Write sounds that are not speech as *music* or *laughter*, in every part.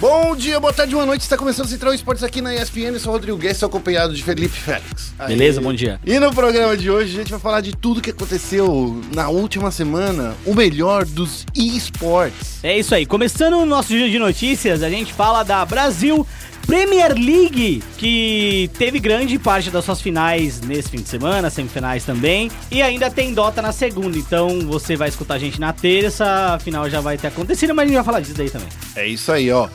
Bom dia, boa tarde, boa noite. Está começando o Central Esportes aqui na ESPN. Eu sou o Rodrigo Guedes, acompanhado de Felipe Félix. Aí. Beleza, bom dia. E no programa de hoje a gente vai falar de tudo que aconteceu na última semana, o melhor dos esportes. É isso aí. Começando o nosso dia de notícias, a gente fala da Brasil Premier League, que teve grande parte das suas finais nesse fim de semana, semifinais também, e ainda tem Dota na segunda. Então você vai escutar a gente na terça, a final já vai ter acontecido, mas a gente vai falar disso daí também. É isso aí, ó.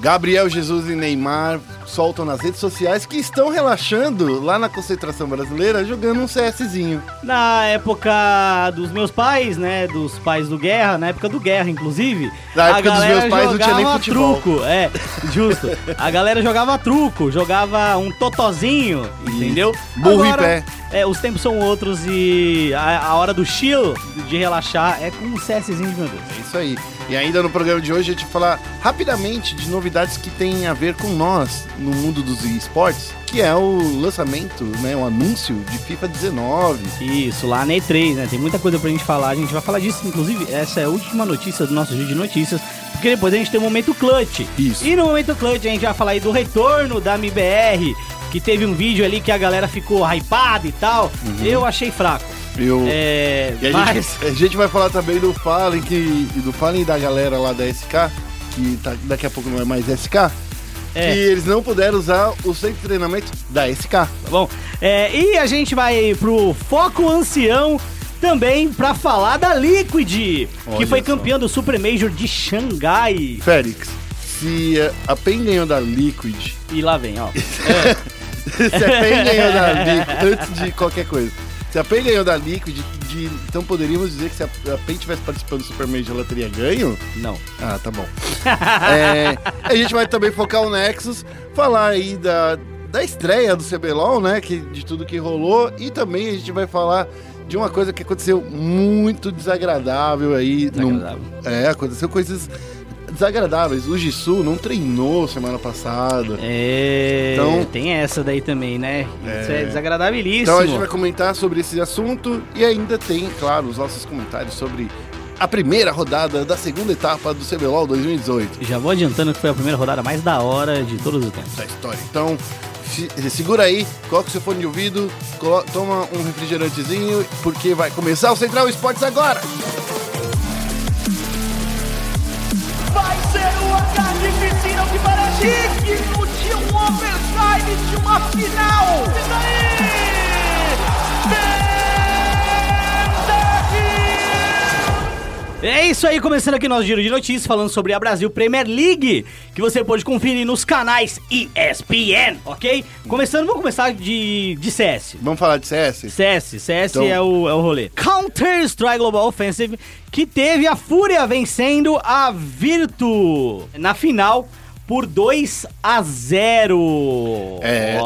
Gabriel Jesus e Neymar soltam nas redes sociais que estão relaxando lá na concentração brasileira jogando um CSzinho. Na época dos meus pais, né? Dos pais do Guerra, na época do Guerra, inclusive. Na época dos meus pais não tinha nem futebol. truco, é, justo. A galera jogava truco, jogava um totozinho, entendeu? Burro Agora, em pé. É, os tempos são outros e a, a hora do chill, de relaxar, é com um CSzinho de meu Deus. É isso aí. E ainda no programa de hoje a gente vai falar rapidamente de novidades que têm a ver com nós no mundo dos esportes, que é o lançamento, né, o anúncio de FIFA 19. Isso, lá na E3, né? Tem muita coisa pra gente falar, a gente vai falar disso, inclusive, essa é a última notícia do nosso vídeo de notícias, porque depois a gente tem o momento clutch. Isso. E no momento clutch a gente vai falar aí do retorno da MBR, que teve um vídeo ali que a galera ficou hypada e tal. Uhum. Eu achei fraco. Eu... É, e a, mas... gente, *laughs* a gente vai falar também do Fallen, que, do Fallen da galera lá da SK, que tá, daqui a pouco não é mais SK. É. Que eles não puderam usar o centro de treinamento da SK. Tá bom. É, e a gente vai pro Foco Ancião também para falar da Liquid, Olha que foi só. campeã do Super Major de Xangai. Félix, se a PEN ganhou da Liquid. E lá vem, ó. *laughs* se a PEN ganhou da Liquid, antes de qualquer coisa. Se a PEN ganhou da Liquid, de, então poderíamos dizer que se a, a PEN tivesse participando do Super Major, ela teria ganho? Não. Ah, tá bom. *laughs* é, a gente vai também focar o Nexus, falar aí da, da estreia do CBLOL, né? Que, de tudo que rolou. E também a gente vai falar de uma coisa que aconteceu muito desagradável aí. Desagradável. No, é, aconteceu coisas desagradáveis. O Jisoo não treinou semana passada. É. Então, tem essa daí também, né? É... Isso é desagradabilíssimo. Então a gente vai comentar sobre esse assunto e ainda tem, claro, os nossos comentários sobre a primeira rodada da segunda etapa do CBLOL 2018. Já vou adiantando que foi a primeira rodada mais da hora de todos os tempos. Da história. Então, segura aí, coloca o seu fone de ouvido, toma um refrigerantezinho, porque vai começar o Central Esportes agora! Digno de um overtime de uma final. E daí? É isso aí, começando aqui nosso giro de notícias, falando sobre a Brasil Premier League, que você pode conferir nos canais ESPN, ok? Começando, vamos começar de, de CS. Vamos falar de CS? CS, CS então... é, o, é o rolê. Counter-Strike Global Offensive, que teve a Fúria vencendo a Virtu na final por 2 a 0. É.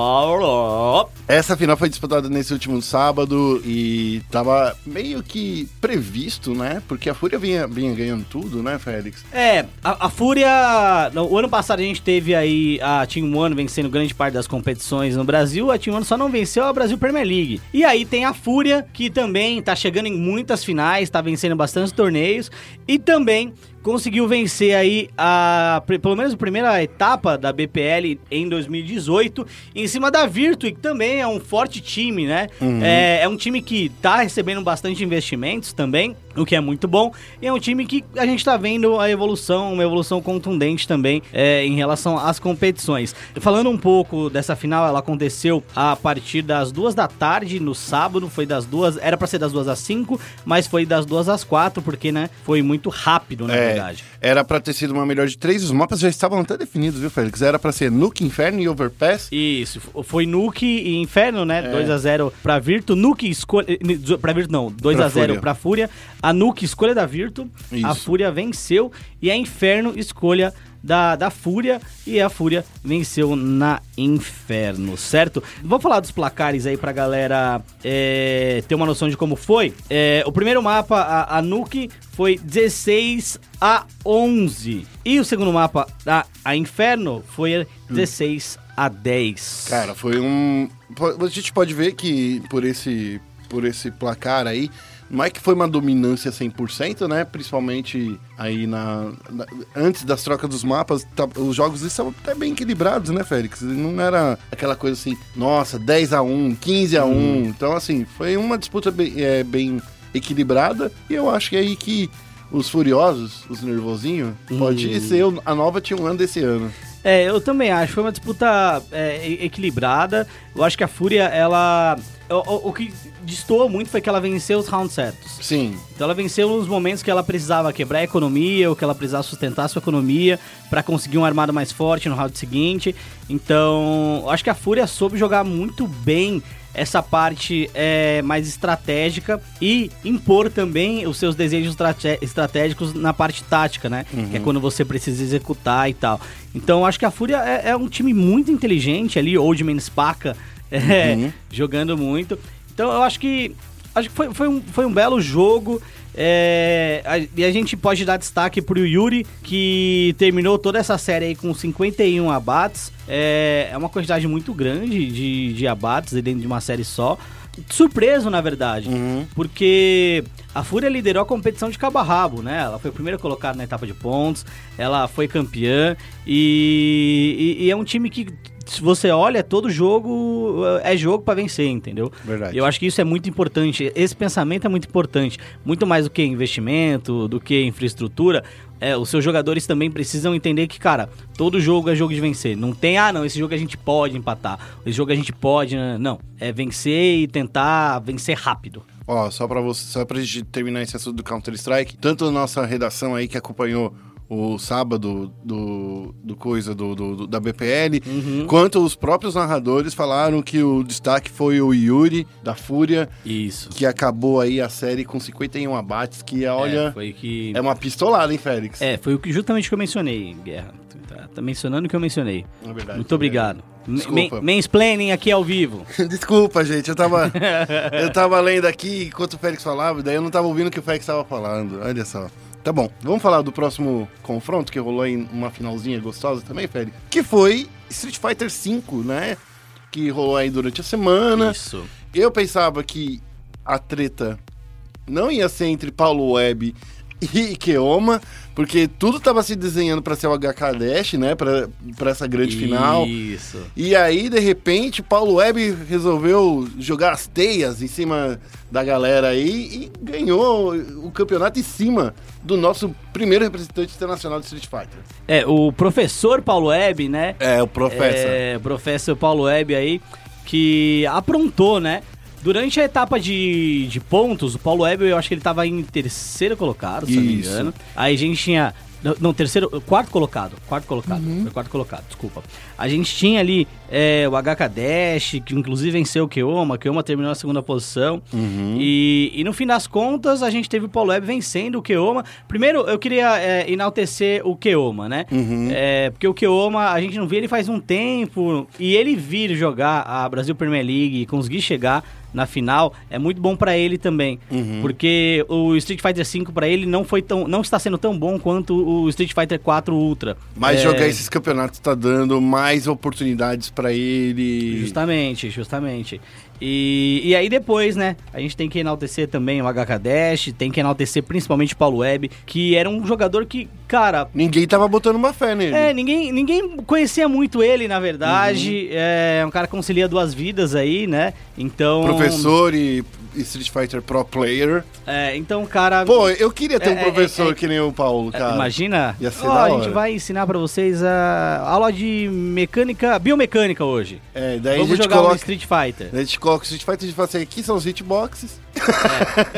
Essa final foi disputada nesse último sábado e tava meio que previsto, né? Porque a Fúria vinha, vinha ganhando tudo, né, Félix? É, a, a Fúria. O ano passado a gente teve aí a Team One vencendo grande parte das competições no Brasil. A Team One só não venceu a Brasil Premier League. E aí tem a Fúria, que também tá chegando em muitas finais, tá vencendo bastante torneios. E também conseguiu vencer aí a pelo menos a primeira etapa da BPL em 2018 em cima da Virtu, que também é um forte time, né? Uhum. É, é um time que tá recebendo bastante investimentos também o que é muito bom. E é um time que a gente está vendo a evolução, uma evolução contundente também é, em relação às competições. Falando um pouco dessa final, ela aconteceu a partir das duas da tarde no sábado, foi das duas, era para ser das duas às cinco, mas foi das duas às quatro, porque, né, foi muito rápido, na é, verdade. Era para ter sido uma melhor de três, os mapas já estavam até definidos, viu, Félix? Era para ser Nuke, Inferno e Overpass. Isso, foi Nuke e Inferno, né, é. 2 a 0 para Virtu, Nuke escolha, eh, para Virtu não, 2 a 0 para Fúria. A Nuke, escolha da Virtu. Isso. A Fúria venceu. E a Inferno, escolha da, da Fúria. E a Fúria venceu na Inferno, certo? Vou falar dos placares aí pra galera é, ter uma noção de como foi. É, o primeiro mapa, a, a Nuke, foi 16 a 11. E o segundo mapa, a, a Inferno, foi 16 hum. a 10. Cara, foi um. A gente pode ver que por esse, por esse placar aí Não é que foi uma dominância 100%, né? Principalmente aí na, na- antes das trocas dos mapas, tá- os jogos estavam até bem equilibrados, né, Félix? Não era aquela coisa assim, nossa, 10 a 1, 15 a 1. Então assim, foi uma disputa bem, é, bem equilibrada e eu acho que é aí que os furiosos, os nervosinhos, pode ser a nova T1 desse ano. É, eu também acho. Foi uma disputa é, equilibrada. Eu acho que a Fúria, ela. O, o- o que destoou muito foi que ela venceu os rounds certos. Sim, Então ela venceu nos momentos que ela precisava quebrar a economia, ou que ela precisava sustentar a sua economia pra conseguir um armado mais forte no round seguinte. Então, eu acho que a Fúria soube jogar muito bem essa parte é, mais estratégica e impor também os seus desejos estratégicos na parte tática, né? Que é quando você precisa executar e tal. Então, eu acho que a Fúria é, é um time muito inteligente ali, Old Man Spaca *laughs* é, Uhum. jogando muito. Então, eu acho que Acho que foi, foi, um, foi um belo jogo. é, a- e a gente pode dar destaque pro Yuri, que terminou toda essa série aí com 51 abates. É, é uma quantidade muito grande de, de abates dentro de uma série só. Surpreso, na verdade, porque a Fúria liderou a competição de cabo a rabo, né? Ela foi a primeira colocada na etapa de pontos, ela foi campeã e, e- e é um time que, se você olha, todo jogo é jogo pra vencer, entendeu? Verdade. Eu acho que isso é muito importante. Esse pensamento é muito importante. Muito mais do que investimento, do que infraestrutura. É, os seus jogadores também precisam entender que, cara, todo jogo é jogo de vencer. Não tem, ah, não, esse jogo a gente pode empatar. Esse jogo a gente pode. né? Não. É vencer e tentar vencer rápido. Ó, só pra você, só pra gente terminar esse assunto do Counter-Strike, tanto a nossa redação aí que acompanhou o sábado do, do coisa do, do- do- da BPL, quanto os próprios narradores falaram que o destaque foi o Yuri da Fúria, Isso. que acabou aí a série com 51 abates, que É, olha, foi que. é, uma pistolada, hein, Félix? É, foi o que justamente que eu mencionei, Guerra. Tá, tá mencionando o que eu mencionei. É verdade. Muito obrigado. Desculpa. Man- Mansplaining aqui ao vivo. *laughs* Desculpa, gente, eu tava, *laughs* eu tava lendo aqui enquanto o Félix falava, daí eu não tava ouvindo o que o Félix tava falando. Olha só. Tá bom, vamos falar do próximo confronto que rolou em uma finalzinha gostosa também, Félix? Que foi Street Fighter V, né? Que rolou aí durante a semana. Isso. Eu pensava que a treta não ia ser entre Paulo Web e Keoma, porque tudo tava se desenhando pra ser o HK Dash, né? Pra, pra essa grande final. Isso. E aí, de repente, Paulo Web resolveu jogar as teias em cima da galera aí e ganhou o campeonato em cima do nosso primeiro representante internacional de Street Fighter. É, o professor Paulo Web, né? É, o Professor. É, professor Paulo Web aí, que aprontou, né? Durante a etapa de, de pontos, o Paulo Web, eu acho que ele tava em terceiro colocado, se eu não me Isso. engano. Aí a gente tinha. Não, não, terceiro. Quarto colocado. Quarto colocado. Uhum. Foi quarto colocado, desculpa. A gente tinha ali é, o HK Dash, que inclusive venceu o Keoma. O Keoma terminou na segunda posição. Uhum. E, e no fim das contas, a gente teve o Paulo Web vencendo o Keoma. Primeiro, eu queria é, enaltecer o Keoma, né? Uhum. É, porque o Keoma, a gente não vê ele faz um tempo. E ele vir jogar a Brasil Premier League e conseguir chegar na final é muito bom pra ele também. Uhum. Porque o Street Fighter V pra ele não foi tão. não está sendo tão bom quanto o Street Fighter 4 Ultra. Mas É, jogar esses campeonatos tá dando mais oportunidades pra ele. Justamente, justamente. E, e aí depois, né, a gente tem que enaltecer também o HK Dash, tem que enaltecer principalmente o Paulo Web, que era um jogador que, cara, Ninguém tava botando uma fé nele. É, ninguém, ninguém conhecia muito ele, na verdade. É um cara que concilia duas vidas aí, né? Então. Professor e Street Fighter Pro Player. É, então, cara. Pô, eu queria ter É, um é, professor é, que nem o Paulo, é, cara. Imagina. Ia ser da a gente vai ensinar pra vocês a aula de mecânica, biomecânica hoje. É, daí Vamos a gente jogar um coloca. Street Fighter. A gente o Street Fighter e fala assim, aqui são os hitboxes.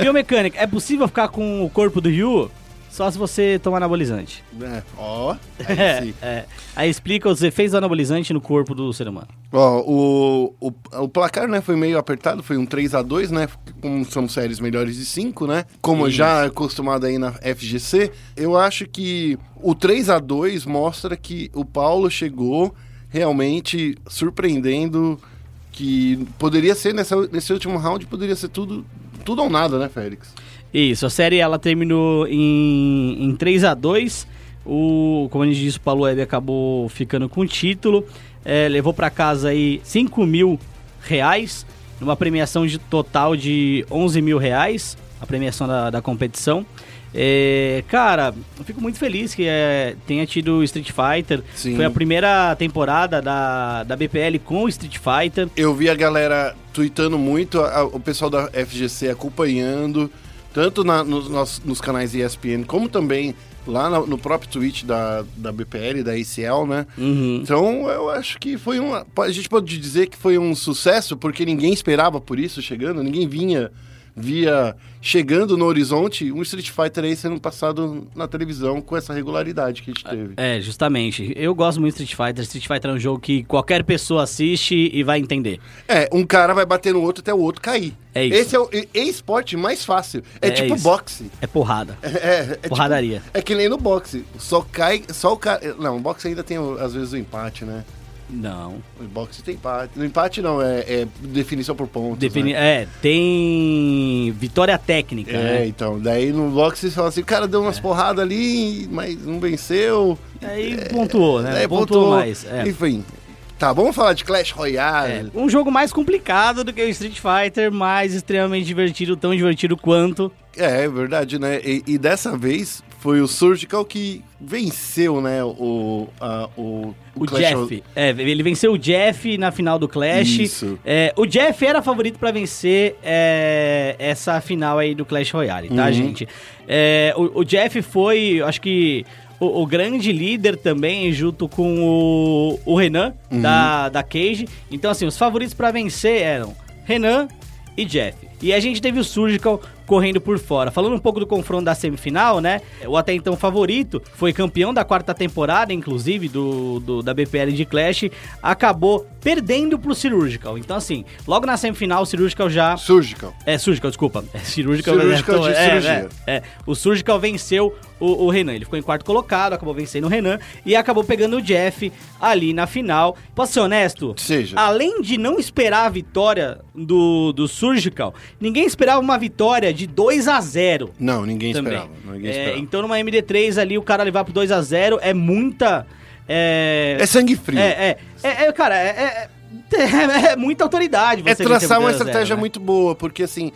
biomecânica, é possível ficar com o corpo do Ryu? Só se você tomar anabolizante. É, ó, aí É, sim. é. Aí explica os efeitos do anabolizante no corpo do ser humano. Ó, o, o, o placar, né, foi meio apertado, foi um 3 a 2 né, como são séries melhores de 5, né, como Isso. já é acostumado aí na FGC, eu acho que o 3 a 2 mostra que o Paulo chegou realmente surpreendendo que poderia ser, nessa, nesse último round, poderia ser tudo, tudo ou nada, né, Félix? Isso, a série ela terminou em, em 3 a 2 o, Como a gente disse, o Paulo Web acabou ficando com o título. É, levou para casa aí 5 mil reais, numa premiação de total de 11 mil reais. a premiação da, da competição. É, cara, eu fico muito feliz que é, tenha tido Street Fighter. Sim. Foi a primeira temporada da, da BPL com o Street Fighter. Eu vi a galera tweetando muito, a- a- o pessoal da FGC acompanhando, tanto na- nos, nos- nos canais ESPN, como também lá na- no próprio tweet da, da BPL, da ACL, né? Uhum. Então eu acho que foi um. A gente pode dizer que foi um sucesso, porque ninguém esperava por isso chegando, ninguém vinha. Via chegando no horizonte um Street Fighter aí sendo passado na televisão com essa regularidade que a gente teve. É, justamente. Eu gosto muito de Street Fighter. Street Fighter é um jogo que qualquer pessoa assiste e vai entender. É, um cara vai bater no outro até o outro cair. É isso. Esse é o esporte mais fácil. É, É tipo isso. boxe. É porrada. É, é, tipo- Porradaria. é que nem no boxe. Só cai. Só o cara. Não, o boxe ainda tem, às vezes, o empate, né? Não. O boxe tem empate. No empate não, é, é definição por pontos. Defini né? É, tem vitória técnica, É, né? então. Daí no boxe você fala assim, o cara deu umas porradas ali, mas não venceu. Aí pontuou, né? Daí pontuou, pontuou. mais. É. Enfim. Tá, vamos falar de Clash É, Royale. um jogo mais complicado do que o Street Fighter, mas extremamente divertido, tão divertido quanto. É, é verdade, né? E, e dessa vez foi o Surgical que venceu, né? O, a- o, O, Clash Jeff. É, ele venceu o Jeff na final do Clash. Isso. É, o Jeff era favorito pra vencer é, essa final aí do Clash Royale, tá, Uhum. gente? É, o, o Jeff foi, acho que, o, o grande líder também, junto com o, o Renan, Uhum. da, da Cage. Então, assim, os favoritos pra vencer eram Renan e Jeff. E a gente teve o Surgical correndo por fora. Falando um pouco do confronto da semifinal, né? O até então favorito, foi campeão da quarta temporada, inclusive, do, do- da BPL de Clash, acabou perdendo pro Surgical. Então, assim, logo na semifinal, o Surgical já. Surgical. É, Surgical, desculpa. É Surgical. Surgical de é, cirurgia. É, é. O Surgical venceu o, o Renan. Ele ficou em quarto colocado, acabou vencendo o Renan e acabou pegando o Jeff ali na final. Posso ser honesto? Seja. Além de não esperar a vitória do, do Surgical, ninguém esperava uma vitória de 2 a 0 Não, ninguém também. esperava. Ninguém É, esperava. então numa MD3 ali, o cara levar pro 2 a 0 é muita. É, É sangue frio. é, é, é, é, cara, é, é, *laughs* muita autoridade. É traçar uma 2 a 0, estratégia né? muito boa, porque assim,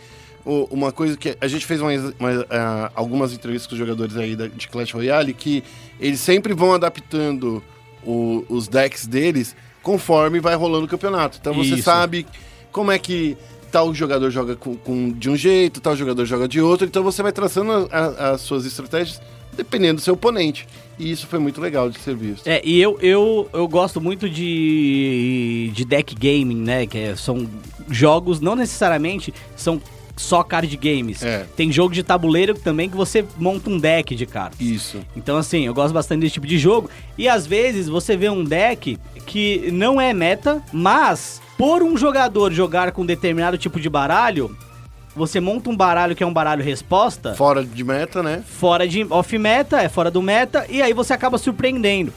uma coisa que a gente fez uma- uma, ah, algumas entrevistas com os jogadores aí da- de Clash Royale que eles sempre vão adaptando o- os decks deles conforme vai rolando o campeonato. Então você Isso. sabe como é que tal jogador joga com, com- de um jeito, tal jogador joga de outro, então você vai traçando a- a- as suas estratégias dependendo do seu oponente. E isso foi muito legal de ser visto. É, e eu, eu, eu gosto muito de, de deck gaming, né? Que é- são jogos, não necessariamente são só card games. É. Tem jogo de tabuleiro também que você monta um deck de cartas. Isso. Então, assim, eu gosto bastante desse tipo de jogo. E às vezes você vê um deck que não é meta, mas por um jogador jogar com determinado tipo de baralho, você monta um baralho que é um baralho resposta Fora de meta, né? fora de off meta, é fora do meta, e aí você acaba surpreendendo.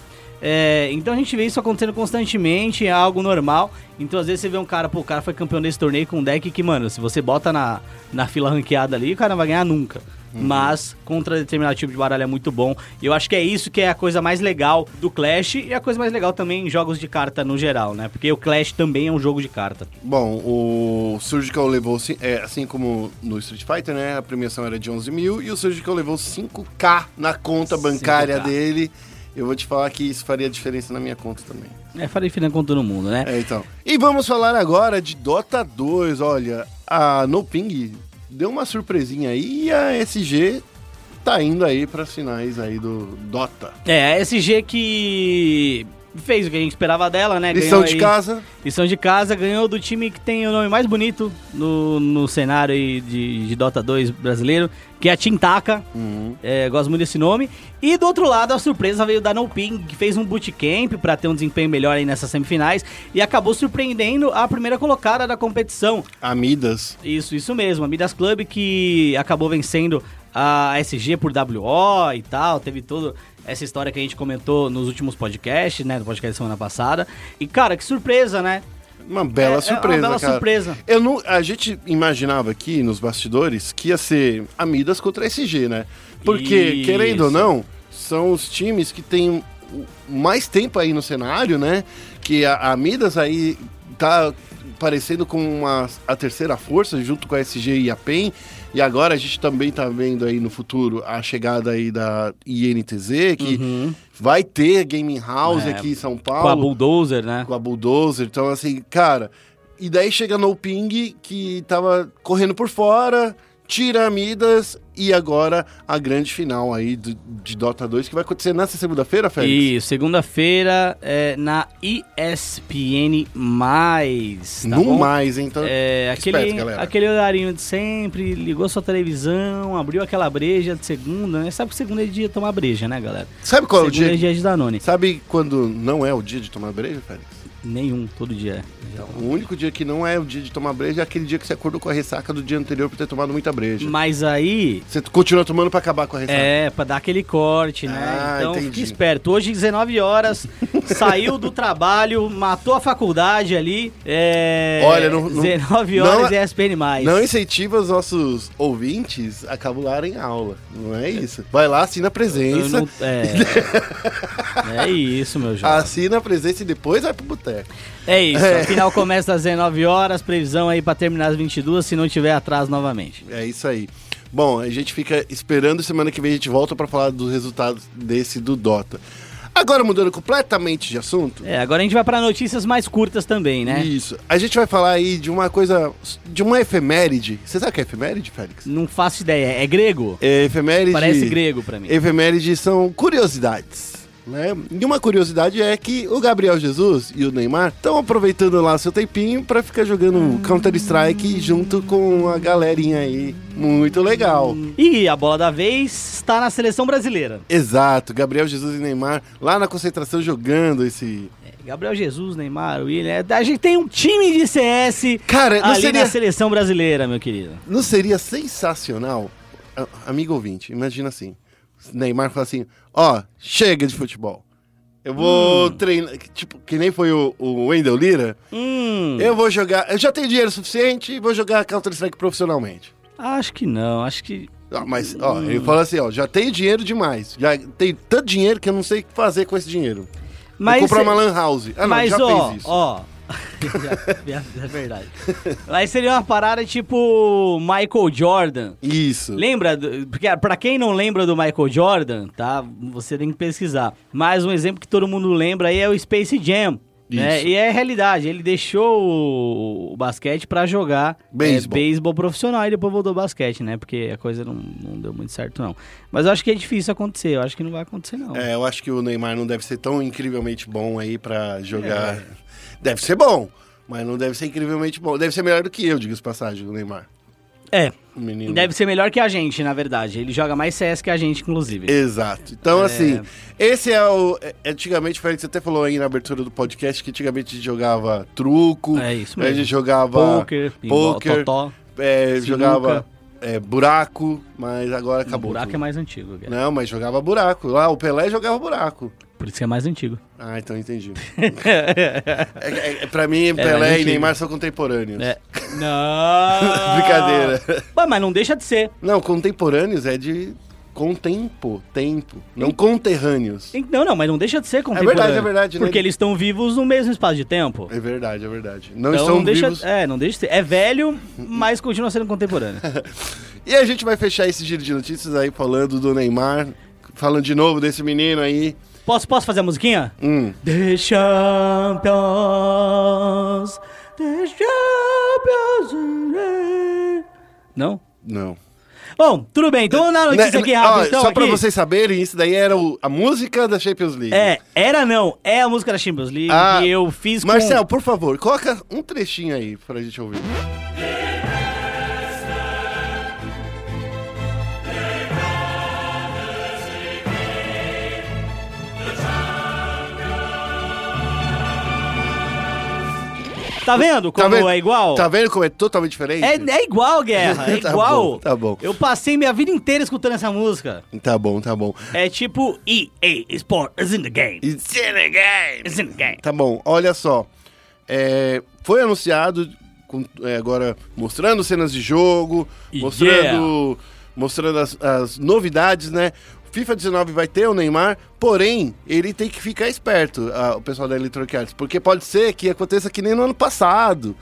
É, então a gente vê isso acontecendo constantemente, é algo normal. Então às vezes você vê um cara, pô, o cara foi campeão desse torneio com um deck que, mano, se você bota na, na fila ranqueada ali, o cara não vai ganhar nunca. Mas contra determinado tipo de baralho é muito bom. E eu acho que é isso que é a coisa mais legal do Clash e a coisa mais legal também em jogos de carta no geral, né? Porque o Clash também é um jogo de carta. Bom, o Surgical levou, é, assim como no Street Fighter, né? A premiação era de 11 mil e o Surgical levou 5k na conta bancária 5K. dele. Eu vou te falar que isso faria diferença na minha conta também. É, falei final com todo mundo, né? É, então. E vamos falar agora de Dota 2. Olha, a No Ping deu uma surpresinha aí e a SG tá indo aí para finais aí do Dota. É, a SG que fez o que a gente esperava dela, né? Lição Ganhou de aí- casa. Lição de casa, ganhou do time que tem o nome mais bonito no, no cenário aí de, de Dota 2 brasileiro, que é a Tintaka. Uhum. É, gosto muito desse nome. E do outro lado, a surpresa veio da NoPing, que fez um bootcamp pra ter um desempenho melhor aí nessas semifinais e acabou surpreendendo a primeira colocada da competição. A Midas. Isso, isso mesmo. A Midas Club que acabou vencendo a SG por WO e tal. Teve toda essa história que a gente comentou nos últimos podcasts, né? No podcast da semana passada. E, cara, que surpresa, né? Uma bela É- é surpresa, uma bela cara. surpresa. Eu não, a gente imaginava aqui nos bastidores que ia ser a Midas contra a SG, né? Porque, Isso. querendo ou não, são os times que têm mais tempo aí no cenário, né? Que a, a Midas aí tá parecendo com uma, a terceira força, junto com a SG e a PEN. E agora a gente também tá vendo aí no futuro a chegada aí da INTZ, que vai ter Gaming House É, aqui em São Com a Paulo. Bulldozer, né? com a Bulldozer. Então, assim, cara. E daí chega no Ping, que tava correndo por fora, tira a Midas, e agora a grande final aí do- de Dota 2, que vai acontecer nessa segunda-feira, Félix? E segunda-feira é na ESPN+. Tá no bom? mais, hein? Então, É, esperto, aquele, galera. aquele horarinho de sempre, ligou sua televisão, abriu aquela breja de segunda, né? Sabe que segunda é dia de tomar breja, né, galera? Sabe qual é o segunda dia? é dia de Danone. Sabe quando não é o dia de tomar breja, Félix? Nenhum, todo dia. O único dia que não é o dia de tomar breja é aquele dia que você acordou com a ressaca do dia anterior por ter tomado muita breja. Mas aí, Você continua tomando pra acabar com a ressaca. é, pra dar aquele corte, né? Ah, então entendi. fique esperto. Hoje, 19 horas, *laughs* saiu do trabalho, matou a faculdade ali. É, Olha, não- não- 19 não- horas e ESPN+. Não incentiva os nossos ouvintes a cabularem aula. Não é isso. Vai lá, assina a presença. não- é, *laughs* é isso, meu jovem. Assina a presença e depois vai pro boteco. É isso, É. a final começa às 19 horas, previsão aí pra terminar às 22, se não tiver atraso novamente. É isso aí. Bom, a gente fica esperando semana que vem a gente volta pra falar dos resultados desse do Dota. Agora mudando completamente de assunto. É, agora a gente vai pra notícias mais curtas também, né? Isso. A gente vai falar aí de uma coisa, de uma efeméride. Você sabe o que é efeméride, Félix? Não faço ideia, é grego? É, efeméride. Parece grego pra mim. Efemérides são curiosidades. Né? E uma curiosidade é que o Gabriel Jesus e o Neymar estão aproveitando lá seu tempinho pra ficar jogando Counter-Strike junto com a galerinha aí. Muito legal. E a bola da vez está na seleção brasileira. Exato, Gabriel Jesus e Neymar lá na concentração jogando esse. Gabriel Jesus, Neymar, William. é, A gente tem um time de CS Cara, não ali seria, na seleção brasileira, meu querido. não seria sensacional? Amigo ouvinte, imagina assim: Neymar fala assim: Ó, chega de futebol. Eu vou treinar. Tipo, que nem foi o, o Wendel Lira. Hum, Eu vou jogar. Eu já tenho dinheiro suficiente e vou jogar Counter-Strike profissionalmente. acho que não, acho que. Ah, mas, ó, ele fala assim: ó, já tenho dinheiro demais. Já tenho tanto dinheiro que eu não sei o que fazer com esse dinheiro. Mas, vou comprar cê- uma Lan House. Ah, não, mas já ó, fez isso. ó. É verdade. Mas seria uma parada tipo Michael Jordan. Isso. Lembra? do- Porque pra quem não lembra do Michael Jordan, tá? Você tem que pesquisar. Mas um exemplo que todo mundo lembra aí é o Space Jam. Né? E é realidade, ele deixou o, o basquete pra jogar é, Beisebol. beisebol profissional e depois voltou ao basquete, né? Porque a coisa não, não deu muito certo, não. Mas eu acho que é difícil acontecer, eu acho que não vai acontecer, não. É, eu acho que o Neymar não deve ser tão incrivelmente bom aí pra jogar. É. Deve ser bom, mas não deve ser incrivelmente bom. Deve ser melhor do que eu, diga-se passagem, o Neymar. É, O menino. deve ser melhor que a gente, na verdade. Ele joga mais CS que a gente, inclusive. Exato. Então, É. assim, esse é o. é- Antigamente, Félix, você até falou aí na abertura do podcast que antigamente a gente jogava truco. É isso A mesmo. gente jogava. Poker, poker, totó. é, jogava é, buraco, mas agora O acabou. buraco é tudo. mais antigo, Guerra. Não, mas jogava buraco. Lá, o Pelé jogava buraco. Por isso que é mais antigo. Ah, então entendi. *laughs* é, é, é, pra mim, Pelé e. Neymar são contemporâneos. É. *laughs* Não! *laughs* Brincadeira. Ué, mas não deixa de ser. Não, contemporâneos é de contempo, tempo, não conterrâneos. Não, não, mas não deixa de ser contemporâneo. verdade, é verdade, né? Porque eles estão vivos no mesmo espaço de tempo. É verdade, é verdade. Não Então estão não deixa, vivos. é, não deixa de ser. É velho, mas continua sendo contemporâneo. E a gente vai fechar esse giro de notícias aí falando do Neymar, falando de novo desse menino aí. Posso, posso fazer a musiquinha? Hum. The champions, the champions. Não? Não. Bom, tudo bem. Então na notícia Né, aqui ó, rápido. Então, só pra aqui. vocês saberem, isso daí era o- a música da Champions League. É, era não. É a música da Champions League Ah, que eu fiz com... Marcel, por favor, coloca um trechinho aí pra gente ouvir. Tá vendo como vendo? é igual? Tá vendo como é totalmente diferente? É, é igual, Guerra. *laughs* É Tá igual. bom, tá bom. Eu passei minha vida inteira escutando essa música. Tá bom, tá bom. É tipo EA Sport is in the game. It's in the game. Is in the game. Tá bom, olha só. É, foi anunciado, com- é, agora mostrando cenas de jogo, mostrando, Yeah. mostrando as, as novidades, né? FIFA 19 vai ter o Neymar, porém, ele tem que ficar esperto, ah, o pessoal da Electronic Arts, porque pode ser que aconteça que nem no ano passado,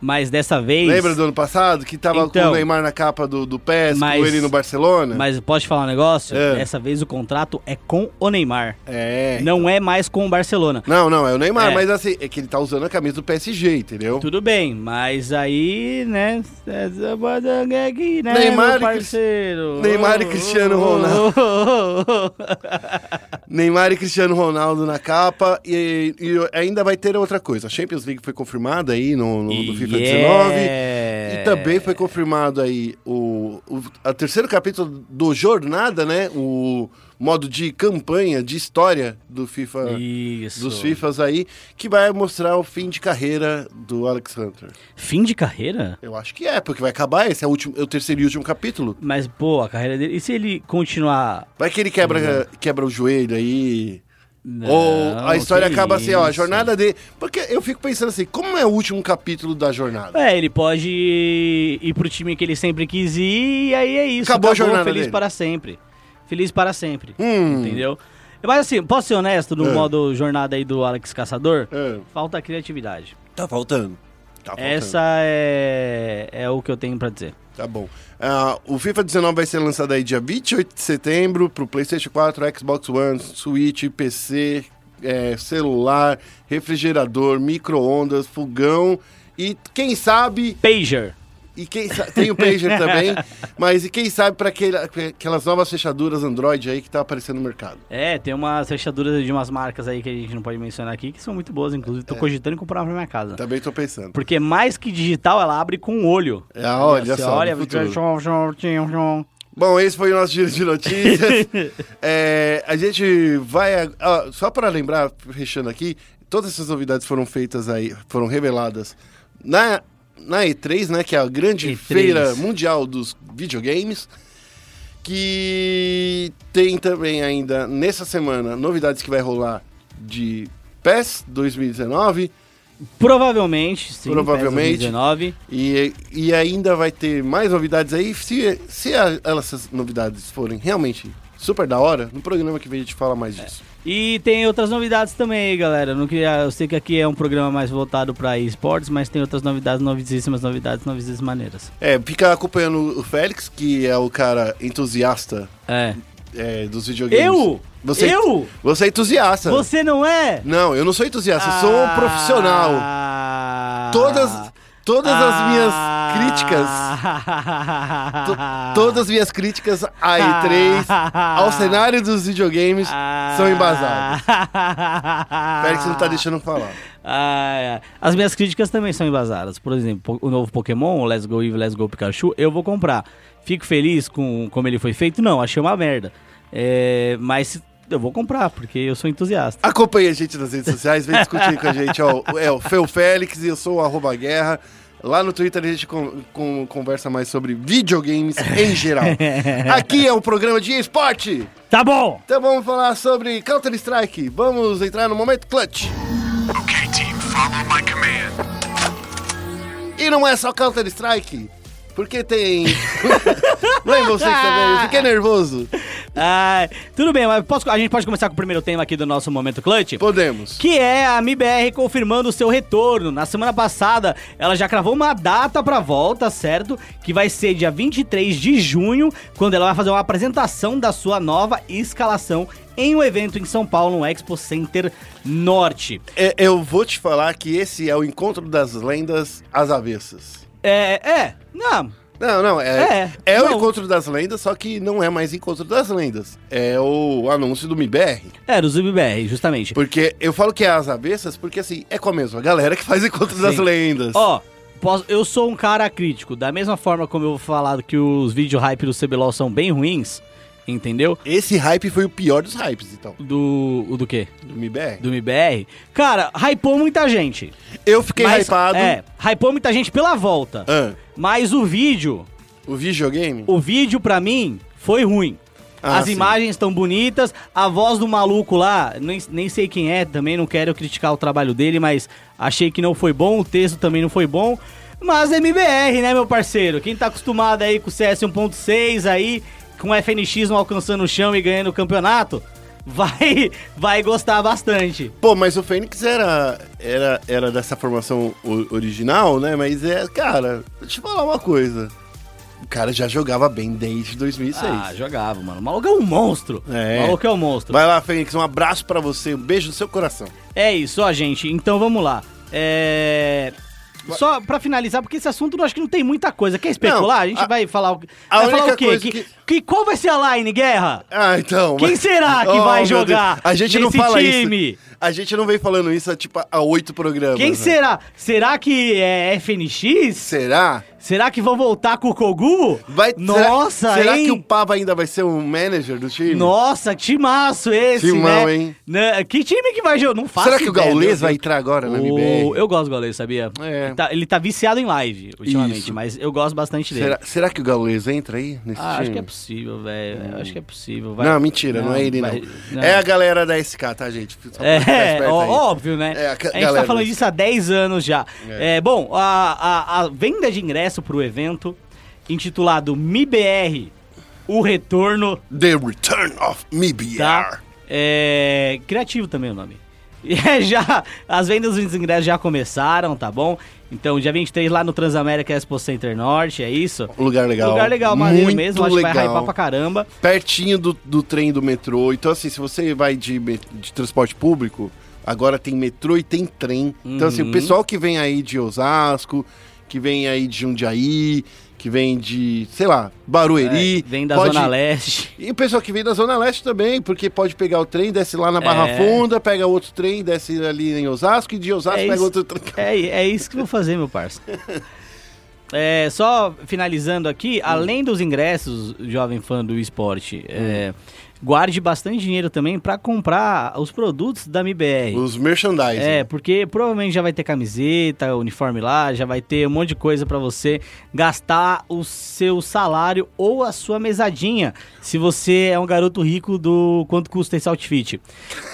Mas dessa vez. Lembra do ano passado? Que tava com Então. o Neymar na capa do, do PES, Mas- com ele no Barcelona? Mas posso te falar um negócio? É. Dessa vez o contrato é com o Neymar. É. Não é mais com o Barcelona. Não, não, é o Neymar, É. mas assim, é que ele tá usando a camisa do PSG, entendeu? Tudo bem, mas aí, né? essa badanga aqui, né, Neymar meu e parceiro? Neymar e Cristiano Ronaldo. Neymar e Cristiano Ronaldo na capa e, e ainda vai ter outra coisa. A Champions League foi confirmada aí no, no, no FIFA Yeah. 19 e também foi confirmado aí o, o a terceiro capítulo do Jornada, né? O modo de campanha, de história do FIFA Isso. dos FIFAs aí, que vai mostrar o fim de carreira do Alex Hunter. Fim de carreira? Eu acho que é, porque vai acabar, esse é o, último, é o terceiro e último capítulo. Mas, pô, a carreira dele. E se ele continuar. Vai que ele quebra, quebra o joelho aí. Não, ou a história acaba assim, ó, a isso. jornada dele. Porque eu fico pensando assim, como é o último capítulo da jornada? É, ele pode ir, pro time que ele sempre quis ir e aí é isso. Acabou a jornada Feliz dele. para sempre. Feliz para sempre. Hum. Entendeu? Mas assim, posso ser honesto no É. modo jornada aí do Alex Caçador? É, Falta criatividade. tá faltando. Tá faltando. Essa é, é o que eu tenho pra dizer. Tá bom. Ah, o FIFA 19 vai ser lançado aí dia 28 de setembro pro PlayStation 4, Xbox One, Switch, PC, é, celular, refrigerador, micro-ondas, fogão e quem sabe Pager. E quem tem o Pager também, *laughs* mas e quem sabe para aquelas novas fechaduras Android aí que tá aparecendo no mercado. É, tem umas fechaduras de umas marcas aí que a gente não pode mencionar aqui que são muito boas, inclusive tô cogitando em comprar uma pra minha casa. Também tô pensando. Porque mais que digital, ela abre com o olho. Ah, olha Você só, olha. Bom, esse foi o nosso giro de notícias. *laughs* É, a gente vai. ah, só para lembrar, fechando aqui, todas essas novidades foram feitas aí, foram reveladas na, na E3, né? Que é a grande E3. feira mundial dos videogames. Que tem também ainda nessa semana novidades que vai rolar de PES 2019. Provavelmente, sim. Provavelmente. PES 2019. E, e ainda vai ter mais novidades aí. Se, se a- essas novidades forem realmente super da hora, no programa que vem a gente fala mais disso. E tem outras novidades também, galera. Não queria, eu sei que aqui é um programa mais voltado para esportes, mas tem outras novidades, novidíssimas novidades, novidíssimas maneiras. É, fica acompanhando o Félix, que é o cara entusiasta É. é, dos videogames. Eu? Você, Eu? Você é entusiasta. Você não é? Não, eu não sou entusiasta, eu sou um profissional. Ah. Todas, todas as minhas críticas, to- todas as minhas críticas à E3, *laughs* ao cenário dos videogames, são embasadas. Félix não tá deixando falar. Ah. As minhas críticas também são embasadas. Por exemplo, o novo Pokémon, o Let's Go Eevee, Let's Go Pikachu, eu vou comprar. Fico feliz com como ele foi feito? Não, achei uma merda. É, mas eu vou comprar, porque eu sou entusiasta. Acompanhe a gente nas redes sociais, vem discutir com a gente. Ó, é o Fel Félix e eu sou o arroba guerra. Lá no Twitter a gente con- con- conversa mais sobre videogames em geral. *laughs* Aqui é um programa de esporte. Tá bom! Então vamos falar sobre Counter-Strike. Vamos entrar no momento clutch. Okay, team, follow my command. E não é só Counter-Strike. Porque tem. Lembra vocês também? Eu fiquei nervoso. Ah, tudo bem, mas posso- a gente pode começar com o primeiro tema aqui do nosso Momento Clutch? Podemos. Que é a MIBR confirmando o seu retorno. Na semana passada, ela já cravou uma data pra volta, certo? Que vai ser dia 23 de junho, quando ela vai fazer uma apresentação da sua nova escalação em um evento em São Paulo, no Expo Center Norte. É, eu vou te falar que esse é o encontro das lendas às avessas. É, é, não, Não, não, é, É, é, o não. encontro das lendas, só que não é mais encontro das lendas. É o anúncio do MIBR. é do ZubBR, justamente. Porque eu falo que é as avessas, porque assim, é com a mesma galera que faz encontro das Sim. lendas. Ó, posso- eu sou um cara crítico. Da mesma forma como eu vou falar que os vídeo hype do CBLOL são bem ruins, entendeu? Esse hype foi o pior dos hypes, então, Do, o do quê? do MIBR. Do MBR. Cara, hypou muita gente. Eu fiquei Mas, hypado. É, hypou muita gente pela volta. Ah, Mas o vídeo, o videogame? o vídeo pra mim foi ruim. Ah, As sim. imagens estão bonitas, a voz do maluco lá, nem, nem sei quem é, também não quero criticar o trabalho dele, mas achei que não foi bom, o texto também não foi bom. Mas MBR, né, meu parceiro? Quem tá acostumado aí com o CS 1.6 aí, com o FNX não alcançando o chão e ganhando o campeonato, *laughs* vai, vai gostar bastante. Pô, mas o Fênix era, era, era dessa formação original, né? Mas é, cara, deixa eu falar uma coisa. O cara já jogava bem desde 2006. Ah, jogava, mano. O maluco é um monstro. É. O maluco é um monstro. Vai lá, Fênix, um abraço pra você, um beijo no seu coração. É isso, ó, gente. Então vamos lá. É. Só pra finalizar, porque esse assunto eu acho que não tem muita coisa. Quer especular? Não, a gente a- vai falar o, a vai falar o quê? Que, que- que- qual vai ser a line, Guerra? Ah, então. Quem mas- será que Oh, vai jogar. A gente não fala time? isso. A gente não vem falando isso há, tipo, há oito programas. Quem né? será? Será que é FNX? Será? Será que vão voltar com o Kogu? Vai, Nossa, será, será que o Pava ainda vai ser o manager do time? Nossa, timaço esse, Timão, né? hein? Né? Que time que vai jogar? Não faço Será que o Gaules vai entrar agora na MBR? Eu gosto do Gaules, sabia? É. Ele, tá, ele tá viciado em live ultimamente, Isso. mas eu gosto bastante dele. Será, será que o Gaules entra aí nesse Ah, time? acho que é possível, velho. Acho que é possível. vai- Não, mentira, não, é ele vai- não. É a galera da SK, tá, gente? Ficar *laughs* É, ó- aí. óbvio, né? É, a a, gente galera tá falando desse- disso há 10 anos já. É, bom, a, a, a venda de ingresso pro evento, intitulado MIBR, o retorno, The Return of MBR. tá? É, criativo também o nome. *laughs* É, já, as vendas dos ingressos já começaram, tá bom? Então, dia 23 lá no Transamérica Expo Center Norte, é isso? Lugar legal. Lugar legal, maneiro mesmo, acho que vai legal. hypar pra caramba. Pertinho do, do trem do metrô. Então, assim, se você vai de, de transporte público, agora tem metrô e tem trem. Então, assim, Uhum. o pessoal que vem aí de Osasco, que vem aí de Jundiaí, que vem de, sei lá, Barueri. É, vem da pode- Zona Leste. *laughs* E o pessoal que vem da Zona Leste também, porque pode pegar o trem, desce lá na Barra É. Funda, pega outro trem, desce ali em Osasco, e de Osasco É pega isso. outro trem. É, é isso que eu vou fazer, meu parça. *laughs* É, só finalizando aqui, além dos ingressos, jovem fã do esporte, é, guarde bastante dinheiro também pra comprar os produtos da MBR. Os merchandising. É, porque provavelmente já vai ter camiseta, uniforme lá, já vai ter um monte de coisa pra você gastar o seu salário ou a sua mesadinha, se você é um garoto rico do quanto custa esse outfit.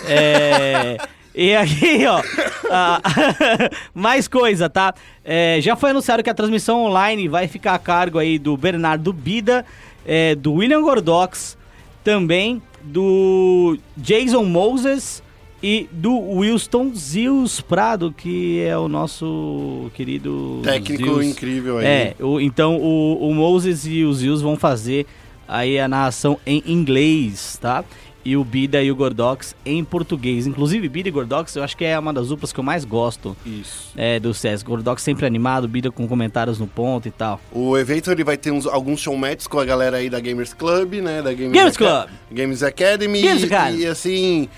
É, *laughs* e aqui, ó, ah, *laughs* mais coisa, tá? É, já foi anunciado que a transmissão online vai ficar a cargo aí do Bernardo Bida, é, do William Gordox, também do Jason Moses e do Wilston Zils Prado, que é o nosso querido Técnico incrível aí. É, o- então o, o Moses e o Zils vão fazer aí a narração em inglês, tá? E o Bida e o Gordox em português. Inclusive, Bida e Gordox, eu acho que é uma das duplas que eu mais gosto Isso. é, do CS. Gordox sempre animado, Bida com comentários no ponto e tal. O evento ele vai ter uns, alguns showmatches com a galera aí da Gamers Club, né? Da Gamers, Gamers Club! Games Academy. Games e, Academy. e assim,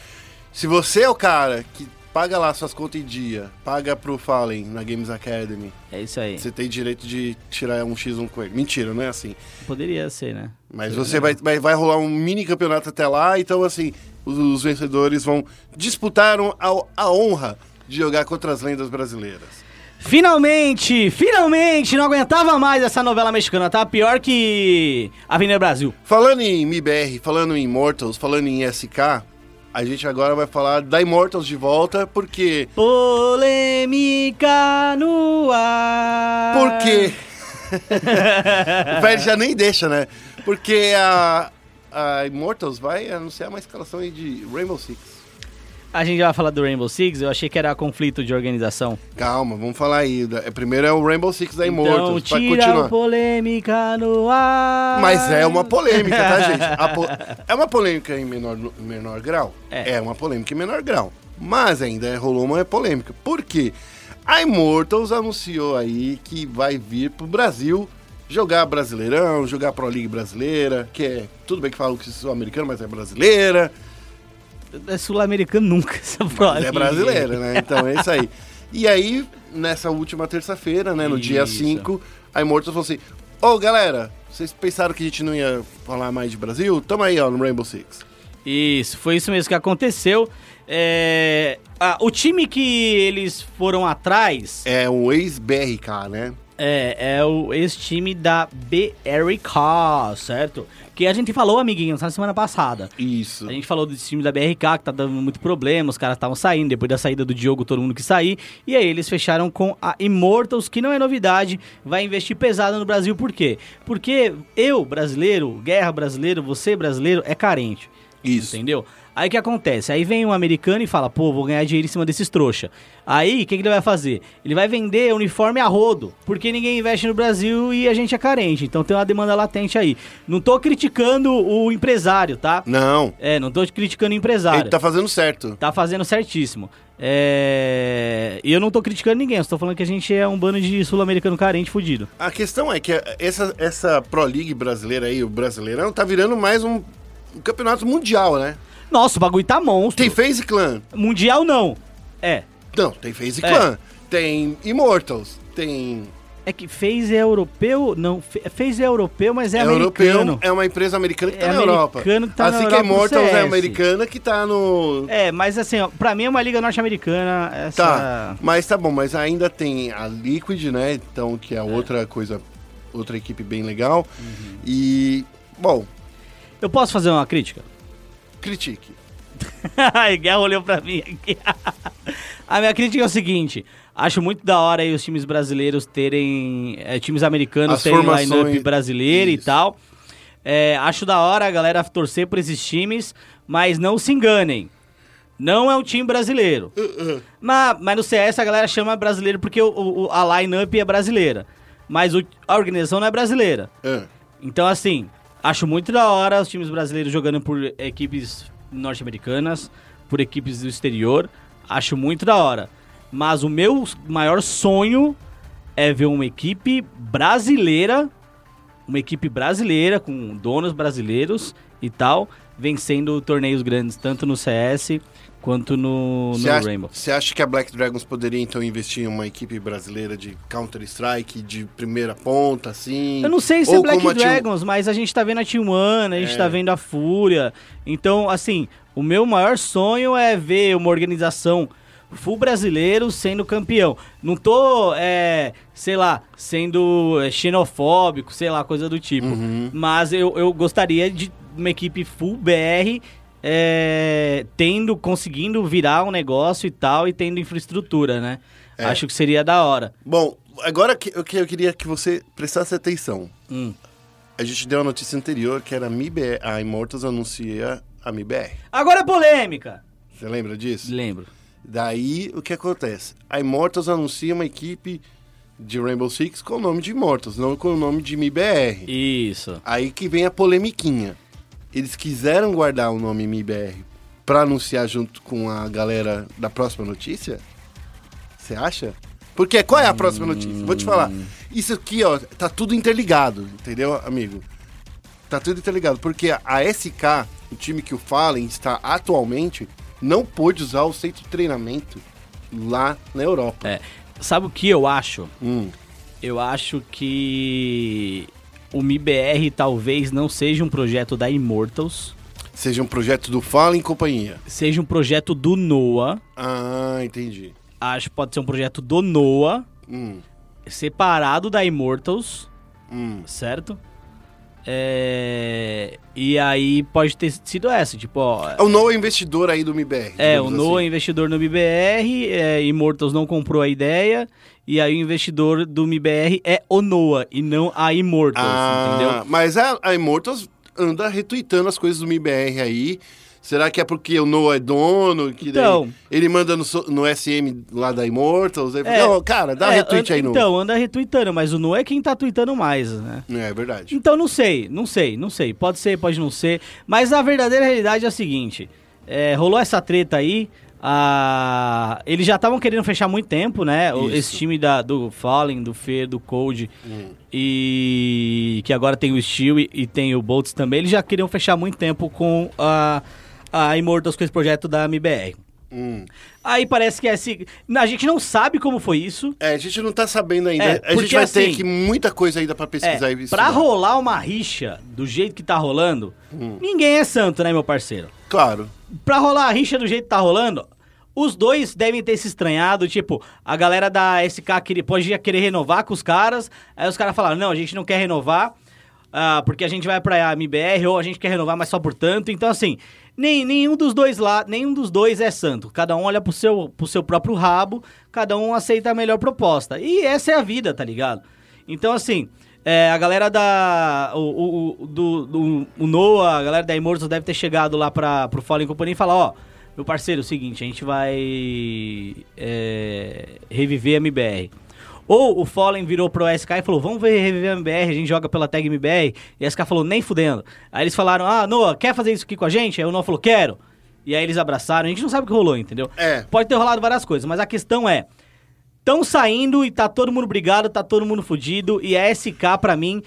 se você é o cara que paga lá suas contas em dia, paga pro Fallen na Games Academy, É isso aí. você tem direito de tirar um X1 com ele. Mentira, não é assim. Poderia ser, né? Mas você vai, vai, vai rolar um mini campeonato até lá, então assim, os, os vencedores vão disputar a, a honra de jogar contra as lendas brasileiras. Finalmente, finalmente, não aguentava mais essa novela mexicana, tá? Pior que Avenida Brasil. Falando em MIBR, falando em Immortals, falando em SK, a gente agora vai falar da Immortals de volta, porque. Polêmica no ar. Por quê? *laughs* o velho já nem deixa, né? Porque a, a Immortals vai anunciar uma escalação aí de Rainbow Six. A gente vai falar do Rainbow Six, eu achei que era conflito de organização. Calma, vamos falar aí. Da- Primeiro é o Rainbow Six da Então, Immortals, pra tira continuar. a polêmica no ar. Mas é uma polêmica, tá, *laughs* gente? Po- É uma polêmica em menor, menor grau? É. uma polêmica em menor grau. Mas ainda rolou uma polêmica. Por quê? A Immortals anunciou aí que vai vir pro Brasil jogar Brasileirão, jogar Pro League brasileira, que é. Tudo bem que falam que sou americano, mas é brasileira. É sul-americano nunca, *laughs* essa prova. é brasileira, né? Então é isso aí. E aí, nessa última terça-feira, né, no dia Isso. 5, a Immortals falou assim: Ô galera, vocês pensaram que a gente não ia falar mais de Brasil? Tamo aí, ó, no Rainbow Six. Isso, foi isso mesmo que aconteceu. É, ah, o time que eles foram atrás É um ex-BRK, né? É, é o ex-time da BRK, certo? Que a gente falou, amiguinhos, na semana passada. Isso. A gente falou desse time da BRK que tá dando muito problema, os caras estavam saindo, depois da saída do Diogo, todo mundo que sair. E aí eles fecharam com a Immortals, que não é novidade, vai investir pesado no Brasil, por quê? Porque eu, brasileiro, guerra brasileiro, você brasileiro, é carente. Isso. Entendeu? Aí o que acontece? Aí vem um americano e fala, pô, vou ganhar dinheiro em cima desses trouxa. Aí, o que, que ele vai fazer? Ele vai vender uniforme a rodo, porque ninguém investe no Brasil e a gente é carente. Então tem uma demanda latente aí. Não tô criticando o empresário, tá? Não, É, não tô criticando o empresário. ele tá fazendo certo. Tá fazendo certíssimo. É... E eu não tô criticando ninguém, eu tô falando que a gente é um bando de sul-americano carente fudido. A questão é que essa, essa Pro League brasileira aí, o Brasileirão, tá virando mais um, um campeonato mundial, né? Nossa, o bagulho tá monstro. Tem FaZe Clan. Mundial não. É. Não, tem FaZe É. Clan. Tem Immortals. Tem. É que fez é europeu? Não, fe- fez é europeu, mas é, É americano. europeu, é uma empresa americana que tá É na Europa. que tá na assim que Europa a no Immortals é americana que tá no. É, mas assim, ó, pra mim é uma liga norte-americana. Essa... Tá, mas tá bom, mas ainda tem a Liquid, né? Então, que é outra coisa, outra equipe bem legal. Uhum. E, bom, Eu posso fazer uma crítica? Critique. *laughs* Ai, Guerra olhou pra mim aqui. *laughs* A minha crítica é o seguinte: acho muito da hora aí os times brasileiros terem. é, times americanos As terem line-up brasileiro e Isso. tal. É, acho da hora a galera torcer por esses times, mas não se enganem. Não é um time brasileiro. Uh, Mas, mas no CS a galera chama brasileiro porque o, o- a line-up é brasileira. Mas o- a organização não é brasileira. Ah, Então, assim, acho muito da hora os times brasileiros jogando por equipes norte-americanas, por equipes do exterior. Acho muito da hora. Mas o meu maior sonho é ver uma equipe brasileira, uma equipe brasileira, com donos brasileiros e tal, vencendo torneios grandes, tanto no CS quanto no, no acha, Rainbow. você acha que a Black Dragons poderia então investir em uma equipe brasileira de Counter-Strike de primeira ponta, assim? Eu não sei se é Black Team- Dragons, mas a gente tá vendo a Team One, a gente É. tá vendo a Fúria. Então, assim, o meu maior sonho é ver uma organização full brasileiro sendo campeão. Não tô, é, sei lá, sendo é, xenofóbico, sei lá, coisa do tipo. Uhum. Mas eu, eu gostaria de uma equipe full BR é, tendo, conseguindo virar um negócio e tal, e tendo infraestrutura, né? É. Acho que seria da hora. Bom, agora que, o que eu queria que você prestasse atenção. Hum. A gente deu a notícia anterior que era a MIBR, a Immortals anuncia a MIBR. Agora é polêmica! Você lembra disso? Lembro. Daí, o que acontece? A Immortals anuncia uma equipe de Rainbow Six com o nome de Immortals, não com o nome de MIBR. Isso. Aí que vem a polemiquinha. Eles quiseram guardar o nome MIBR pra anunciar junto com a galera da próxima notícia? Você acha? Porque qual é a próxima notícia? Vou te falar. Isso aqui, ó, tá tudo interligado, entendeu, amigo? Tá tudo interligado. Porque a SK, o time que o Fallen está atualmente, não pôde usar o centro de treinamento lá na Europa. É. Sabe o que eu acho? Hum. Eu acho que o MIBR talvez não seja um projeto da Immortals, Seja um projeto do Fallen e companhia. seja um projeto do NOAA. Ah, entendi. Acho que pode ser um projeto do NOAA, Hum, separado da Immortals, hum. certo? É... E aí pode ter sido essa, tipo, ó... É o novo investidor aí do MIBR. É, o digamos NOAA é assim. investidor no MIBR, é, Immortals não comprou a ideia, e aí o investidor do MIBR é o NOAA e não a Immortals, Ah, entendeu? Mas a, a Immortals anda retweetando as coisas do MIBR aí. Será que é porque o Noah é dono? Que Então. ele manda no, no SM lá da Immortals? Aí, É, não, cara, dá É, retweet aí no. Então, anda retweetando, mas o Noah é quem tá tweetando mais, né? É verdade. Então não sei, não sei, não sei. Pode ser, pode não ser. Mas a verdadeira realidade é a seguinte: é, rolou essa treta aí. Eles já estavam querendo fechar muito tempo, né? Isso. Esse time da, do Fallen, do Fer, do Cold Hum. e que agora tem o Steel e, e tem o Boltz também. Eles já queriam fechar muito tempo com a, a Immortals com esse projeto da MBR. Hum. Aí parece que é assim. A gente não sabe como foi isso. É, a gente não tá sabendo ainda. É, a gente vai ter assim- aqui muita coisa ainda pra pesquisar É, e pra estudar. rolar uma rixa do jeito que tá rolando, Hum. ninguém é santo, né, meu parceiro? Claro. Pra rolar a rixa do jeito que tá rolando, os dois devem ter se estranhado, tipo, a galera da SK queria, pode querer renovar com os caras, aí os caras falaram, não, a gente não quer renovar, ah, porque a gente vai pra MBR, ou a gente quer renovar, mas só por tanto, então assim, nem, nenhum dos dois lá, nenhum dos dois é santo, cada um olha pro seu, pro seu próprio rabo, cada um aceita a melhor proposta, e essa é a vida, tá ligado? Então assim, É, a galera da. O, o, do, do- o Noah, a galera da Immortals deve ter chegado lá pra, pro Fallen Company e falar: ó, meu parceiro, é o seguinte, a gente vai é, reviver a MBR. Ou o Fallen virou pro SK e falou: Vamos ver reviver a MBR, a gente joga pela tag MBR. E a SK falou: Nem fudendo. Aí eles falaram: Ah, Noah, quer fazer isso aqui com a gente? Aí o Noah falou: Quero. E aí eles abraçaram. A gente não sabe o que rolou, entendeu? É. Pode ter rolado várias coisas, mas a questão é. Tão saindo e tá todo mundo brigado, tá todo mundo fudido. E a SK, pra mim,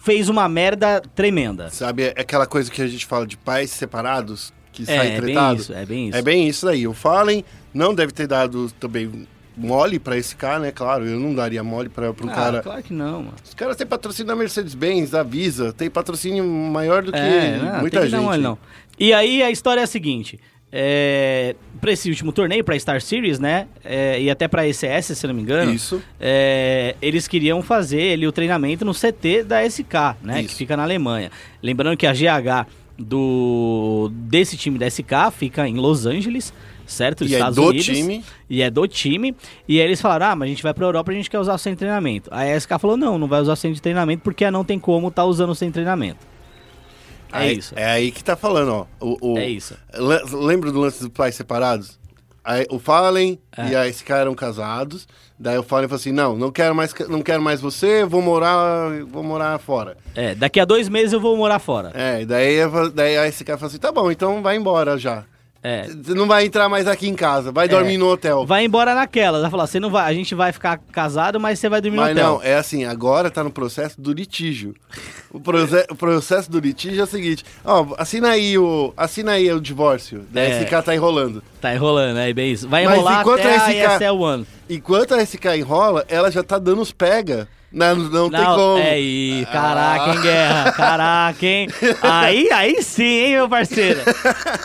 fez uma merda tremenda. Sabe, é aquela coisa que a gente fala de pais separados, que É, saem é bem tretados? isso, é bem isso. É bem isso daí. O Fallen não deve ter dado também mole pra esse cara, né? Claro, eu não daria mole pra, pra um Ah, cara... claro que não, mano. Os caras têm patrocínio da Mercedes-Benz, da Visa, tem patrocínio maior do que É, não, muita tem que dar gente. mole, não. E aí a história é a seguinte. É, pra esse último torneio, pra Star Series, né? é, e até pra ECS, se não me engano. Isso. é, eles queriam fazer ali o treinamento no CT da SK, né? Isso. Que fica na Alemanha. Lembrando que a GH do desse time da SK fica em Los Angeles, certo? E é Estados do Unidos. time. E é do time. E aí eles falaram: ah, mas a gente vai pra Europa, a gente quer usar o de treinamento. Aí a SK falou: não, não vai usar o centro de treinamento porque não tem como tá usando de treinamento. É Aí- isso. É aí que tá falando, ó. O, o- É isso. Le- Lembra do lance dos pais separados? Aí, o Fallen É. e a cara eram casados. Daí o Fallen falou assim: não, não quero mais, não quero mais você, vou morar, vou morar fora. É, daqui a dois meses eu vou morar fora. É, daí, daí aí esse cara falou assim: tá bom, então vai embora já. É. Você não vai entrar mais aqui em casa, vai dormir no hotel. Vai embora naquela. Vai falar, você não vai, a gente vai ficar casado, mas você vai dormir Mas no hotel. não, é assim, agora tá no processo do litígio. O, proce- o processo do litígio é o seguinte: ó, assina aí o, assina aí o divórcio. Daí É. esse cara tá enrolando. Tá enrolando, é bem isso. Vai Mas enrolar enquanto até a cara- ESL One. Enquanto a SK enrola, ela já tá dando os pega. Não, não, tem como. É aí, caraca, hein, Guerra? Caraca, hein? Aí, aí sim, hein, meu parceiro?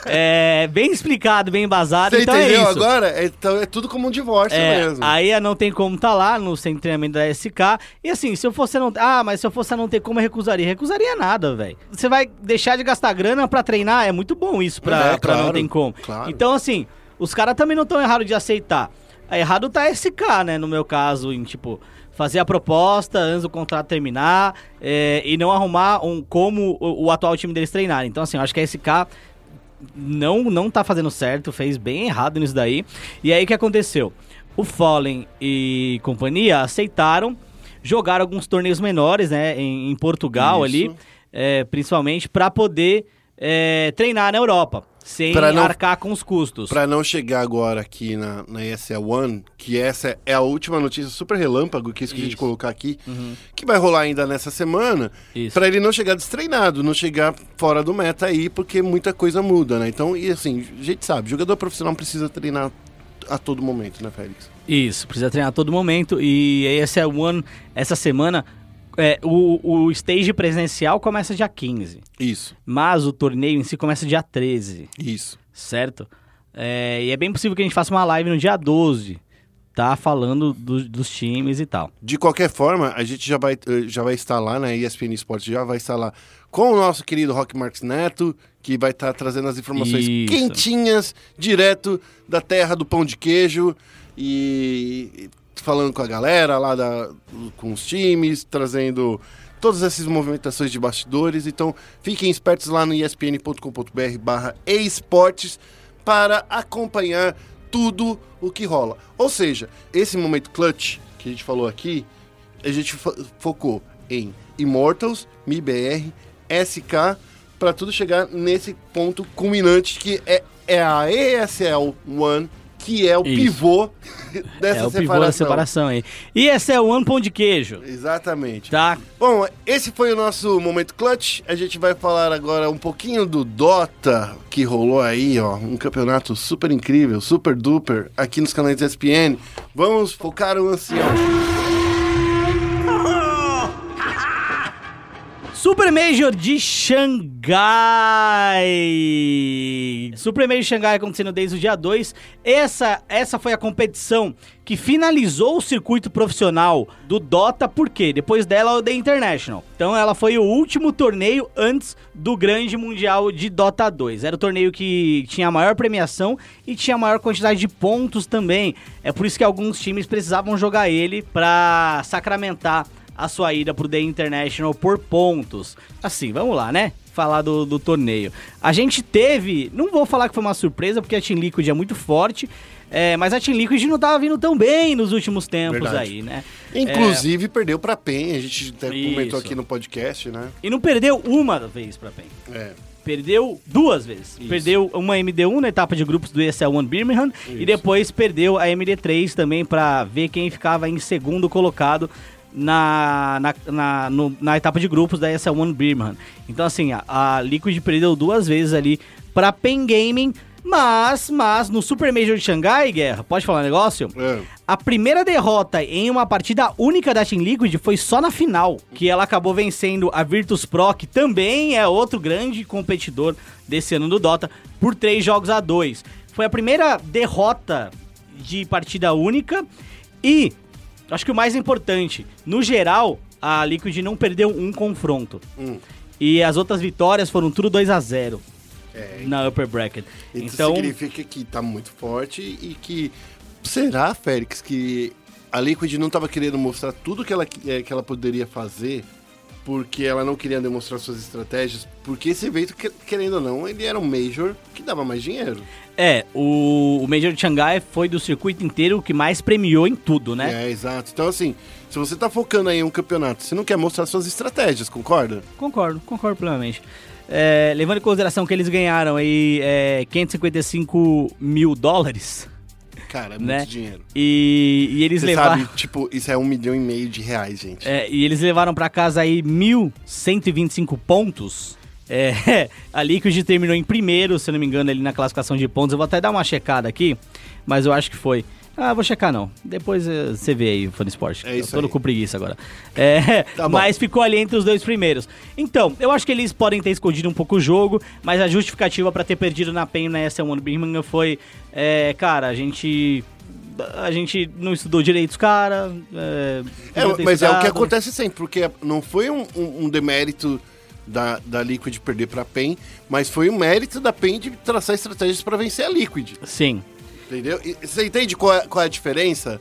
É, bem explicado, bem embasado, Você então entendeu é isso. agora? É, então é tudo como um divórcio É, mesmo. aí a não tem como tá lá no centro de treinamento da SK. E assim, se eu fosse a não. Ah, mas se eu fosse a não ter como, eu recusaria. Recusaria nada, velho. Você vai deixar de gastar grana pra treinar? É muito bom isso pra, É, pra não claro, ter como. claro. Então, assim, os caras também não estão errados de aceitar. Errado tá SK, né? No meu caso, em tipo. Fazer a proposta antes do contrato terminar é, e não arrumar um como o, o atual time deles treinar. Então, assim, eu acho que a SK não, não tá fazendo certo, fez bem errado nisso daí. E aí o que aconteceu? O Fallen e companhia aceitaram jogar alguns torneios menores, né, em, em Portugal Isso. ali, é, principalmente para poder é, treinar na Europa, sem não- arcar com os custos. Pra não chegar agora aqui na, na ESL One, que essa é a última notícia super relâmpago, que é isso que a gente Isso. Uhum. colocar aqui, que vai rolar ainda nessa semana, Isso. pra ele não chegar destreinado, não chegar fora do meta aí, porque muita coisa muda, né? Então, e assim, a gente sabe, jogador profissional precisa treinar a todo momento, né, Félix? Isso, precisa treinar a todo momento. E a ESL One, essa semana, é, o, o stage presencial começa dia 15. Isso, Mas o torneio em si começa dia 13. isso. certo? É, e é bem possível que a gente faça uma live no dia 12, tá? Falando do- dos times e tal. De qualquer forma, a gente já vai, eh, já vai estar lá, né? ESPN Esportes já vai estar lá com o nosso querido Rock Marques Neto, que vai estar trazendo as informações Isso. quentinhas, direto da terra do pão de queijo e e falando com a galera lá da, com os times, trazendo todas essas movimentações de bastidores. Então, fiquem espertos lá no espn.com.br barra esportes para acompanhar tudo o que rola. Ou seja, esse momento clutch que a gente falou aqui, a gente fo- focou em Immortals, MIBR, SK, para tudo chegar nesse ponto culminante que é, é a ESL One, que é o Isso. pivô *laughs* dessa é o separação. pivô da separação aí. E esse é o One Pão de Queijo, Exatamente. tá? Bom, esse foi o nosso momento clutch. A gente vai falar agora um pouquinho do Dota que rolou aí, ó, um campeonato super incrível, super duper aqui nos canais ESPN. Vamos focar o ancião. Super Major de Xangai. Super Major de Xangai acontecendo desde o dia 2. Essa, essa foi a competição que finalizou o circuito profissional do Dota, por quê? Depois dela, o The International. Então ela foi o último torneio antes do grande mundial de Dota 2. Era o torneio que tinha a maior premiação e tinha a maior quantidade de pontos também. É por isso que alguns times precisavam jogar ele pra sacramentar a sua ida pro The International por pontos. Assim, vamos lá, né? Falar do, do torneio. A gente teve, não vou falar que foi uma surpresa, porque a Team Liquid é muito forte, é, mas a Team Liquid não tava vindo tão bem nos últimos tempos Verdade. aí, né? Inclusive, perdeu pra PEN, a gente até Isso. comentou aqui no podcast, né? E não perdeu uma vez pra PEN. É. Perdeu duas vezes. Isso. Perdeu uma MD1 na etapa de grupos do ESL One Birmingham e depois perdeu a MD3 também pra ver quem ficava em segundo colocado na, na, na, no- na etapa de grupos da ESL One Birmingham. Então, assim, a, a Liquid perdeu duas vezes ali pra Pen Gaming, mas, mas no Super Major de Xangai, Guerra, pode falar um negócio? É. A primeira derrota em uma partida única da Team Liquid foi só na final, que ela acabou vencendo a Virtus Pro, que também é outro grande competidor desse ano do Dota, por três jogos a dois. Foi a primeira derrota de partida única e, acho que o mais importante, no geral, a Liquid não perdeu um confronto. Hum. E as outras vitórias foram tudo 2 a 0 É, na Upper Bracket. Isso Então, significa que tá muito forte e que. Será, Félix, que a Liquid não tava querendo mostrar tudo que ela, que ela poderia fazer porque ela não queria demonstrar suas estratégias? Porque esse evento, que- querendo ou não, ele era um Major que dava mais dinheiro. é, o, o Major de Xangai foi do circuito inteiro o que mais premiou em tudo, né? É, exato. Então, assim, se você tá focando aí em um campeonato, você não quer mostrar suas estratégias, concorda? Concordo, concordo plenamente. É, levando em consideração que eles ganharam aí é, 555 mil dólares, Cara, é muito né? dinheiro. E, e eles Você levaram. sabe, tipo, isso é um milhão e meio de reais, gente. é, e eles levaram pra casa aí 1.125 pontos. É, *laughs* a Liquid terminou em primeiro, se eu não me engano, ali na classificação de pontos. Eu vou até dar uma checada aqui, mas eu acho que foi. Ah, vou checar não. Depois eh, você vê aí, Fone Sport. É isso eu tô aí. com preguiça agora. *laughs* É, Tá mas ficou ali entre os dois primeiros. Então, eu acho que eles podem ter escondido um pouco o jogo, mas a justificativa pra ter perdido na PEN na S1 Birmingham foi, é, cara, a gente a gente não estudou direito os caras. É, É, mas é o que acontece sempre, porque não foi um, um- um demérito da, da Liquid perder pra PEN, mas foi um mérito da PEN de traçar estratégias pra vencer a Liquid, Sim. Entendeu? E você entende qual é, qual é a diferença?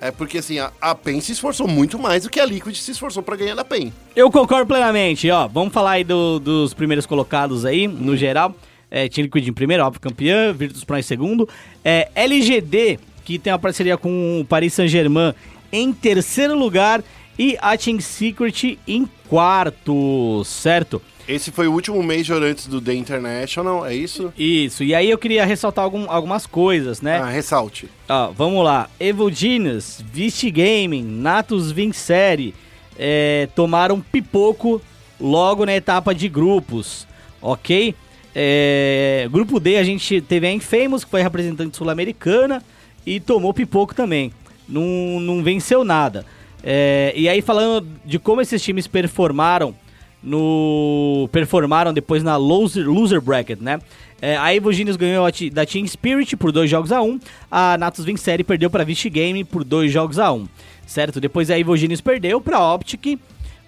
É porque assim, a, a PEN se esforçou muito mais do que a Liquid se esforçou pra ganhar da PEN. Eu concordo plenamente, ó. Vamos falar aí do- dos primeiros colocados aí, no geral. É, Team Liquid em primeiro, óbvio, campeã. Virtus Pro em segundo. É, LGD, que tem uma parceria com o Paris Saint-Germain, em terceiro lugar. E a Team Secret em quarto, certo? Esse foi o último Major antes do The International, é isso? Isso. E aí eu queria ressaltar algum- algumas coisas, né? Ah, ressalte. Ó, vamos lá. Evil Genius, Vist Gaming, Natus Vincere é, tomaram pipoco logo na etapa de grupos, ok? É, grupo D a gente teve a Infamous, que foi representante sul-americana, e tomou pipoco também. Não, não venceu nada. É, e aí falando de como esses times performaram no performaram depois na loser, loser bracket, né? É, a Evo Genius ganhou da Team Spirit por dois jogos a um. A Natus Vincere perdeu para Vici Game por dois jogos a um, certo? Depois a Evo Genius perdeu para Optic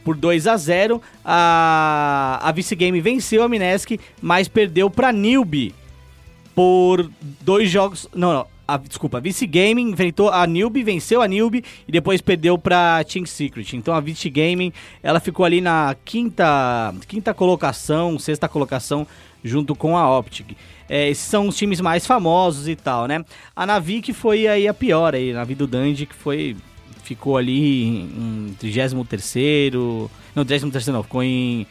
por 2 a 0. A a Vici Game venceu a Minesk, mas perdeu para Newbie por dois jogos. Não, não. A, desculpa, a Vici Gaming enfrentou a Newbie, venceu a Newbie e depois perdeu pra Team Secret. Então a Vici Gaming ela ficou ali na quinta, quinta colocação, sexta colocação, junto com a Optic. É, esses são os times mais famosos e tal, né? A Navi que foi aí a pior aí, a Navi do Dandy que foi ficou ali em 33 não, 33 não, ficou em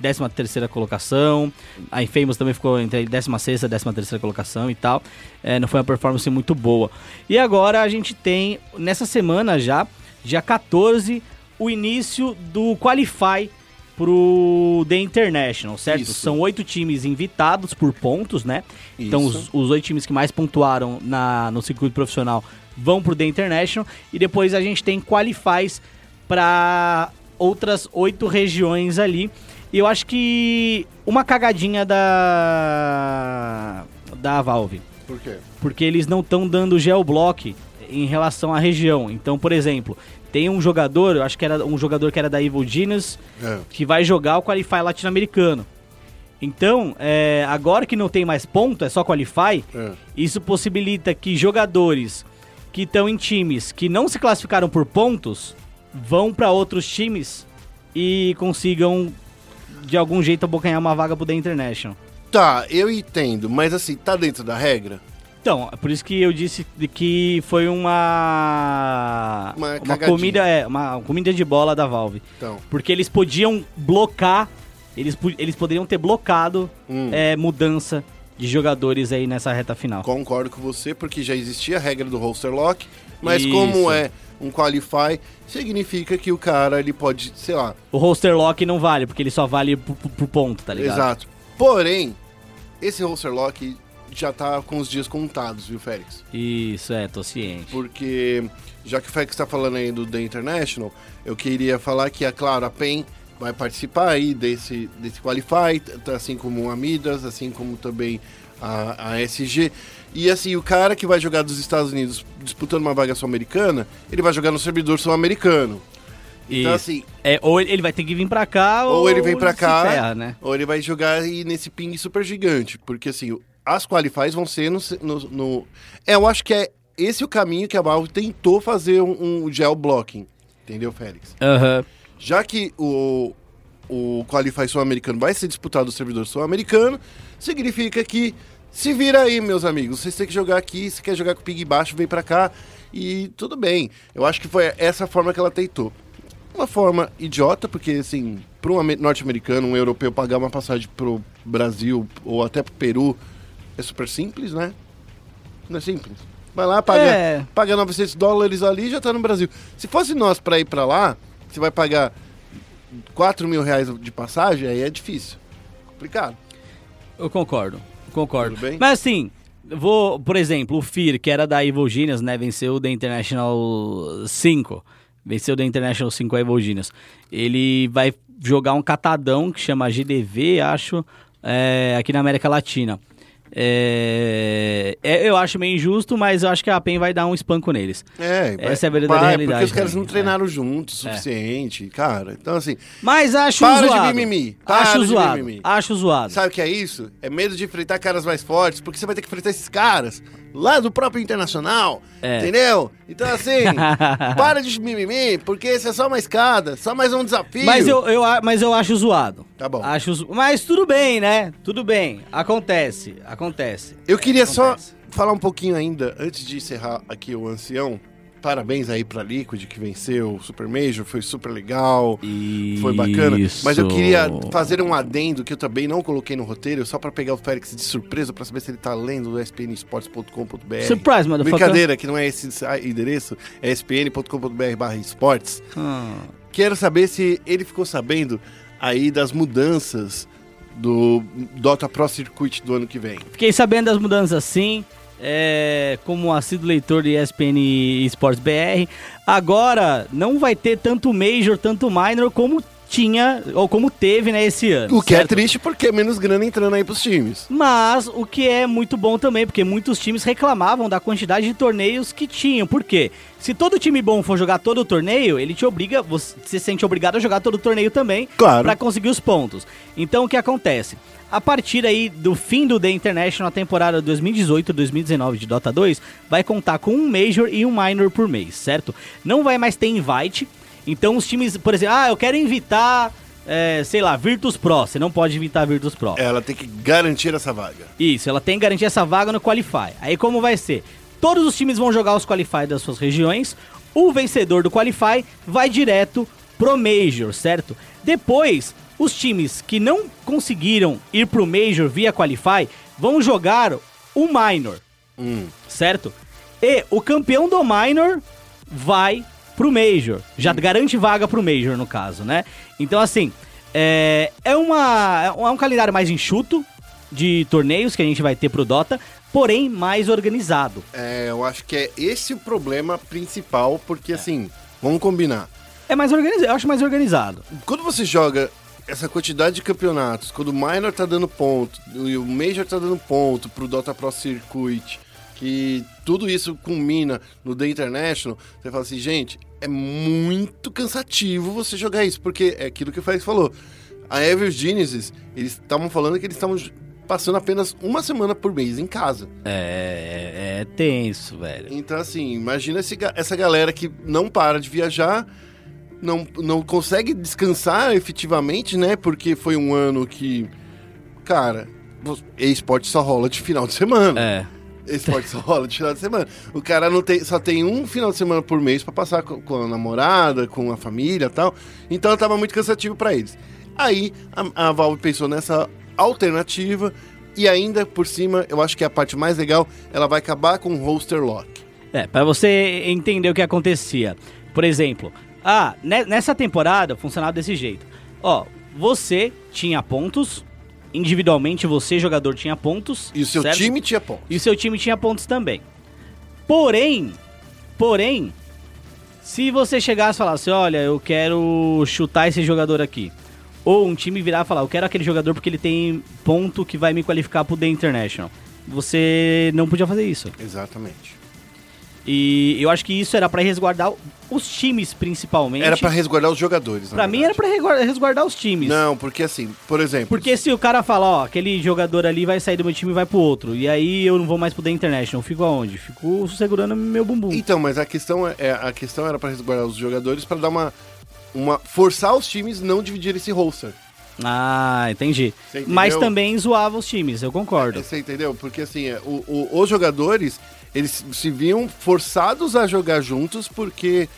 13 terceira colocação. A Infamous também ficou entre 16 e 13 terceira colocação e tal. É, não foi uma performance muito boa. E agora a gente tem, nessa semana já, dia 14, o início do Qualify pro The International, certo? Isso. São oito times invitados por pontos, né? Então Isso. os, os oito times que mais pontuaram na, no circuito profissional vão pro The International. E depois a gente tem Qualifies para outras oito regiões ali. E eu acho que uma cagadinha da da Valve, Por quê? porque eles não estão dando geoblock em relação à região. Então, por exemplo, tem um jogador, eu acho que era um jogador que era da Evil Genius, É. que vai jogar o Qualify latino-americano. Então, é, agora que não tem mais ponto, é só Qualify, É. isso possibilita que jogadores que estão em times que não se classificaram por pontos vão pra outros times e consigam de algum jeito abocanhar uma vaga pro The International. Tá, eu entendo, mas assim, tá dentro da regra? Então, é por isso que eu disse de que foi uma Uma uma comida é uma comida de bola da Valve, Então, porque eles podiam blocar, eles, eles poderiam ter blocado Hum. é, mudança de jogadores aí nessa reta final. concordo com você, porque já existia a regra do roster lock, mas Isso. como é um qualify, significa que o cara, ele pode, sei lá, O roster lock não vale, porque ele só vale pro, ponto, tá ligado? exato. Porém, esse roster lock já tá com os dias contados, viu, Félix? Isso, é, tô ciente. Porque, já que o Félix tá falando aí do The International, eu queria falar que, é claro, a PEN vai participar aí desse, desse Qualify, assim como a Midas, assim como também a, a SG. E assim, o cara que vai jogar dos Estados Unidos disputando uma vaga sul-americana, ele vai jogar no servidor sul-americano. Então, assim, É, ou ele vai ter que vir pra cá, ou, ou ele vem pra se cá, ferra, né? ou ele vai jogar aí nesse ping super gigante. Porque assim, as qualifies vão ser no, no, no- É, eu acho que é esse o caminho que a Valve tentou fazer um, um gel blocking. Entendeu, Félix? Aham. Já que o, o Qualify sul-americano vai ser disputado no servidor sul-americano, significa que se vira aí, meus amigos. Vocês têm que jogar aqui, se quer jogar com ping baixo, vem pra cá. E tudo bem. Eu acho que foi essa forma que ela tentou. Uma forma idiota, porque assim, para um ame- norte-americano, um europeu pagar uma passagem pro Brasil ou até pro Peru é super simples, né? Não é simples. Vai lá, paga, É. paga 900 dólares ali e já tá no Brasil. Se fosse nós pra ir pra lá, você vai pagar 4 mil reais de passagem, aí é difícil. Complicado. Eu concordo, concordo. Tudo bem? Mas assim, vou, por exemplo, o Fear, que era da Evil Genius, né, venceu o The International 5. Venceu o The International 5 a Evil Genius. Ele vai jogar um catadão que chama GDV, acho, é, aqui na América Latina. É, é, eu acho meio injusto, mas eu acho que a PEN vai dar um espanco neles. É, Essa é a verdadeira vai, realidade Porque os caras não treinaram juntos o É. suficiente, cara. Então, assim, Mas acho Para de zoado. mimimi, para Acho de zoado. mimimi. Acho zoado. sabe o que é isso? É medo de enfrentar caras mais fortes, porque você vai ter que enfrentar esses caras lá do próprio Internacional, É. entendeu? Então, assim, *laughs* para de mimimi, porque isso é só uma escada, só mais um desafio. Mas eu, eu, mas eu acho zoado. Tá bom. Acho, mas tudo bem, né? Tudo bem. Acontece, acontece. Eu queria só Acontece. falar um pouquinho ainda, antes de encerrar aqui o ancião. Parabéns aí pra Liquid que venceu o Super Major, foi super legal. Foi bacana. Mas eu queria fazer um adendo que eu também não coloquei no roteiro, só pra pegar o Félix de surpresa, pra saber se ele tá lendo o spnesports.com.br. Surprise, motherfucker. Brincadeira, que não é esse endereço, é spn.com.br barra esportes. Ah, Quero saber se ele ficou sabendo aí das mudanças do Dota Pro Circuit do ano que vem. Fiquei sabendo das mudanças sim. É, como assíduo leitor de ESPN Sports BR. Agora não vai ter tanto Major, tanto Minor como tinha, ou como teve, né, esse ano. O que é certo? triste porque é menos grana entrando aí pros times. Mas o que é muito bom também, porque muitos times reclamavam da quantidade de torneios que tinham. Por quê? Se todo time bom for jogar todo o torneio, ele te obriga, você se sente obrigado a jogar todo o torneio também Claro. pra conseguir os pontos. Então o que acontece? A partir aí do fim do The International, a temporada 2018-2019 de Dota 2 vai contar com um Major e um Minor por mês, certo? Não vai mais ter invite. Então os times, por exemplo, ah, eu quero invitar, é, sei lá, Virtus Pro. Você não pode invitar Virtus Pro. Ela tem que garantir essa vaga. Isso, ela tem que garantir essa vaga no Qualify. Aí como vai ser? Todos os times vão jogar os Qualify das suas regiões. O vencedor do Qualify vai direto pro Major, certo? Depois, os times que não conseguiram ir pro Major via Qualify vão jogar o Minor, Hum. certo? E o campeão do Minor vai pro Major. Já garante vaga pro Major, no caso, né? Então, assim, é, é, uma, é um calendário mais enxuto de torneios que a gente vai ter pro Dota, porém mais organizado. É, eu acho que é esse o problema principal, porque assim, vamos combinar. É mais organizado, eu acho mais organizado. Quando você joga essa quantidade de campeonatos, quando o Minor tá dando ponto e o Major tá dando ponto pro Dota Pro Circuit, que tudo isso culmina no The International, você fala assim, gente, é muito cansativo você jogar isso, porque é aquilo que o Félix falou. A Evil Genesis, eles estavam falando que eles estavam passando apenas uma semana por mês em casa. É, é, é tenso, velho. Então, assim, imagina esse essa galera que não para de viajar não, não consegue descansar efetivamente, né? Porque foi um ano que, cara, esporte só rola de final de semana. É. Esporte só rola de final de semana. O cara não tem, só tem um final de semana por mês pra passar com, com a namorada, com a família e tal. Então tava muito cansativo pra eles. Aí a, a Valve pensou nessa alternativa e ainda por cima, eu acho que é a parte mais legal, ela vai acabar com o roster lock. É, pra você entender o que acontecia. Por exemplo, ah, ne- nessa temporada funcionava desse jeito. Ó, você tinha pontos, individualmente você, jogador, tinha pontos. E o seu certo? time tinha ponto. E o seu time tinha pontos também. Porém, porém, se você chegasse e falasse, olha, eu quero chutar esse jogador aqui. Ou um time virar e falar, eu quero aquele jogador porque ele tem ponto que vai me qualificar pro The International. Você não podia fazer isso. Exatamente. E eu acho que isso era pra resguardar os times, principalmente. Era pra resguardar os jogadores. na Pra mim era pra resguardar, os times. Não, porque assim, por exemplo. Porque se o cara fala, ó, aquele jogador ali vai sair do meu time e vai pro outro, e aí eu não vou mais pro The International, fico aonde? Fico segurando meu bumbum. Então, mas a questão é, é- a questão era pra resguardar os jogadores pra dar uma uma forçar os times não dividir esse roster. Ah, entendi. Mas também zoava os times, eu concordo. Você entendeu? Porque assim, é, o- o- os jogadores eles se viam forçados a jogar juntos porque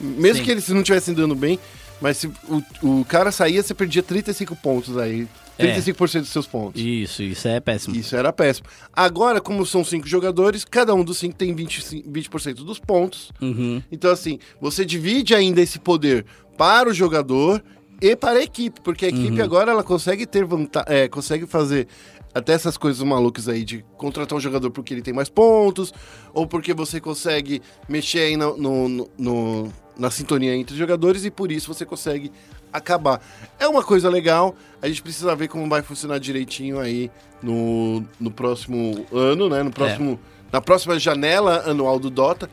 mesmo Sim. que eles não estivessem dando bem, mas se o, o cara saía, você perdia 35 pontos aí. É. 35% dos seus pontos. Isso, isso é péssimo. Isso era péssimo. Agora, como são cinco jogadores, cada um dos cinco tem 20%, 20 dos pontos. Uhum. Então, assim, você divide ainda esse poder para o jogador e para a equipe, porque a equipe Uhum. agora ela consegue ter vantagem, consegue fazer até essas coisas malucas aí de contratar um jogador porque ele tem mais pontos, ou porque você consegue mexer aí no, no- no- na sintonia entre os jogadores e por isso você consegue acabar. É uma coisa legal, a gente precisa ver como vai funcionar direitinho aí no, no próximo ano, né? No próximo, Na próxima janela anual do Dota.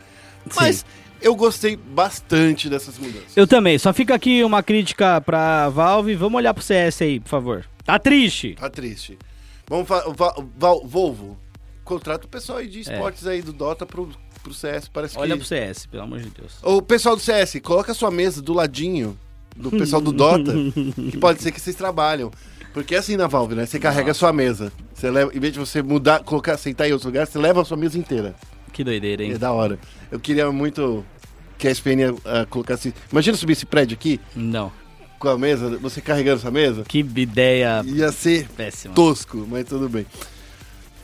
Mas eu gostei bastante dessas mudanças. Eu também, só fica aqui uma crítica pra Valve, vamos olhar pro CS aí, por favor. Tá triste. Tá triste. Vamos Volvo, contrata o pessoal aí de esportes aí do Dota pro, pro CS, parece Olha que... pro CS, pelo amor de Deus. O pessoal do CS, coloca a sua mesa do ladinho do pessoal do Dota, *laughs* que pode ser que vocês trabalham. Porque é assim na Valve, né? Você carrega a sua mesa. Você leva, em vez de você mudar, colocar, sentar em outro lugar, você leva a sua mesa inteira. Que doideira, hein? É da hora. Eu queria muito que a SPN ah, colocasse. Imagina subir esse prédio aqui Não. Com a mesa, você carregando essa mesa. Que ideia Ia ser péssima. tosco, mas tudo bem.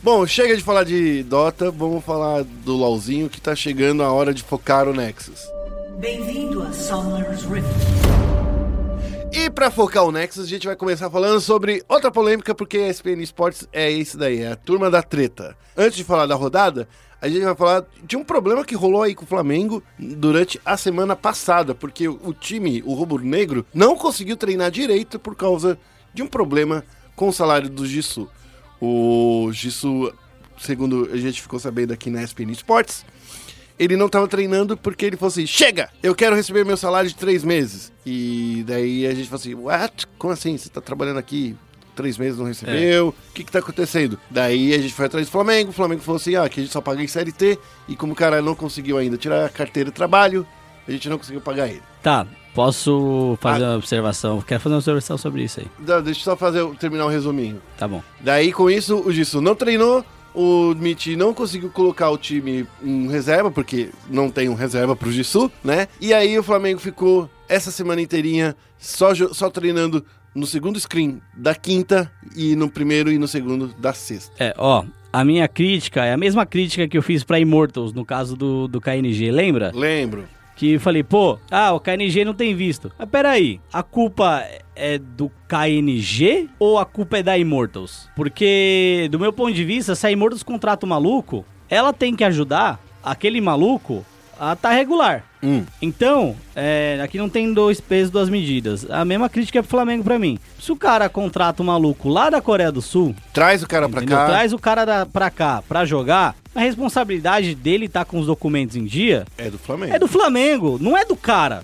Bom, chega de falar de Dota, vamos falar do LoLzinho que tá chegando a hora de focar o Nexus. Bem-vindo a Summer's Rift. E pra focar o Nexus, a gente vai começar falando sobre outra polêmica, porque a SPN Sports é isso daí, é a turma da treta. Antes de falar da rodada, a gente vai falar de um problema que rolou aí com o Flamengo durante a semana passada, porque o time, o Rubro Negro, não conseguiu treinar direito por causa de um problema com o salário do Gisu. O Gisu, segundo a gente ficou sabendo aqui na SPN Sports, ele não tava treinando porque ele falou assim: chega, eu quero receber meu salário de três meses. E daí a gente falou assim: what? Como assim? Você tá trabalhando aqui três meses não recebeu? O que que tá acontecendo? Daí a gente foi atrás do Flamengo. O Flamengo falou assim: ah, aqui a gente só paga em CLT. E como o cara não conseguiu ainda tirar a carteira de trabalho, a gente não conseguiu pagar ele. Tá, posso fazer Ah. uma observação? Quero fazer uma observação sobre isso aí. Dá- Deixa eu só fazer, terminar o resuminho. Tá bom. Daí, com isso, o Gisu não treinou, o Mitch não conseguiu colocar o time em reserva, porque não tem um reserva pro Gisu, né? E aí o Flamengo ficou essa semana inteirinha só, só treinando no segundo screen da quinta e no primeiro e no segundo da sexta. É, ó, a minha crítica é a mesma crítica que eu fiz pra Immortals no caso do, do KNG, lembra? Lembro. Que falei, pô, ah, o KNG não tem visto. Mas peraí, a culpa é do KNG ou a culpa é da Immortals? Porque, do meu ponto de vista, se a Immortals contrata o maluco, ela tem que ajudar aquele maluco a tá regular. Hum. Então, é, aqui não tem dois pesos, duas medidas. A mesma crítica é pro Flamengo pra mim. Se o cara contrata um maluco lá da Coreia do Sul, Traz o cara pra entendeu? cá. traz o cara da, pra cá pra jogar, a responsabilidade dele tá com os documentos em dia É do Flamengo. é do Flamengo, não é do cara.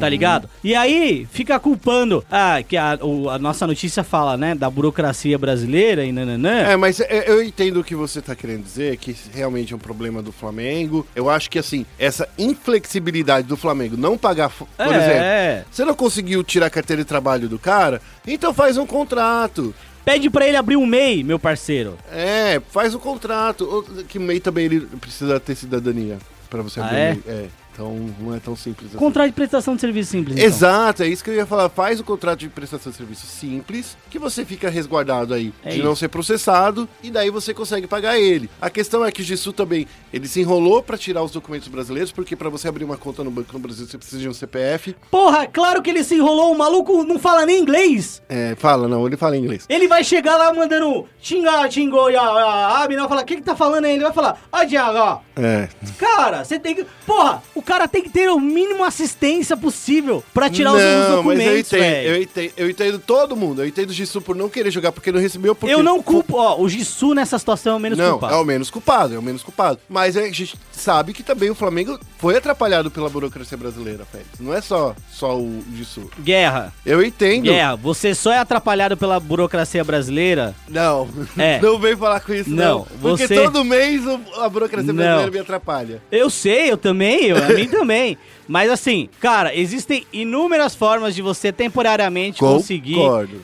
Tá ligado? E aí fica culpando, ah, que a, o- a nossa notícia fala, né, da burocracia brasileira e nananã. É, mas é, eu entendo o que você tá querendo dizer, que realmente é um problema do Flamengo. Eu acho que, assim, essa inflexibilidade do Flamengo não pagar, por É. exemplo, você não conseguiu tirar a carteira de trabalho do cara, então faz um contrato. Pede pra ele abrir um MEI, meu parceiro. É, faz um contrato. O- Que MEI também ele precisa ter cidadania pra você Ah, abrir é? um MEI. É, então não é tão simples assim. Contrato de prestação de serviço simples. então. Exato, é isso que eu ia falar. Faz o contrato de prestação de serviço simples, que você fica resguardado aí É de isso. não ser processado, e daí você consegue pagar ele. A questão é que o Gisu também, ele se enrolou pra tirar os documentos brasileiros, porque pra você abrir uma conta no banco no Brasil você precisa de um CPF. Porra, claro que ele se enrolou, o maluco não fala nem inglês. É, fala, não, ele fala inglês. Ele vai chegar lá mandando xinga, xingou, ya, abre, não, falar, o que que tá falando aí? Ele vai falar, ó, Diago, ó. É. Cara, você tem que. Porra, o cara tem que ter o mínimo assistência possível pra tirar os, os não, mas eu documentos, entendo, eu entendo, eu entendo todo mundo. Eu entendo o Gisu por não querer jogar porque não recebeu porque Eu não culpo, ó, o Gisu nessa situação é o menos não, culpado. é o menos culpado, é o menos culpado. Mas a gente sabe que também o Flamengo foi atrapalhado pela burocracia brasileira, Félix. Não é só, só o Gisu. Guerra, Eu entendo. guerra, você só é atrapalhado pela burocracia brasileira? Não, É. *laughs* não vem falar com isso, não. Não, Porque você- todo mês a burocracia Não. brasileira me atrapalha. Eu sei, eu também, eu, mim também. Mas assim, cara, existem inúmeras formas de você temporariamente Concordo. conseguir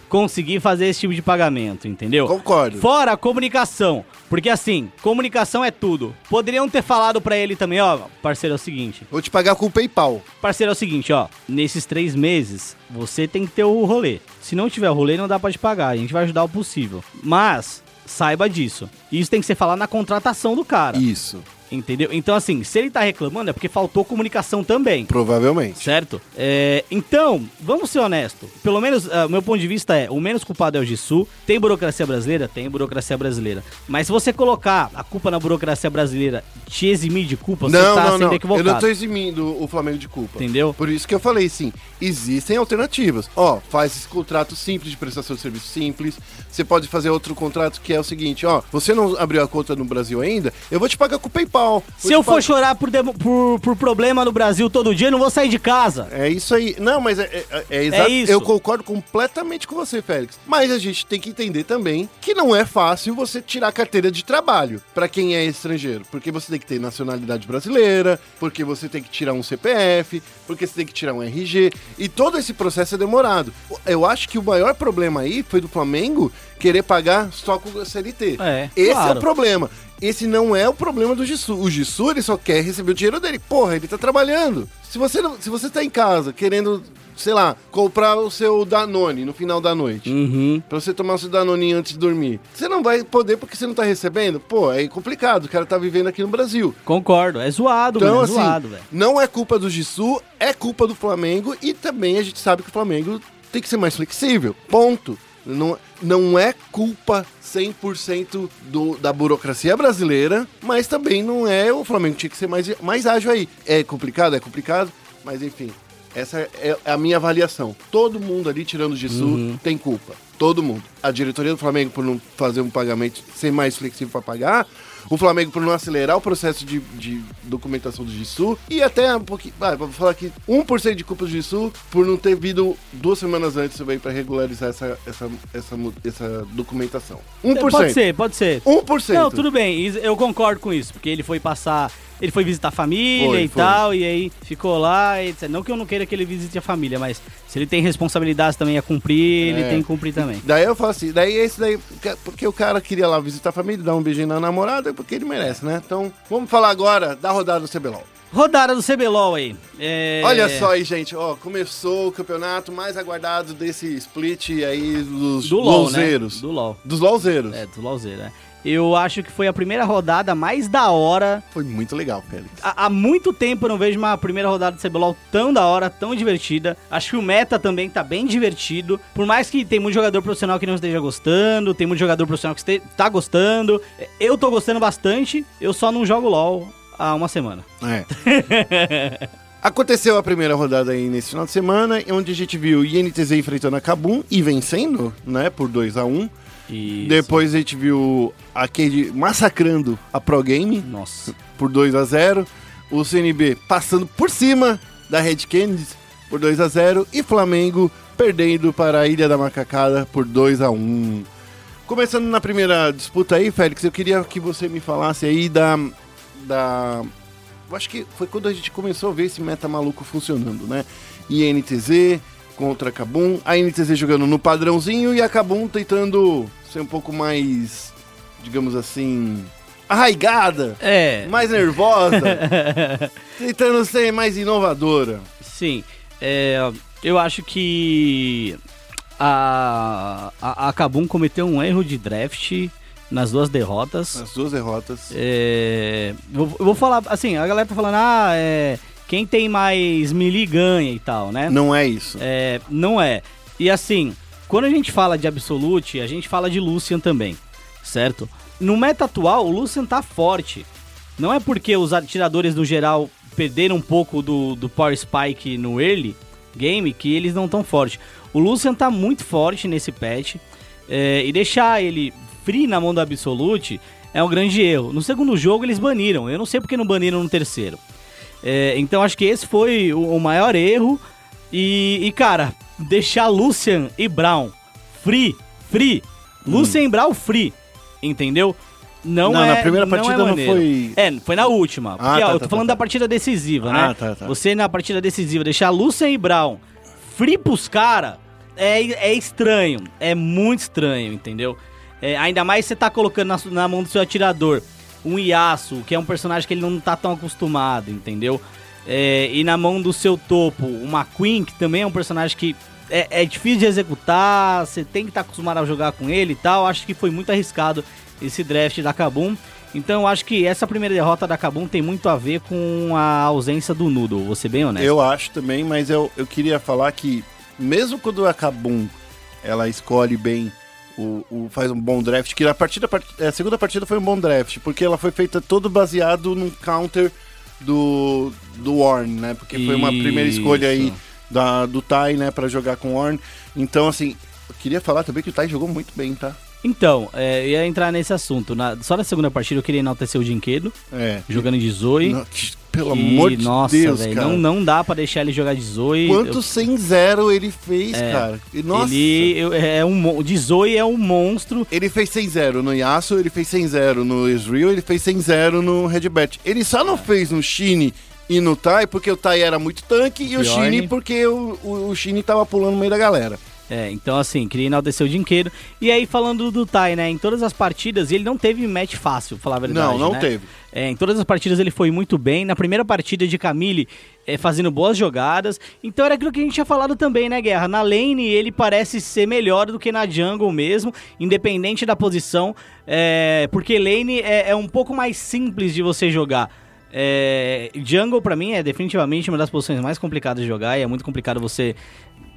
conseguir fazer esse tipo de pagamento, entendeu? Concordo. Fora a comunicação, porque assim, comunicação é tudo. Poderiam ter falado pra ele também, ó, parceiro, é o seguinte, Vou te pagar com o PayPal. parceiro, é o seguinte, ó, nesses três meses você tem que ter o rolê. Se não tiver o rolê, não dá pra te pagar, a gente vai ajudar o possível. Mas saiba disso. Isso tem que ser falado na contratação do cara. Isso, Entendeu? Então, assim, se ele tá reclamando é porque faltou comunicação também. provavelmente. Certo? É, então, vamos ser honestos. Pelo menos, o meu ponto de vista é: o menos culpado é o Gisu. Tem burocracia brasileira? Tem burocracia brasileira. Mas se você colocar a culpa na burocracia brasileira, te eximir de culpa, você não, tá não, sendo não. equivocado. Eu não tô eximindo o Flamengo de culpa. Entendeu? Por isso que eu falei, sim, existem alternativas. Ó, faz esse contrato simples de prestação de serviço simples. Você pode fazer outro contrato que é o seguinte, ó, você não abriu a conta no Brasil ainda, eu vou te pagar com o PayPal. Vou Se eu for chorar por, por, por problema no Brasil todo dia, eu não vou sair de casa. É isso aí. Não, mas é, é, é exato. isso. Eu concordo completamente com você, Félix. Mas a gente tem que entender também que não é fácil você tirar a carteira de trabalho pra quem é estrangeiro. Porque você tem que ter nacionalidade brasileira, porque você tem que tirar um CPF, porque você tem que tirar um RG. E todo esse processo é demorado. Eu acho que o maior problema aí foi do Flamengo querer pagar só com o CLT. É, Esse é claro. o problema. Esse não é o problema do Gisu. O Gisu, ele só quer receber o dinheiro dele. Porra, ele tá trabalhando. Se você, não, se você tá em casa querendo, sei lá, comprar o seu Danone no final da noite, Uhum. pra você tomar o seu Danoninho antes de dormir, você não vai poder porque você não tá recebendo? Pô, é complicado. O cara tá vivendo aqui no Brasil. Concordo. É zoado, Então, mano. É assim, zoado, velho. não é culpa do Gisu, é culpa do Flamengo e também a gente sabe que o Flamengo tem que ser mais flexível. Ponto. Não, não é culpa 100% do, da burocracia brasileira, mas também não é o Flamengo tinha que ser mais, mais ágil aí. É complicado, é complicado, mas enfim, essa é a minha avaliação. Todo mundo ali, tirando o Gisu, tem culpa. Todo mundo. A diretoria do Flamengo por não fazer um pagamento, ser mais flexível para pagar. O Flamengo por não acelerar o processo de, de documentação do Gisu. E até um pouquinho. Ah, vou falar aqui: 1% de culpa do Gisu por não ter vindo duas semanas antes também para regularizar essa, essa, essa, essa documentação. 1%. Pode ser, pode ser. 1%. Não, tudo bem, eu concordo com isso, porque ele foi passar, ele foi visitar a família Foi, e foi. tal, e aí ficou lá, etc. Não que eu não queira que ele visite a família, mas se ele tem responsabilidades também a cumprir, ele É. tem que cumprir também. Daí eu falo assim, daí esse daí, porque o cara queria lá visitar a família, dar um beijinho na namorada, porque ele merece, né? Então, vamos falar agora da rodada do CBLOL. Rodada do CBLOL aí. É... Olha só aí, gente, ó, começou o campeonato mais aguardado desse split aí dos Do LOL, né? Do LOL. Dos LOLzeiros. É, do LOLzeiro, né? Eu acho que foi a primeira rodada mais da hora. Foi muito legal, Félix. Há, há muito tempo eu não vejo uma primeira rodada do CBLOL tão da hora, tão divertida. Acho que o meta também tá bem divertido. Por mais que tem muito jogador profissional que não esteja gostando, tem muito jogador profissional que este- tá gostando. Eu tô gostando bastante, eu só não jogo LOL há uma semana. É. *laughs* Aconteceu a primeira rodada aí nesse final de semana, onde a gente viu o INTZ enfrentando a Kabum e vencendo, né, por 2 a 1 E Depois a gente viu a Cade massacrando a Pro Game Nossa. por 2 a 0 O CNB passando por cima da Red Canids por 2 a 0 e Flamengo perdendo para a Ilha da Macacada por 2 a 1. Começando na primeira disputa aí, Félix, eu queria que você me falasse aí da da eu acho que foi quando a gente começou a ver esse meta maluco funcionando, né? INTZ contra Kabum, a INTZ jogando no padrãozinho e a Kabum tentando ser um pouco mais, digamos assim, arraigada, É, mais nervosa, *laughs* tentando ser mais inovadora. sim. É, eu acho que a, a, a Kabum cometeu um erro de draft nas duas derrotas. As duas derrotas. É, eu, eu vou falar, assim, a galera tá falando, ah, é, quem tem mais melee ganha e tal, né? Não é isso. É, não é. E assim, quando a gente fala de Absolute, a gente fala de Lucian também, certo? No meta atual, o Lucian tá forte. Não é porque os atiradores no geral perderam um pouco do, do Power Spike no early game que eles não tão fortes. O Lucian tá muito forte nesse patch. é, e deixar ele free na mão do Absolute é um grande erro. No segundo jogo eles baniram. Eu não sei porque não baniram no terceiro. É, então acho que esse foi o, o maior erro. E, e, cara, deixar Lucian e Brown free, free. Lucian e Brown free. Entendeu? Não, Não, é. na primeira partida não maneiro. foi- É, foi na última. Porque, ó, tá, eu tô tá, falando tá, da partida decisiva, Ah, né? tá, tá. Você na partida decisiva deixar Lucian e Brown free pros caras é, é estranho. É muito estranho, entendeu? É, ainda mais você tá colocando na, na mão do seu atirador um Yasuo, que é um personagem que ele não tá tão acostumado, entendeu? É, e na mão do seu topo, uma Queen, que também é um personagem que é, é difícil de executar, você tem que estar acostumado a jogar com ele e tal. Acho que foi muito arriscado esse draft da Kabum. Então eu acho que essa primeira derrota da Kabum tem muito a ver com a ausência do Noodle, vou ser bem honesto. Eu acho também, mas eu, eu queria falar que mesmo quando a Kabum ela escolhe bem o, o- faz um bom draft, que a partida a segunda partida foi um bom draft, porque ela foi feita todo baseado num counter do do Warren, né? Porque foi uma primeira escolha aí da, do Tai, né, Pra jogar com o Warren. Então assim, eu queria falar também que o Tai jogou muito bem, tá? Então, é, eu ia entrar nesse assunto. Na- só na segunda partida eu queria enaltecer o Dinquedo, É. jogando de Zoe. Não, que- pelo que, amor de nossa, Deus, velho, cara. não, não dá pra deixar ele jogar de Zoe. Quanto Eu- sem zero ele fez, É. cara? E, nossa. Ele eu- é um mon- de Zoe é um monstro. Ele fez 100-0 no Yasuo, ele fez 100-0 no Ezreal, ele fez 100-0 no Redbet. Ele só não fez no Shine e no Tai porque o Tai era muito tanque e o. Shine porque o, o, o Shine tava pulando no meio da galera. É, então assim, queria enaltecer o Dinquedo. E aí, falando do Tai, né? Em todas as partidas, ele não teve match fácil, falar a verdade. não, não né? teve. É, em todas as partidas ele foi muito bem. Na primeira partida de Camille, é, fazendo boas jogadas. Então era aquilo que a gente tinha falado também, né, Guerra? Na lane ele parece ser melhor do que na jungle mesmo, independente da posição. é, porque lane é, é um pouco mais simples de você jogar. É, jungle pra mim é definitivamente uma das posições mais complicadas de jogar e é muito complicado você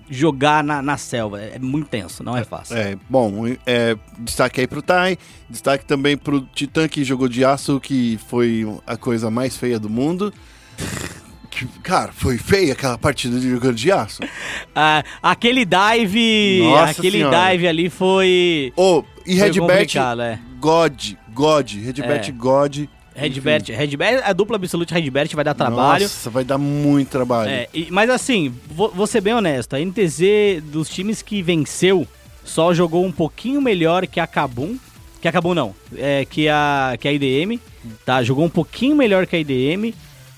jogar na, na selva. É muito tenso, não é fácil. É, bom, é, destaque aí pro Tai, destaque também pro Titã que jogou de aço, que foi a coisa mais feia do mundo. *laughs* Que, cara, foi feia aquela partida de jogando de aço. *laughs* Ah, aquele dive. Nossa aquele Senhora. dive ali foi. Ô, e Redbet, é. God, God, Redbet É. God. Redbert, Redbert, a dupla absolute Redbert vai dar trabalho. Nossa, vai dar muito trabalho. É, e- mas assim, vou, vou ser bem honesto, a NTZ dos times que venceu só jogou um pouquinho melhor que a Kabum. Que a Kabum não, é, que, a, que a IDM, tá? Jogou um pouquinho melhor que a IDM.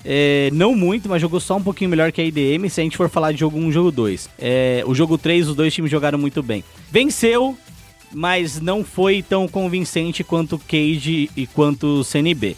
é, não muito, mas jogou só um pouquinho melhor que a IDM se a gente for falar de jogo 1 e jogo 2. É, o jogo 3, os dois times jogaram muito bem. Venceu, mas não foi tão convincente quanto o Cage e quanto o CNB.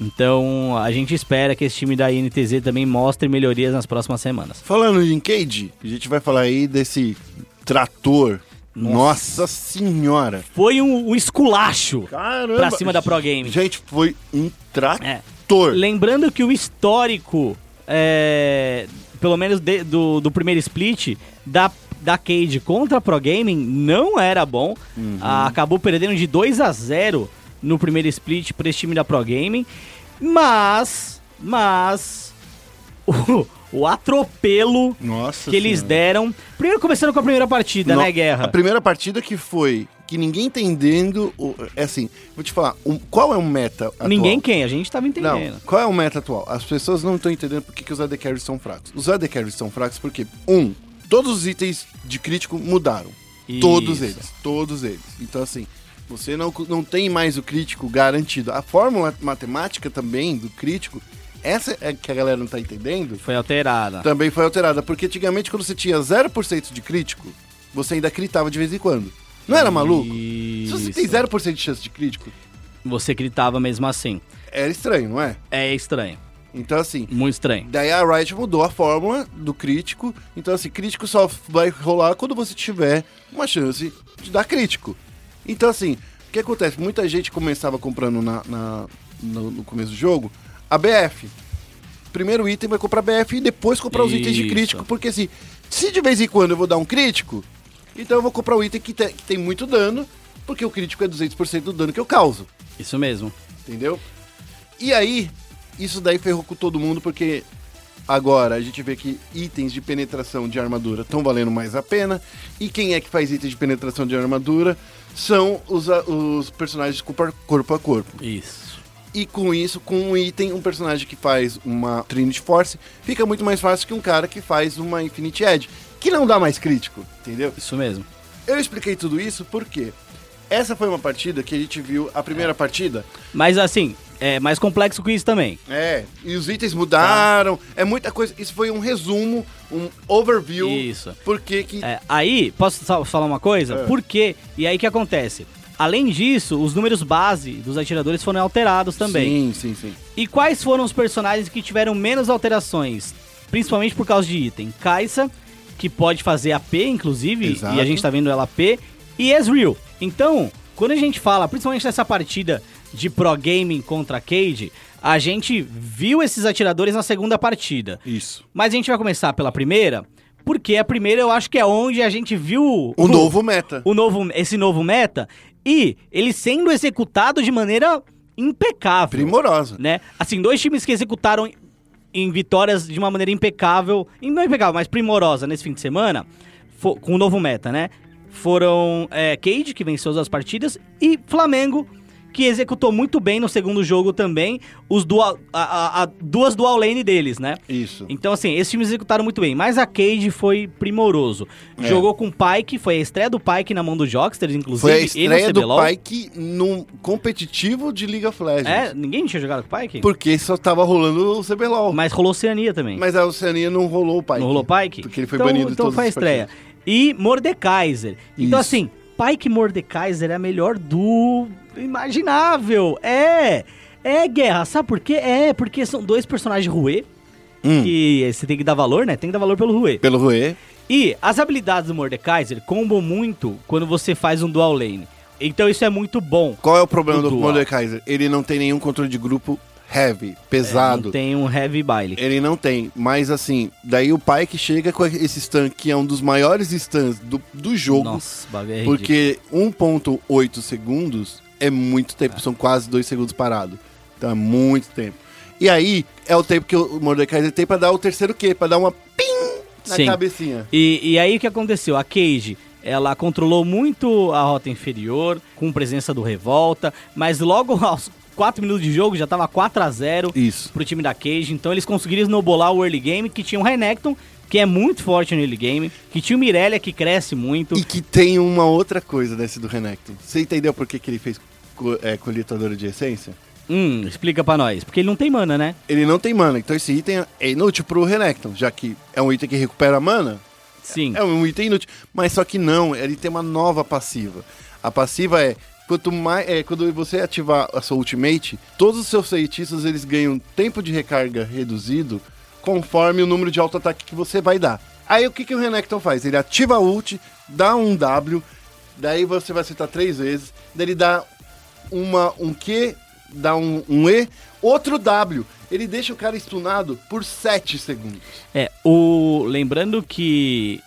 Então a gente espera que esse time da INTZ também mostre melhorias nas próximas semanas. Falando em Cage, a gente vai falar aí desse trator. Nossa, Nossa. senhora. Foi um, um esculacho Caramba. pra cima da Pro Game. Gente, foi um É. trator. Lembrando que o histórico, é, pelo menos de- do, do primeiro split, da, da Cade contra a Pro Gaming não era bom. Ah, acabou perdendo de 2 a 0 no primeiro split para esse time da Pro Gaming. Mas, mas, *laughs* o, o atropelo Nossa que eles Senhora. deram. Primeiro começando com a primeira partida, No- né, Guerra? A primeira partida que foi que ninguém entendendo. É assim, vou te falar, um- qual é o meta atual? Ninguém quem, a gente tava Não, entendendo. qual é o meta atual? As pessoas não estão entendendo por que, que os AD Carries são fracos. Os AD Carries são fracos porque, um, todos os itens de crítico mudaram. Todos Isso. eles, todos eles. Então, assim, você não, não tem mais o crítico garantido. A fórmula matemática também do crítico, essa é que a galera não tá entendendo, Foi alterada. também foi alterada. Porque antigamente, quando você tinha 0% de crítico, você ainda critava de vez em quando. Não era maluco? Se você tem Isso. 0% de chance de crítico, Você gritava mesmo assim. era estranho, não é? É estranho. Então, assim, Muito estranho. Daí a Riot mudou a fórmula do crítico. Então, assim, crítico só vai rolar quando você tiver uma chance de dar crítico. Então, assim, o que acontece? Muita gente começava comprando na, na- no, no começo do jogo a BF. Primeiro item vai comprar BF e depois comprar os itens de crítico. Porque, assim, se de vez em quando eu vou dar um crítico, então eu vou comprar o item que, te- que tem muito dano, porque o crítico é 200% do dano que eu causo Isso mesmo. entendeu? E aí, isso daí ferrou com todo mundo, porque agora a gente vê que itens de penetração de armadura estão valendo mais a pena, e quem é que faz itens de penetração de armadura são os, os personagens corpo a corpo. Isso. E com isso, com um item, um personagem que faz uma Trinity Force, fica muito mais fácil que um cara que faz uma Infinite Edge, que não dá mais crítico, entendeu? Isso mesmo. Eu expliquei tudo isso porque essa foi uma partida que a gente viu, a primeira partida, Mas assim, é mais complexo que isso também. É, e os itens mudaram, é muita coisa. Isso foi um resumo, um overview. Isso. Por que que... É, aí, posso falar uma coisa? É. Por quê? E aí o que acontece? Além disso, os números base dos atiradores foram alterados também. Sim, sim, sim. E quais foram os personagens que tiveram menos alterações? Principalmente por causa de item. Kaisa, que pode fazer AP, inclusive, Exato. e a gente tá vendo ela AP, e Ezreal. Então, quando a gente fala, principalmente nessa partida de Pro Gaming contra Cade, a gente viu esses atiradores na segunda partida. Isso. Mas a gente vai começar pela primeira, porque a primeira eu acho que é onde a gente viu O novo meta. o novo, esse novo meta e ele sendo executado de maneira impecável Primorosa. né? Assim, dois times que executaram em vitórias de uma maneira impecável, e não impecável, mas primorosa nesse fim de semana, com o novo meta, né? Foram é, Cade, que venceu as partidas, e Flamengo, que executou muito bem no segundo jogo também os dual, a, a- a- duas dual lane deles, né? Isso. Então, assim, esses times executaram muito bem. Mas a Cade foi primoroso. É. Jogou com o Pyke, foi a estreia do Pyke na mão do Jocksters, inclusive. Foi a estreia do. Pyke num competitivo de League of Legends. É, ninguém tinha jogado com o Pyke? Porque só tava rolando o CBLOL. Mas, Mas rolou Oceania também. a Oceania não rolou o Pyke. Não rolou Pyke? Porque ele foi então, banido Então foi a estreia. E Mordekaiser. Então, Isso. assim, Pyke e Mordekaiser é a melhor do imaginável. É. É guerra. Sabe por quê? É, porque são dois personagens Rue. Hum. Que você tem que dar valor, né? Tem que dar valor pelo Rue. Pelo Rue. E as habilidades do Mordekaiser combam muito quando você faz um dual lane. Então isso é muito bom. Qual é o problema Do do. Mordekaiser? Ele não tem nenhum controle de grupo heavy, pesado. Não tem um heavy baile. Ele não tem, mas assim, daí o pai que chega com esse stun, que é um dos maiores stuns do, do jogo, Nossa, é porque 1.8 segundos é muito tempo, são quase 2 segundos parado. Então é muito tempo. E aí é o tempo que o Mordecai tem pra dar o terceiro Q, pra dar uma pim na Sim. cabecinha. E, e aí o que aconteceu? A Cage, ela controlou muito a rota inferior, com presença do Revolta, mas logo *laughs* aos 4 minutos de jogo já tava 4 a 0 Isso. pro time da Cage, então eles conseguiram snowbolar o early game, que tinha o Renekton, que é muito forte no early game, que tinha o Mirelia, que cresce muito. E que tem uma outra coisa desse do Renekton. Você entendeu por que, que ele fez é, coletadora de essência? Hum, explica pra nós, porque ele não tem mana, né? Ele não tem mana, então esse item é inútil pro Renekton, já que é um item que recupera mana, Sim. É um item inútil. Mas só que não, ele tem uma nova passiva. A passiva é. Quanto mais, é, quando você ativar a sua ultimate, todos os seus feitiços eles ganham tempo de recarga reduzido conforme o número de auto-ataque que você vai dar. Aí o que, que o Renekton faz? Ele ativa a ult, dá um W, daí você vai acertar três vezes, daí ele dá uma, um Q, dá um, um E, outro W. Ele deixa o cara stunado por 7 segundos. É, o lembrando que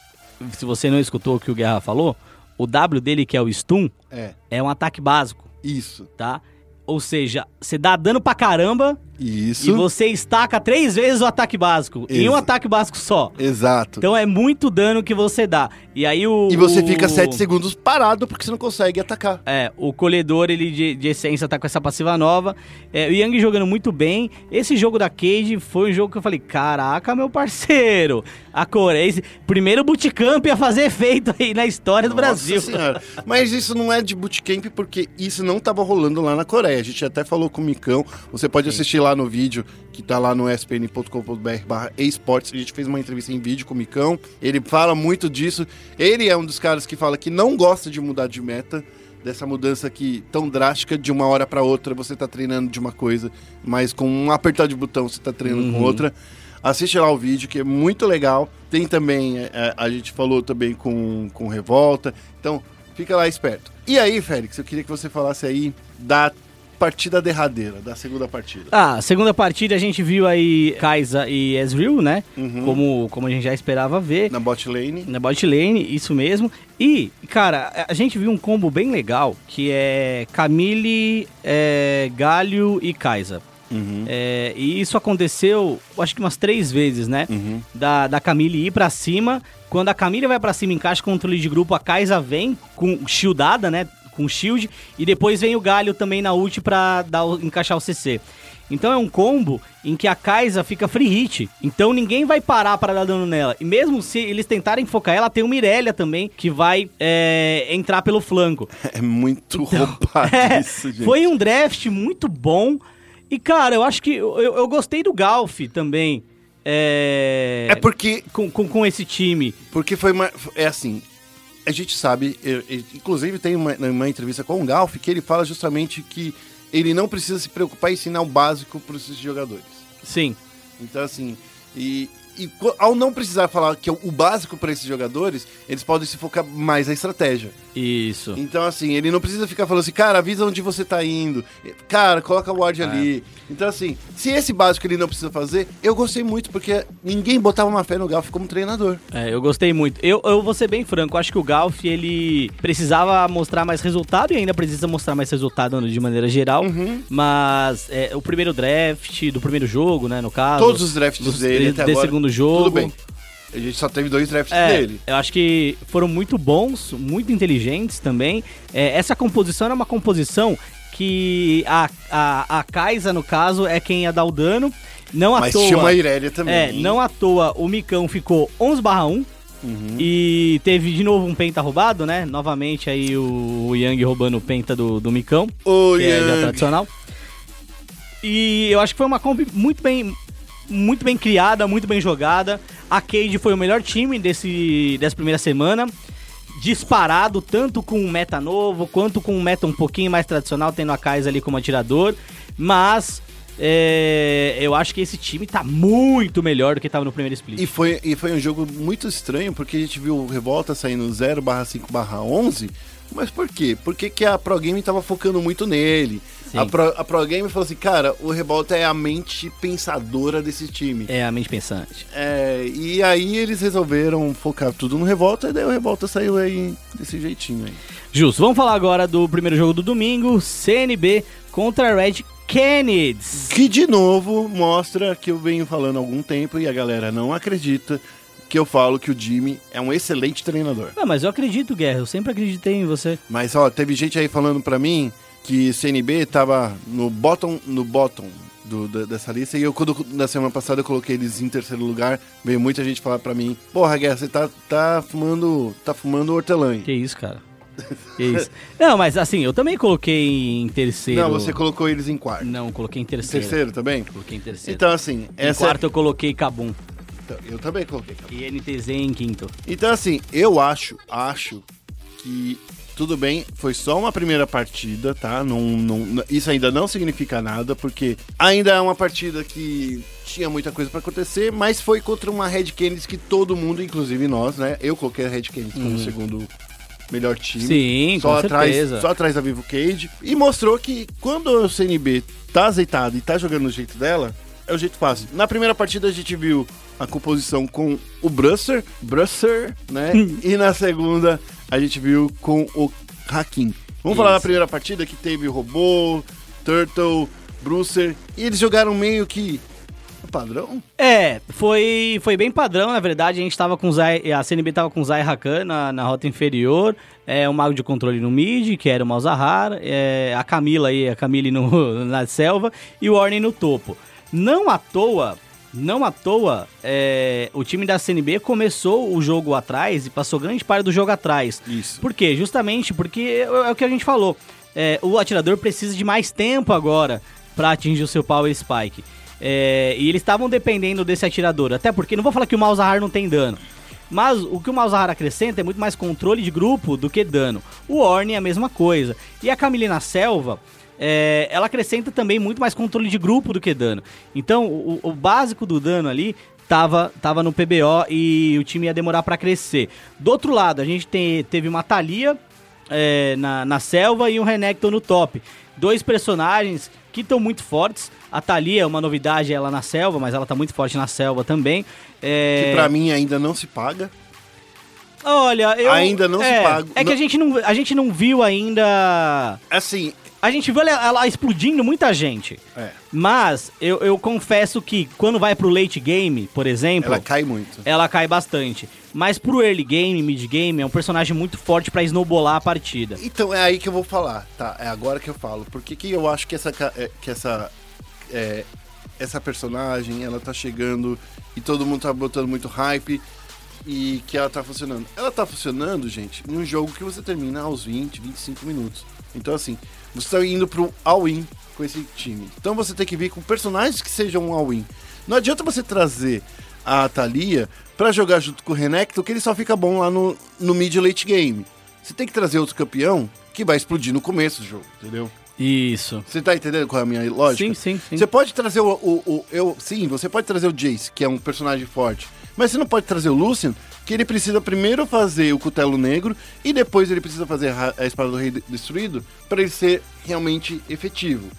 se você não escutou o que o Guerra falou, o W dele que é o stun É, é um ataque básico, isso. tá? Ou seja, você dá dano pra caramba Isso. E você estaca três vezes o ataque básico. Em um ataque básico só. Exato. Então é muito dano que você dá. E aí o. e você o- fica 7 segundos parado porque você não consegue atacar. É, o colhedor ele de, de essência tá com essa passiva nova. É, o Yang jogando muito bem. Esse jogo da Cage foi um jogo que eu falei: caraca, meu parceiro, a Coreia. esse Primeiro bootcamp a fazer efeito aí na história do Nossa Brasil. Senhora. Mas isso não é de bootcamp porque isso não tava rolando lá na Coreia. A gente até falou com o Micão. Você pode assistir lá no vídeo que tá lá no spn.com.br barra esportes. A gente fez uma entrevista em vídeo com o Micão. Ele fala muito disso. Ele é um dos caras que fala que não gosta de mudar de meta. Dessa mudança que tão drástica de uma hora para outra você tá treinando de uma coisa, mas com um apertar de botão você tá treinando com outra. Assiste lá o vídeo, que é muito legal. Tem também, é, é, a gente falou também com, com Revolta. Então, fica lá esperto. E aí, Félix, eu queria que você falasse aí da partida derradeira, da segunda partida. Ah, segunda partida a gente viu aí Kaisa e Ezreal, né? Uhum. Como, como a gente já esperava ver. Na bot lane. Na bot lane, isso mesmo. E, cara, a gente viu um combo bem legal, que é Camille, é, Galio e Kaisa. Uhum. É, e isso aconteceu, eu acho que umas três vezes, né? Uhum. Da, da Camille ir pra cima. Quando a Camille vai pra cima, encaixa controle de grupo, a Kaisa vem com shieldada, né? Com shield. E depois vem o Galho também na ult pra dar, encaixar o CC. Então é um combo em que a Kaisa fica free hit. Então ninguém vai parar para dar dano nela. E mesmo se eles tentarem focar ela, tem o Mirelia também que vai é, entrar pelo flanco. *laughs* É muito roubado *laughs* É, isso, gente. foi um draft muito bom. E, cara, eu acho que eu, eu gostei do Galf também. É, É porque, com, com, com esse time. porque foi uma. É assim. A gente sabe, inclusive tem uma, uma entrevista com o Galf que ele fala justamente que ele não precisa se preocupar em ensinar o básico para esses jogadores. Sim. Então, assim, e, e ao não precisar falar que é o básico para esses jogadores, eles podem se focar mais na estratégia. Isso. Então, assim, ele não precisa ficar falando assim, cara, avisa onde você tá indo. Cara, coloca o ward ali. Então, assim, se esse básico ele não precisa fazer, eu gostei muito, porque ninguém botava uma fé no Galf como treinador. É, eu gostei muito. Eu, eu vou ser bem franco, acho que o Galf, ele precisava mostrar mais resultado e ainda precisa mostrar mais resultado de maneira geral. Uhum. Mas é, o primeiro draft, do primeiro jogo, né, no caso. Todos os drafts dos- dele até desse agora. segundo jogo. Tudo bem. A gente só teve dois drafts É, dele. eu acho que foram muito bons, muito inteligentes também. É, essa composição era uma composição que a, a, a Kaisa, no caso, é quem ia dar o dano. Não à Mas toa. tinha uma Irelia também. É, não à toa o Micão ficou 11 barra 1. Uhum. E teve de novo um penta roubado, né? Novamente aí o, o Yang roubando o penta do, do Micão, Ô, que é Yang. tradicional. E eu acho que foi uma comp muito bem, muito bem criada, muito bem jogada. A Cade foi o melhor time desse, dessa primeira semana. Disparado, tanto com um meta novo, quanto com um meta um pouquinho mais tradicional, tendo a Kaiser ali como atirador. Mas é, eu acho que esse time tá muito melhor do que tava no primeiro split. E foi, e foi um jogo muito estranho, porque a gente viu o Revolta saindo 0 barra 5 barra 11. Mas por quê? Porque que a Pro Game tava focando muito nele. Sim. A Pro, a Pro Game falou assim, cara, o Revolta é a mente pensadora desse time. É a mente pensante. É, e aí eles resolveram focar tudo no Revolta, e daí o Revolta saiu aí desse jeitinho aí. Justo, vamos falar agora do primeiro jogo do domingo, CNB contra Red Canids. Que de novo mostra que eu venho falando há algum tempo e a galera não acredita que eu falo que o Jimmy é um excelente treinador. Ah, mas eu acredito, Guerra, eu sempre acreditei em você. Mas ó, teve gente aí falando pra mim que CNB tava no bottom, no bottom do- dessa lista e eu quando na semana passada eu coloquei eles em terceiro lugar, veio muita gente falar pra mim: "Porra, Guerra, você tá tá fumando, tá fumando hortelã". aí." Que isso, cara? Que isso? *laughs* Não, mas assim, eu também coloquei em terceiro. Não, você colocou eles em quarto. Não, coloquei em terceiro. Terceiro também? Coloquei em terceiro. Então assim, em essa quarto eu coloquei Kabum. Então, eu também coloquei. E NTZ em quinto. Então, assim, eu acho, acho que tudo bem, foi só uma primeira partida, tá? Não, não, isso ainda não significa nada, porque ainda é uma partida que tinha muita coisa pra acontecer, mas foi contra uma Red Canids que todo mundo, inclusive nós, né? Eu coloquei a Red Canids como o segundo melhor time. Uhum. Sim, só com atrás, certeza. Só atrás da Vivo Cage. E mostrou que quando o CNB tá azeitado e tá jogando do jeito dela, é o jeito fácil. Na primeira partida a gente viu a composição com o Brusser, Brusser, né? e na segunda a gente viu com o Hakim. Vamos falar da Isso. primeira partida que teve o Robô, Turtle, Brucer, e eles jogaram meio que padrão. É, foi, foi bem padrão, na verdade. A gente tava com o Zai, a CNB tava com o Zai Hakan na, na rota inferior, é, o Mago de Controle no mid, que era o Malzahar, é, a Camila aí, a Camille no, *laughs* na selva, e o Orne no topo. Não à toa, não à toa, é, o time da CNB começou o jogo atrás e passou grande parte do jogo atrás. Isso. Por quê? Justamente porque é, é o que a gente falou. É, o atirador precisa de mais tempo agora para atingir o seu Power Spike. É, e eles estavam dependendo desse atirador. Até porque, não vou falar que o Malzahar não tem dano. Mas o que o Malzahar acrescenta é muito mais controle de grupo do que dano. O Orne é a mesma coisa. E a Camille na selva, é, ela acrescenta também muito mais controle de grupo do que dano. Então, o, o básico do dano ali tava, tava no PBO e o time ia demorar para crescer. Do outro lado, a gente tem, teve uma Thalia é, na, na selva e um Renekton no top. Dois personagens que estão muito fortes. A Thalia é uma novidade, ela na selva, mas ela tá muito forte na selva também. É... Que pra mim ainda não se paga. Olha, eu... Ainda não se é, paga. É que Não- a gente, não, a gente não viu ainda... Assim, A gente viu ela, ela explodindo muita gente. é, Mas eu, eu confesso que quando vai pro late game, por exemplo, ela ela, cai muito. cai bastante. Mas pro early game, mid game, é um personagem muito forte pra snowballar a partida. Então é aí que eu vou falar, tá? É agora que eu falo. Porque que eu acho que essa é, que essa é, essa personagem, ela tá chegando e todo mundo tá botando muito hype e que ela tá funcionando. Ela tá funcionando, gente, num jogo que você termina aos 20, 25 minutos. Então assim, você tá indo pro all-in com esse time. Então você tem que vir com personagens que sejam um all-in. Não adianta você trazer a Thalia pra jogar junto com o Renekton, que ele só fica bom lá no, no mid late game. Você tem que trazer outro campeão que vai explodir no começo do jogo, entendeu? Isso. Você tá entendendo qual é a minha lógica? Sim, sim, sim. Você pode trazer o, o, o- eu, sim, você pode trazer o Jace, que é um personagem forte, mas você não pode trazer o Lucian, que ele precisa primeiro fazer o cutelo negro e depois ele precisa fazer a, espada do rei de- destruído para ele ser realmente efetivo.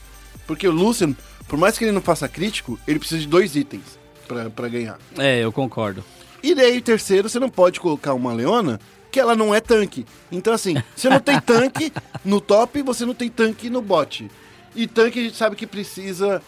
Porque o Lucian, por mais que ele não faça crítico, ele precisa de dois itens pra ganhar. É, eu concordo. E daí, terceiro, você não pode colocar uma Leona que ela não é tanque. Então, assim, você não tem tanque no top, você não tem tanque no bot. E tanque a gente sabe que precisa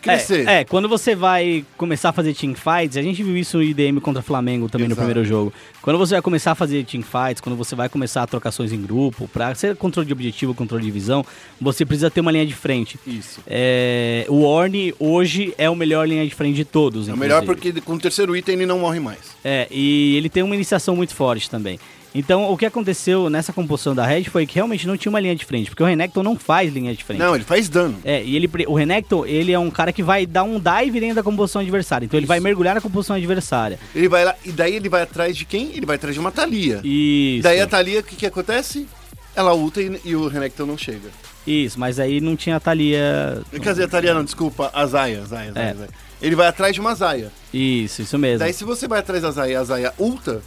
crescer. É, é, quando você vai começar a fazer teamfights, a gente viu isso no IDM contra Flamengo também Exato. no primeiro jogo. Quando você vai começar a fazer teamfights, quando você vai começar a trocações em grupo, pra ser controle de objetivo, controle de visão, você precisa ter uma linha de frente. Isso. É, o Orne hoje é o melhor linha de frente de todos. É o melhor porque com o terceiro item ele não morre mais. É, e ele tem uma iniciação muito forte também. Então, o que aconteceu nessa composição da Red foi que realmente não tinha uma linha de frente, porque o Renekton não faz linha de frente. Não, ele faz dano. É, e ele, o Renekton, ele é um cara que vai dar um dive dentro da composição adversária. Então ele vai mergulhar na composição adversária. Ele vai lá, e daí ele vai atrás de quem? Ele vai atrás de uma Thalia. Isso. Daí a Thalia, o que, que acontece? Ela ulta e, e o Renekton não chega. Isso, mas aí não tinha Thalia. Quer dizer, a Thalia não, desculpa, a Zaya, Zaya, Zaya, É. Zaya. Ele vai atrás de uma Zaya. Isso, isso mesmo. Daí se você vai atrás da Zaya e a Zaya ulta,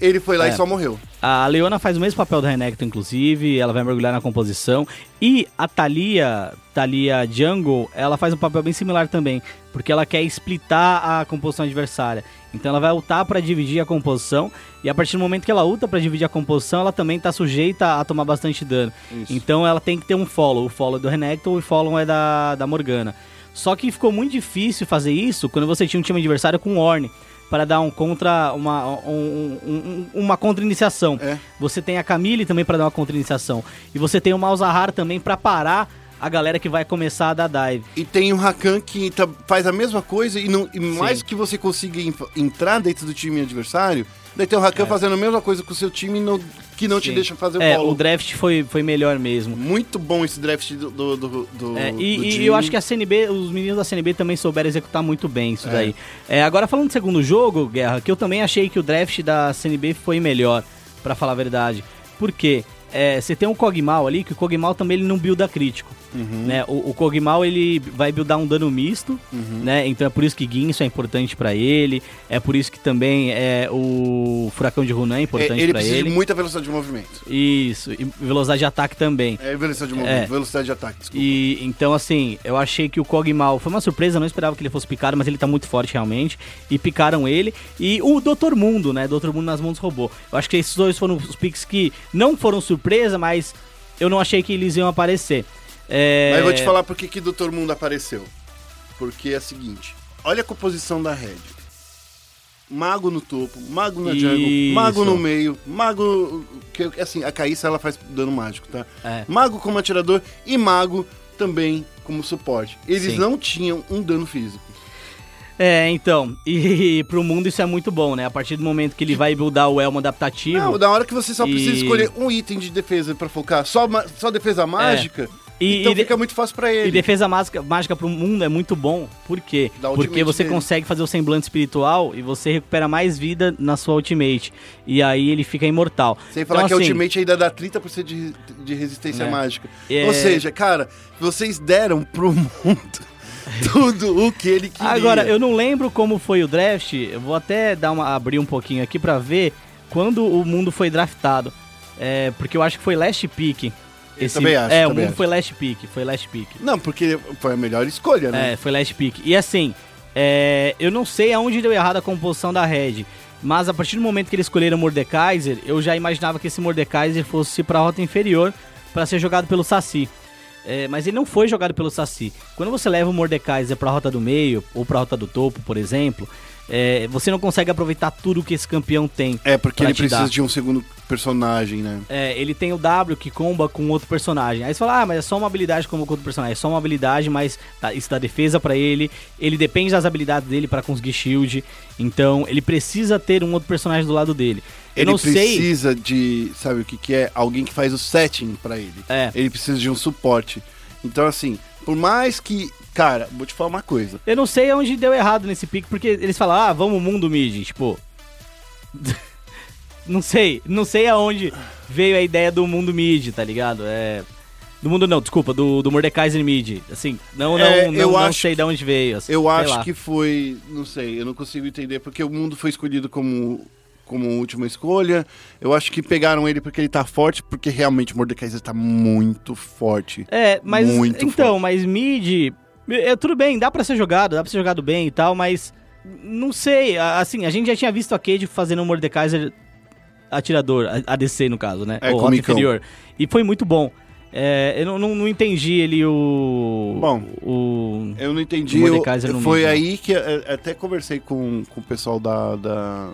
ele foi lá É. e só morreu. A Leona faz o mesmo papel do Renekton, inclusive, ela vai mergulhar na composição. E a Thalia, Thalia Jungle, ela faz um papel bem similar também, porque ela quer splitar a composição adversária. Então ela vai ultar para dividir a composição, e a partir do momento que ela ulta para dividir a composição, ela também tá sujeita a tomar bastante dano. Isso. Então ela tem que ter um follow. O follow é do Renekton e o follow é da, da Morgana. Só que ficou muito difícil fazer isso quando você tinha um time adversário com Orne. Para dar um contra. uma, um- um- um- uma contra-iniciação. É. Você tem a Camille também para dar uma contra-iniciação. E você tem o Malzahar também para parar a galera que vai começar a dar dive. E tem o Rakan que tá- faz a mesma coisa e, não, e mais que você consiga en- entrar dentro do time adversário, daí tem o Rakan fazendo a mesma coisa com o seu time no- que não te É. Sim. deixa fazer o É, follow. o draft foi, foi melhor mesmo. Muito bom esse draft do, do, do, do- É, e, e eu acho que a CNB, os meninos da CNB também souberam executar muito bem isso É. daí. É, agora falando do segundo jogo, Guerra, que eu também achei que o draft da CNB foi melhor, pra falar a verdade. Por quê? É, você tem um Kog'Maw ali, que o Kog'Maw também ele não builda crítico. Uhum. Né? O, o Kog'Maw ele vai buildar um dano misto, Uhum. né? Então é por isso que Guinso é importante pra ele, é por isso que também é o Furacão de Runan é É, importante ele pra precisa ele. de muita velocidade de movimento. Isso, e velocidade de ataque também. É velocidade de movimento, É. velocidade de ataque, desculpa. E então, assim, eu achei que o Kog'Maw foi uma surpresa, não esperava que ele fosse picado, mas ele tá muito forte realmente. E picaram ele. E o Dr. Mundo, né? Dr. Mundo nas mãos do robô. Eu acho que esses dois foram os picks que não foram surpresa, mas eu não achei que eles iam aparecer. É... Mas eu vou te falar por que que Doutor Mundo apareceu. Porque é o seguinte, olha a composição da Red. Mago no topo, mago na jungle, mago no meio, mago... Que, assim, a Caíssa ela faz dano mágico, tá? É. Mago como atirador e mago também como suporte. Eles Sim. não tinham um dano físico. É, então, e, pro mundo isso é muito bom, né? A partir do momento que ele vai buildar o elmo adaptativo. Não, da hora que você só precisa E- escolher um item de defesa pra focar, só, só defesa mágica, E- então e de- fica muito fácil pra ele. E defesa mágica, mágica pro mundo é muito bom. Por quê? Porque você dele. consegue fazer o semblante espiritual e você recupera mais vida na sua ultimate. E aí ele fica imortal. Sem falar Então, que a assim, Ultimate ainda dá 30% de, de resistência É. mágica. É. Ou seja, cara, vocês deram pro *laughs* mundo tudo o que ele queria. Agora, eu não lembro como foi o draft. Eu vou até dar uma, abrir um pouquinho aqui pra ver quando o mundo foi draftado. É, porque eu acho que foi last pick. Esse, também acho, É, o também mundo acho. foi last pick. Foi last pick. Não, porque foi a melhor escolha, né? É, foi last pick. E assim, é, eu não sei aonde deu errado a composição da Red. Mas a partir do momento que eles escolheram o Mordekaiser, eu já imaginava que esse Mordekaiser fosse pra rota inferior pra ser jogado pelo Saci. É, mas ele não foi jogado pelo Saci. Quando você leva o Mordekaiser pra rota do meio, ou pra rota do topo, por exemplo, é, você não consegue aproveitar tudo que esse campeão tem. É, porque ele precisa dar. de um segundo personagem, né? É, ele tem o W que comba com outro personagem. Aí você fala, ah, mas é só uma habilidade como com outro personagem. É só uma habilidade, mas tá- isso dá defesa pra ele. Ele depende das habilidades dele pra conseguir shield. Então, ele precisa ter um outro personagem do lado dele. Eu Ele não sei. precisa de, sabe o que que é? Alguém que faz o setting pra ele. É. Ele precisa de um suporte. Então, assim, por mais que... Cara, vou te falar uma coisa. Eu não sei onde deu errado nesse pick, porque eles falam, ah, vamos mundo mid. Tipo. *laughs* não sei. Não sei aonde veio a ideia do mundo mid, tá ligado? É. Do mundo não, desculpa, do, do Mordekaiser mid. Assim, não, não, É, não, não sei de onde veio. assim, Eu acho lá. que foi, não sei, eu não consigo entender porque o mundo foi escolhido como como última escolha. Eu acho que pegaram ele porque ele tá forte, porque realmente o Mordekaiser tá muito forte. É, mas Muito então, forte. mas mid, é, tudo bem, dá pra ser jogado, dá pra ser jogado bem e tal, mas não sei, assim, a gente já tinha visto a Cade fazendo um Mordekaiser atirador, a- ADC no caso, né? É, Ou rota inferior. E foi muito bom. É, eu não, não, não entendi ele o Bom, o Eu não entendi. O eu- foi né? aí que é, até conversei com, com o pessoal da, da,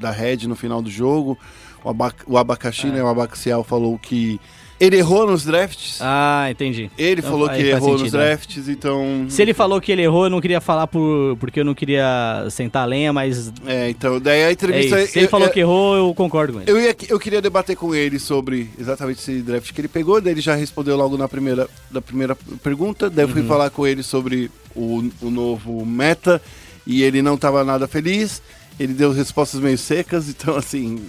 da Red no final do jogo. O, aba, o abacaxi, É. né? O abaxial falou que ele errou nos drafts. Ah, entendi. ele então falou que errou nos sentido, né? drafts, então. Se ele falou que ele errou, eu não queria falar por porque eu não queria sentar a lenha, mas É, então, daí a é entrevista. isso. Se ele eu- falou eu- que errou, eu concordo com ele. Eu, ia, eu queria debater com ele sobre exatamente esse draft que ele pegou, daí ele já respondeu logo na primeira, da primeira pergunta, daí eu Uhum. fui falar com ele sobre o, o novo meta, e ele não estava nada feliz, ele deu respostas meio secas, *laughs* então assim...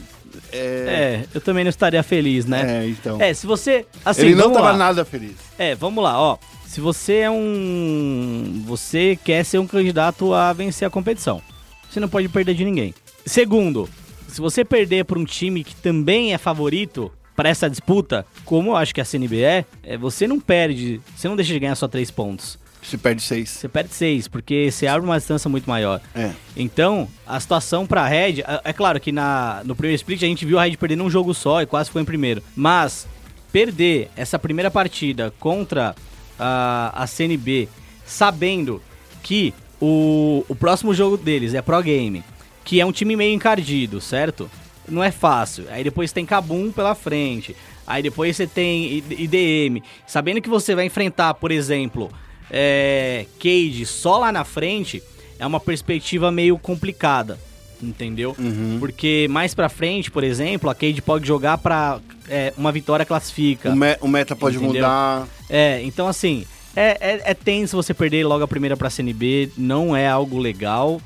É, É, eu também não estaria feliz, né? é, então... É, se você. Assim, ele não estava nada feliz. É, vamos lá, ó. Se você é um. Você quer ser um candidato a vencer a competição. Você não pode perder de ninguém. Segundo, se você perder por um time que também é favorito para essa disputa, como eu acho que a CNB é, é, você não perde. Você não deixa de ganhar só três pontos. Se perde seis. Você perde seis, porque você abre uma distância muito maior. É. Então, a situação pra Red, é- é claro que na, no primeiro split a gente viu a Red perder num jogo só e quase foi em primeiro. Mas perder essa primeira partida contra a, a CNB, sabendo que o, o próximo jogo deles é Pro Game, que é um time meio encardido, certo? Não é fácil. Aí depois tem Kabum pela frente. Aí depois você tem IDM. Sabendo que você vai enfrentar, por exemplo, é, Cade só lá na frente, é uma perspectiva meio complicada. Entendeu? Porque mais pra frente, por exemplo, a Cade pode jogar pra é, uma vitória classifica. O, me- o meta pode Entendeu? mudar. É, então assim, é, é, é tenso você perder logo a primeira pra CNB, não é algo legal.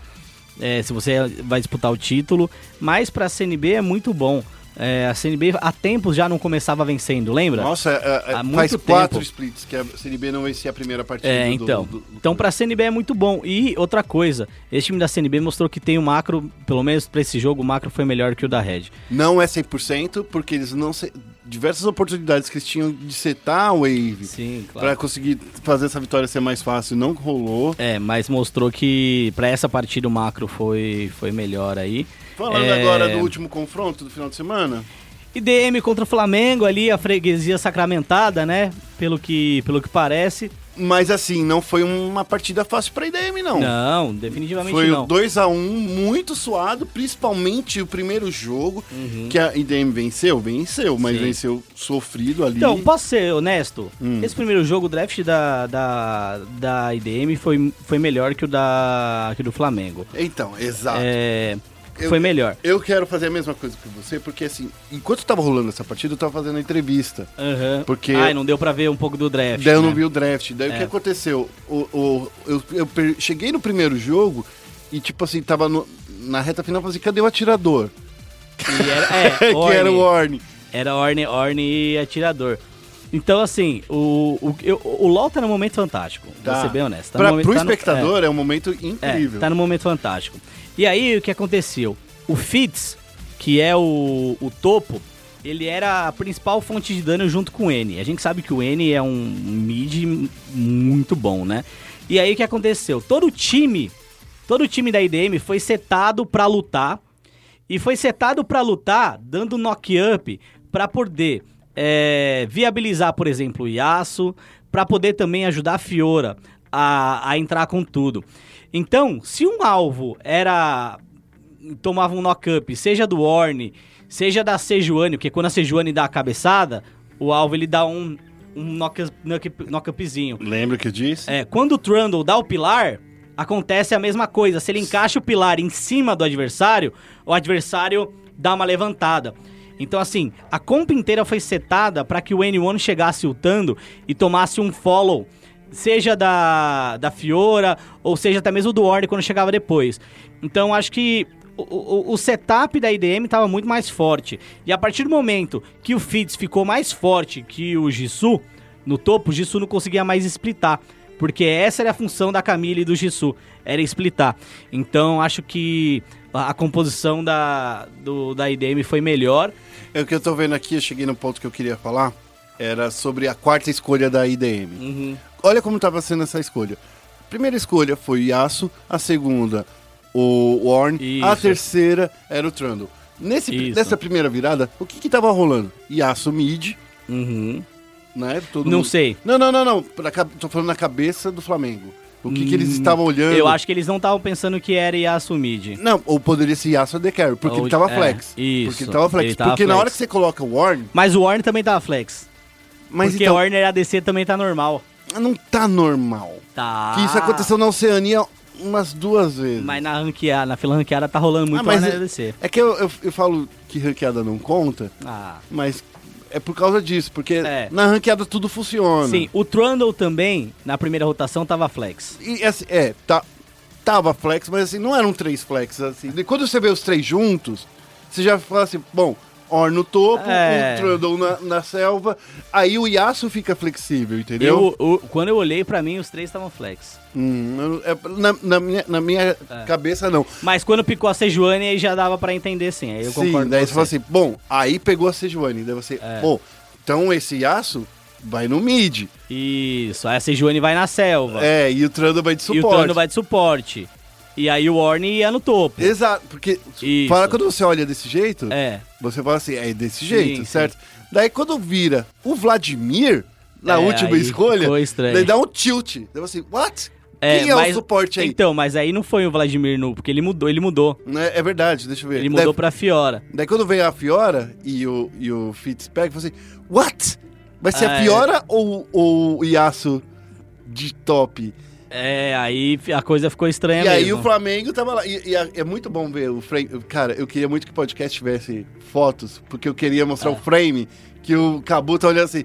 é, se você vai disputar o título, mas pra CNB é muito bom. É, a CNB há tempos já não começava vencendo, lembra? Nossa, é- é- Há faz muito quatro tempo. splits que a CNB não vencia a primeira partida. É, do- então. do- do- Então pra CNB é muito bom. E outra coisa, esse time da CNB mostrou que tem o macro, pelo menos pra esse jogo, o macro foi melhor que o da Red. Não é 100%, porque eles não... Se... Diversas oportunidades que eles tinham de setar a Wave Sim, pra conseguir fazer essa vitória ser mais fácil, não rolou. É, mas mostrou que pra essa partida o macro foi, foi melhor aí. Falando É, agora do último confronto do final de semana, IDM contra o Flamengo ali, a freguesia sacramentada, né? Pelo que, pelo que parece. Mas assim, não foi uma partida fácil pra IDM, não. Não, definitivamente Foi não. o 2x1 muito suado, principalmente o primeiro jogo, que a IDM venceu, venceu, mas Uhum. Sim. venceu sofrido ali. Então, posso ser honesto? Hum. Esse primeiro jogo, o draft da, da, da IDM foi, foi melhor que o, da, que o do Flamengo. Então, exato. É, Eu- foi melhor. Eu quero fazer a mesma coisa que você, porque assim, enquanto tava rolando essa partida, eu tava fazendo a entrevista. Aham. Porque- Ai, não deu pra ver um pouco do draft. Daí eu não né? vi o draft. Daí o É. que aconteceu? O, o- eu, eu cheguei no primeiro jogo e, tipo assim, tava no- na reta final, eu falei assim, cadê o atirador? E era, é, *laughs* que era o Orne. Orne. Era Orne, Orne e atirador. Então, assim, o, o, o LoL tá num momento fantástico. Vou ser bem honesto. Tá Pra, momento- pro tá no- espectador é. um momento é, incrível. é, tá num momento fantástico. E aí, o que aconteceu? O Fitz, que é o, o topo, ele era a principal fonte de dano junto com o N. A gente sabe que o N é um mid muito bom, né? E aí, o que aconteceu? Todo o time, todo o time da IDM foi setado pra lutar e foi setado pra lutar dando knock-up pra poder é, viabilizar, por exemplo, o Yasuo, pra poder também ajudar a Fiora a, a entrar com tudo. Então, se um alvo era tomava um knock-up, seja do Orne, seja da Sejuani, porque quando a Sejuani dá a cabeçada, o alvo ele dá um, um knock- knock- knock-upzinho. Lembra que eu disse? É, quando o Trundle dá o pilar, acontece a mesma coisa. Se ele encaixa o pilar em cima do adversário, o adversário dá uma levantada. Então, assim, a comp inteira foi setada para que o N1 chegasse ultando e tomasse um follow, seja da, da Fiora ou seja até mesmo do Orne quando chegava depois. Então, acho que o, o, o setup da IDM estava muito mais forte. E a partir do momento que o Fitz ficou mais forte que o Jisoo, no topo, o Jisoo não conseguia mais splitar. Porque essa era a função da Camille e do Jisoo, era splitar. Então acho que a, a composição da, do, da IDM foi melhor. É o que eu tô vendo aqui, eu cheguei no ponto que eu queria falar, era sobre a quarta escolha da IDM. Uhum. Olha como tava sendo essa escolha. A primeira escolha foi o Yasuo, a segunda o Warren, a terceira era o Trundle. Nesse, Isso. nessa primeira virada, o que que tava rolando? Yasuo mid, Uhum. né? Todo Não mundo- sei. Não, não, não, não. Tô falando na cabeça do Flamengo. O que, que eles estavam olhando? Hum, Eu acho que eles não estavam pensando que era Yasuo mid. Não, ou poderia ser Yasuo de Carry, porque Ou- ele tava é, flex. isso, Porque ele tava flex. ele tava porque na flex. hora que você coloca o Warren, Mas o Warner também tava flex. mas porque então, o Warner ADC também tá normal. não tá normal. Tá. Que isso aconteceu na Oceania umas duas vezes. Mas na ranqueada, na fila ranqueada tá rolando muito Ah, mas é- ADC. É que eu, eu, eu falo que ranqueada não conta, Ah. mas é por causa disso, porque É. na ranqueada tudo funciona. Sim, o Trundle também, na primeira rotação, tava flex. E assim, é, tá, tava flex, mas assim, não eram três flex, assim. E quando você vê os três juntos, você já fala assim, bom, Or no topo, É. o Trundle na, na selva, aí o Yasuo fica flexível, entendeu? Eu, eu- quando eu olhei, pra mim, os três estavam flex. Hum, é, na, na minha, na minha É. cabeça, não. Mas quando picou a Sejuani, aí já dava pra entender sim. Aí eu Sim, concordo daí você fala assim, bom, aí pegou a Sejuani, daí você, É. bom, então esse Yasuo vai no mid, Isso, aí a Sejuani vai na selva. é, e o Trundle vai de e suporte. o Trundle vai de suporte. E aí o Orne ia no topo. Exato, porque Isso. para quando você olha desse jeito, É. você fala assim, é desse jeito, sim. certo? Daí quando vira o Vladimir, na É, última escolha, daí dá um tilt. Daí você, what? É, Quem é mas- o suporte aí? Então, mas aí não foi o Vladimir Nu, porque ele mudou, ele mudou. Né, É verdade, deixa eu ver. Ele daí, mudou pra Fiora. daí quando vem a Fiora e o, e o Fitz pega, você, what? Vai ser Ah, a é. Fiora ou, ou o Yasuo de top? É, aí a coisa ficou estranha e aí mesmo. o Flamengo tava lá. E, e é, é muito bom ver o frame. Cara, eu queria muito que o podcast tivesse fotos, porque eu queria mostrar Ah. o frame que o Cabu tá olhando assim.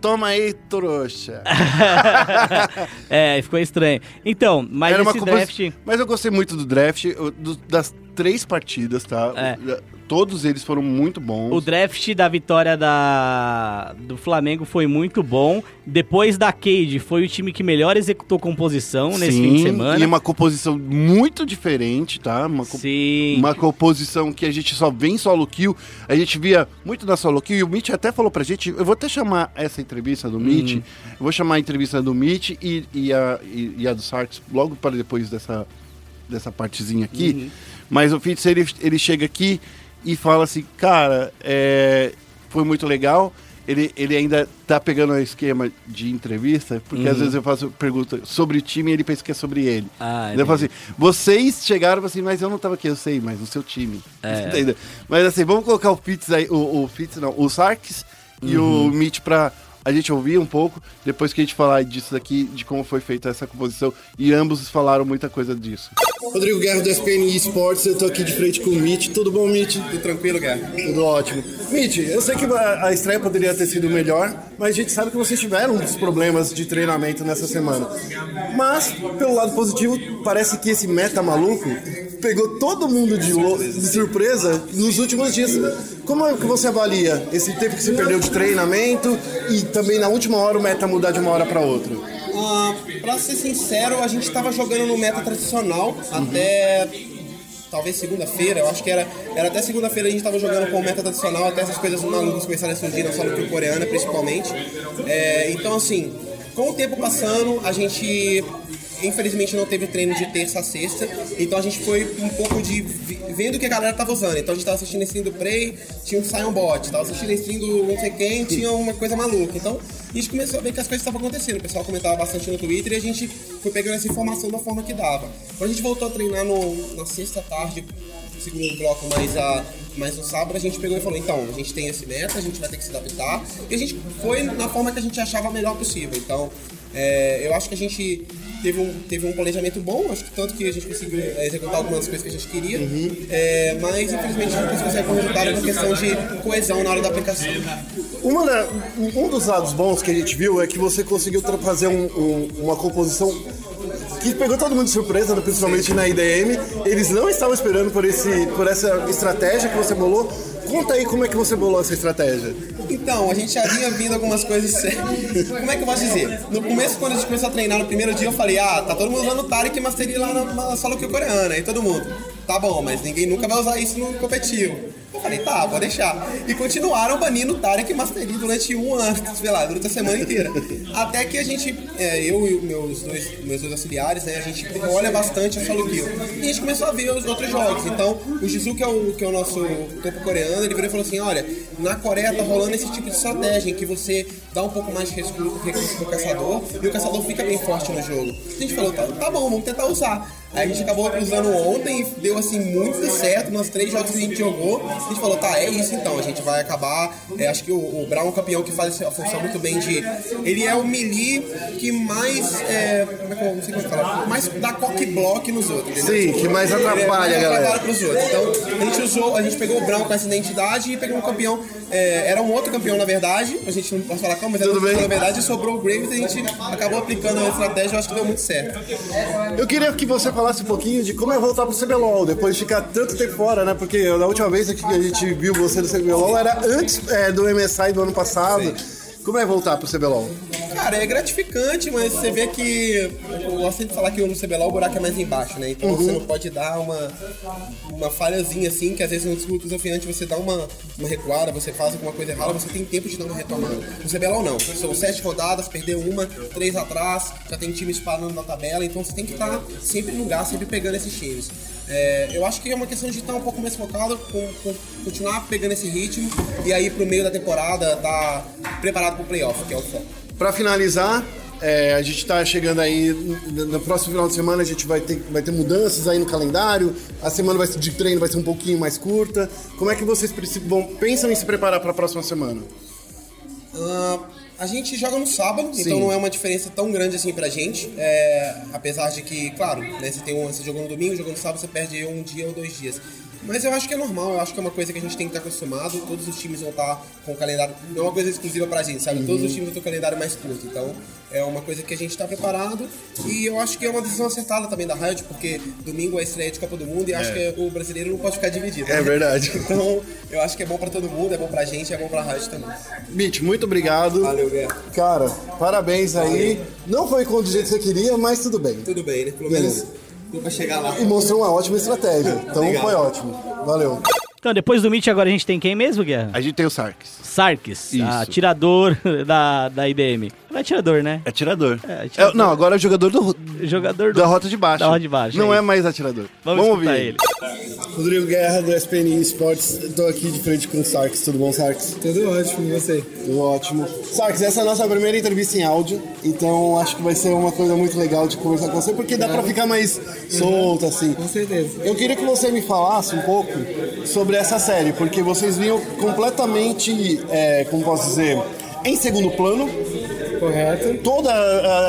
Toma aí, trouxa. *laughs* é, ficou estranho. Então, mas Era esse draft... Mas eu gostei muito do draft, do- das três partidas, tá? É. Todos eles foram muito bons. O draft da vitória da, do Flamengo foi muito bom. Depois da Cade, foi o time que melhor executou composição nesse fim de semana. E uma composição muito diferente, tá? Uma, co- Sim. uma composição que a gente só vê em solo kill. A gente via muito na solo kill. E o Mitch até falou pra gente. Eu vou até chamar essa entrevista do Mitch. Uhum. Eu vou chamar a entrevista do Mitch e, e, a, e, e a do Sarks logo para depois dessa, dessa partezinha aqui. Uhum. Mas o Fitz, ele, ele chega aqui e fala assim, cara, é, foi muito legal. Ele, ele ainda tá pegando o esquema de entrevista, porque às vezes eu faço pergunta sobre o time e ele pensa que é sobre ele. Uhum. Ah, eu falo assim, vocês chegaram assim, mas eu não tava aqui, eu sei, mas o seu time. É. *laughs* Mas assim, vamos colocar o Fitz aí, o, o Fitz não, o Sarkis e Uhum. o Mitch pra a gente ouvir um pouco, depois que a gente falar disso daqui, de como foi feita essa composição, e ambos falaram muita coisa disso. Rodrigo Guerra do SPN Esports, eu tô aqui de frente com o Mitch. Tudo bom, Mitch? Tudo tranquilo, Guerra? Tudo ótimo. Mitch, eu sei que a a estreia poderia ter sido melhor, mas a gente sabe que vocês tiveram uns problemas de treinamento nessa semana. Mas, pelo lado positivo, parece que esse meta maluco pegou todo mundo de, de surpresa nos últimos dias. Como é que você avalia esse tempo que você perdeu de treinamento e também na última hora o meta mudar de uma hora para outra? Ah, pra ser sincero, a gente tava jogando no meta tradicional até talvez segunda-feira, eu acho que era, era até segunda-feira a gente tava jogando com o meta tradicional, até essas coisas malucas começaram a surgir na solo coreana principalmente. É, então assim, com o tempo passando, a gente infelizmente não teve treino de terça a sexta, então a gente foi um pouco de vendo o que a galera tava usando. Então a gente tava assistindo stream do Prey, tinha um Sion Bot, tava assistindo stream do não sei quem, tinha uma coisa maluca. Então a gente começou a ver que as coisas estavam acontecendo. O pessoal comentava bastante no Twitter e a gente foi pegando essa informação da forma que dava. Quando a gente voltou a treinar no- na sexta tarde, segundo bloco, mais, a, mais no sábado, a gente pegou e falou, então, a gente tem esse meta, a gente vai ter que se adaptar. E a gente foi na forma que a gente achava melhor possível. Então, é, eu acho que a gente teve um, teve um planejamento bom, acho que tanto que a gente conseguiu é, executar algumas coisas que a gente queria, é, mas infelizmente não conseguiu sair com resultado por questão de coesão na hora da aplicação. Uma da- um dos lados bons que a gente viu é que você conseguiu fazer um- um- uma composição que pegou todo mundo de surpresa, né, principalmente na IDM. Eles não estavam esperando por, esse, por essa estratégia que você bolou. Conta aí como é que você bolou essa estratégia. Então, a gente já vinha vindo algumas coisas. *laughs* Como é que eu posso dizer? No começo, quando a gente começou a treinar no primeiro dia, eu falei: ah, tá todo mundo usando Tarek Mastery lá na, na que coreana. Aí todo mundo, tá bom, mas ninguém nunca vai usar isso no competitivo. Eu falei: tá, vou deixar. E continuaram banindo o Tarek Mastery durante um ano, sei lá, durante a semana inteira. Até que a gente, é, eu e meus dois, meus dois auxiliares, né, a gente olha bastante a solo kill. E a gente começou a ver os outros jogos. Então, o Jizu, que é o, que é o nosso topo coreano, ele virou e falou assim: olha, na Coreia tá rolando esse tipo de estratégia em que você dá um pouco mais de recurso pro caçador e o caçador fica bem forte no jogo. A gente falou: tá, tá bom, vamos tentar usar. Aí a gente acabou usando ontem e deu assim muito certo. Nos três jogos que a gente jogou, a gente falou: tá, é isso então. A gente vai acabar. é, acho que o, o Brown é um campeão que faz a função muito bem de. Ele é o melee que mais. É, como é que eu não sei como falar? Mais dá cock block nos outros. entendeu? Sim, que mais atrapalha, Ele é mais galera. atrapalha pros outros. Então, a gente usou, a gente pegou o Brown com essa identidade e pegou um campeão. é, era um outro campeão, na verdade. A gente não pode falar como, mas era Tudo bem. campeão, na verdade, sobrou o Graves e a gente acabou aplicando a estratégia. Eu acho que deu muito certo. Eu queria que você falasse um pouquinho de como é voltar pro CBLOL, depois de ficar tanto tempo fora, né? Porque na última vez que a gente viu você no CBLOL era antes é, do MSI do ano passado. Como é voltar pro CBLOL? Cara, é gratificante, mas você vê que. Eu gosto de falar que no CBLOL o buraco é mais embaixo, né? Então você não pode dar uma, uma falhazinha assim, que às vezes no discurso desafiante você dá uma, uma recuada, você faz alguma coisa errada, você tem tempo de dar uma retomada. No CBLOL não. São sete rodadas, perdeu uma, três atrás, já tem times parando na tabela, então você tem que estar sempre no lugar, sempre pegando esses times. É, eu acho que é uma questão de estar um pouco mais focado, com, com- continuar pegando esse ritmo e aí pro meio da temporada tá preparado pro playoff, que é o foco. Pra finalizar, é, a gente tá chegando aí no próximo final de semana a gente vai ter, vai ter mudanças aí no calendário. A semana vai ser- de treino vai ser um pouquinho mais curta. Como é que vocês pensam em se preparar para a próxima semana? Ah, a gente joga no sábado, Sim. então não é uma diferença tão grande assim pra gente. É, apesar de que, claro, né, você, tem um, você jogou no domingo, jogou no sábado, você perde um dia ou dois dias. Mas eu acho que é normal, eu acho que é uma coisa que a gente tem que estar acostumado. Todos os times vão estar com o calendário. Não é uma coisa exclusiva pra gente, sabe? Todos os times vão ter o calendário mais curto. Então é uma coisa que a gente está preparado. E eu acho que é uma decisão acertada também da Riot, porque domingo é a estreia de Copa do Mundo e acho que o brasileiro não pode ficar dividido. É verdade. *laughs* Então eu acho que é bom pra todo mundo, é bom pra gente, é bom pra Riot também. Mitch, muito obrigado. Valeu, Guerra. Cara, parabéns aí. Não foi com o jeito que você queria, mas tudo bem. Tudo bem, né? Pelo menos pra chegar lá. E mostrou uma ótima estratégia. *laughs* Então Obrigado. foi ótimo. Valeu. Então, depois do Meet, agora a gente tem quem mesmo, Guerra? A gente tem o Sarkis. Sarkis, Isso. atirador *laughs* da, da IBM. Atirador, né? Atirador. É, atirador. É, não, agora é jogador do, Jogador do... da rota de baixo. Da rota de baixo, Não é é, mais atirador. Vamos, ouvir escutar ele. Rodrigo Guerra do SPN Esportes, tô aqui de frente com o Sarks, tudo bom, Sarks? Tudo ótimo, e você? Tudo ótimo. Sarks, essa é a nossa primeira entrevista em áudio, então acho que vai ser uma coisa muito legal de conversar com você, porque dá pra ficar mais solto, assim. Com certeza. Eu queria que você me falasse um pouco sobre essa série, porque vocês vinham completamente, é, como posso dizer, em segundo plano. Correto. Toda